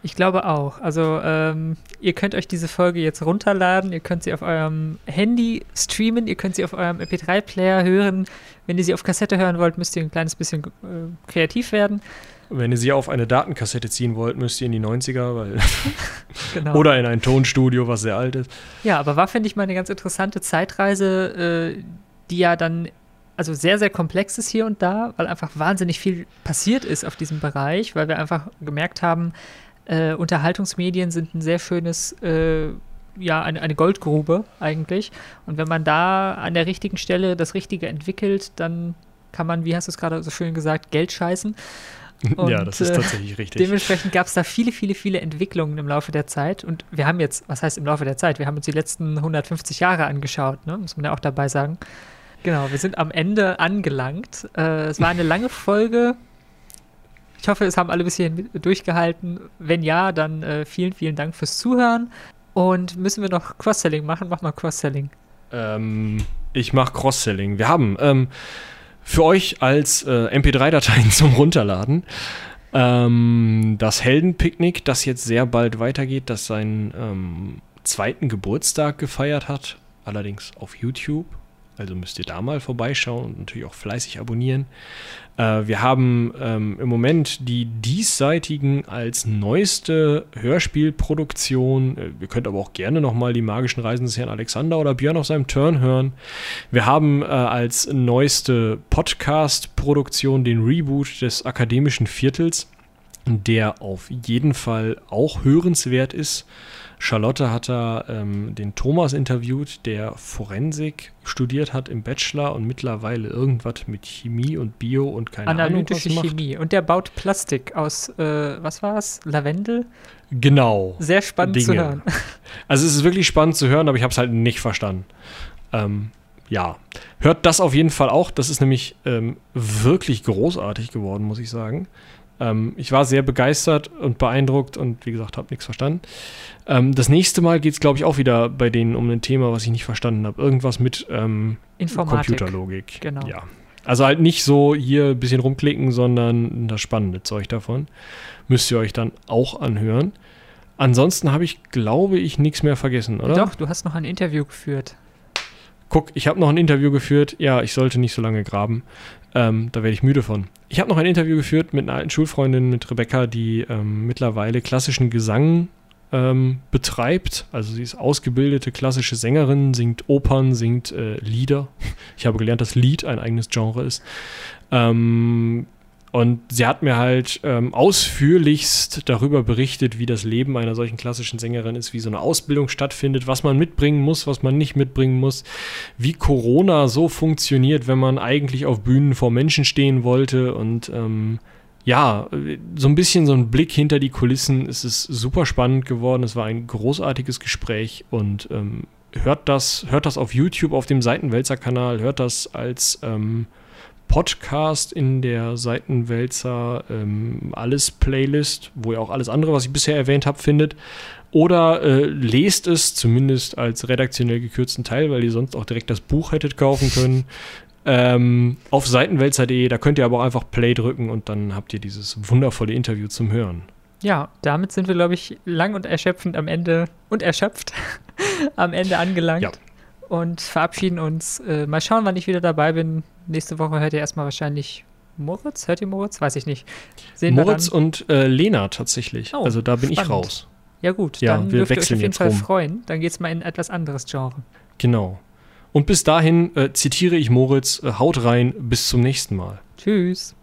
Ich glaube auch. Also ähm, ihr könnt euch diese Folge jetzt runterladen, ihr könnt sie auf eurem Handy streamen, ihr könnt sie auf eurem MP3-Player hören. Wenn ihr sie auf Kassette hören wollt, müsst ihr ein kleines bisschen äh, kreativ werden. Wenn ihr sie auf eine Datenkassette ziehen wollt, müsst ihr in die 90er, weil Genau. oder in ein Tonstudio, was sehr alt ist. Ja, aber war, finde ich, mal eine ganz interessante Zeitreise, äh, die ja dann also sehr, sehr komplex ist hier und da, weil einfach wahnsinnig viel passiert ist auf diesem Bereich, weil wir einfach gemerkt haben, äh, Unterhaltungsmedien sind ein sehr schönes, äh, ja, eine, eine Goldgrube eigentlich. Und wenn man da an der richtigen Stelle das Richtige entwickelt, dann kann man, wie hast du es gerade so schön gesagt, Geld scheißen. ja, Und, das ist äh, tatsächlich richtig. Dementsprechend gab es da viele, viele, viele Entwicklungen im Laufe der Zeit. Und wir haben jetzt, was heißt im Laufe der Zeit? Wir haben uns die letzten 150 Jahre angeschaut, ne? muss man ja auch dabei sagen. Genau, wir sind am Ende angelangt. Äh, es war eine lange Folge. Ich hoffe, es haben alle bis hierhin durchgehalten. Wenn ja, dann äh, vielen, vielen Dank fürs Zuhören. Und müssen wir noch Cross-Selling machen? Mach mal Cross-Selling. Ähm, ich mache Cross-Selling. Wir haben ähm, für euch als äh, MP3-Dateien zum Runterladen ähm, das Heldenpicknick, das jetzt sehr bald weitergeht, das seinen ähm, zweiten Geburtstag gefeiert hat, allerdings auf YouTube. Also müsst ihr da mal vorbeischauen und natürlich auch fleißig abonnieren. Äh, wir haben ähm, im Moment die diesseitigen als neueste Hörspielproduktion. Äh, ihr könnt aber auch gerne nochmal die magischen Reisen des Herrn Alexander oder Björn auf seinem Turn hören. Wir haben äh, als neueste Podcast-Produktion den Reboot des akademischen Viertels, der auf jeden Fall auch hörenswert ist. Charlotte hat da ähm, den Thomas interviewt, der Forensik studiert hat im Bachelor und mittlerweile irgendwas mit Chemie und Bio und keine Analytische Ahnung was macht. Chemie. Und der baut Plastik aus, äh, was war es? Lavendel? Genau. Sehr spannend zu Dinge. hören. Also es ist wirklich spannend zu hören, aber ich habe es halt nicht verstanden. Ähm, ja, hört das auf jeden Fall auch. Das ist nämlich ähm, wirklich großartig geworden, muss ich sagen. Ähm, ich war sehr begeistert und beeindruckt und wie gesagt, habe nichts verstanden. Ähm, das nächste Mal geht es, glaube ich, auch wieder bei denen um ein Thema, was ich nicht verstanden habe. Irgendwas mit ähm. Computerlogik. Genau. Ja. Also halt nicht so hier ein bisschen rumklicken, sondern das spannende Zeug davon. Müsst ihr euch dann auch anhören. Ansonsten habe ich, glaube ich, nichts mehr vergessen, oder? Doch, du hast noch ein Interview geführt. Guck, ich habe noch ein Interview geführt. Ja, ich sollte nicht so lange graben. Ähm, da werde ich müde von. Ich habe noch ein Interview geführt mit einer alten Schulfreundin, mit Rebecca, die ähm, mittlerweile klassischen Gesang ähm, betreibt. Also sie ist ausgebildete klassische Sängerin, singt Opern, singt äh, Lieder. Ich habe gelernt, dass Lied ein eigenes Genre ist. Ähm, und sie hat mir halt ähm, ausführlichst darüber berichtet, wie das Leben einer solchen klassischen Sängerin ist, wie so eine Ausbildung stattfindet, was man mitbringen muss, was man nicht mitbringen muss, wie Corona so funktioniert, wenn man eigentlich auf Bühnen vor Menschen stehen wollte und ähm, ja, so ein bisschen so ein Blick hinter die Kulissen. Es ist super spannend geworden. Es war ein großartiges Gespräch und ähm, hört das, hört das auf YouTube auf dem Seitenwälzer-Kanal, hört das als ähm, Podcast in der Seitenwälzer ähm, alles Playlist, wo ihr auch alles andere, was ich bisher erwähnt habe, findet. Oder äh, lest es zumindest als redaktionell gekürzten Teil, weil ihr sonst auch direkt das Buch hättet kaufen können. Ähm, auf seitenwälzer.de, da könnt ihr aber auch einfach Play drücken und dann habt ihr dieses wundervolle Interview zum Hören. Ja, damit sind wir, glaube ich, lang und erschöpfend am Ende und erschöpft am Ende angelangt. Ja. Und verabschieden uns. Äh, mal schauen, wann ich wieder dabei bin. Nächste Woche hört ihr erstmal wahrscheinlich Moritz. Hört ihr Moritz? Weiß ich nicht. Sehen Moritz und äh, Lena tatsächlich. Oh, also da bin ich spannend. raus. Ja, gut. Ja, dann wir dürft ihr euch wechseln auf jeden Fall rum. freuen. Dann geht es mal in etwas anderes Genre. Genau. Und bis dahin äh, zitiere ich Moritz, äh, haut rein, bis zum nächsten Mal. Tschüss.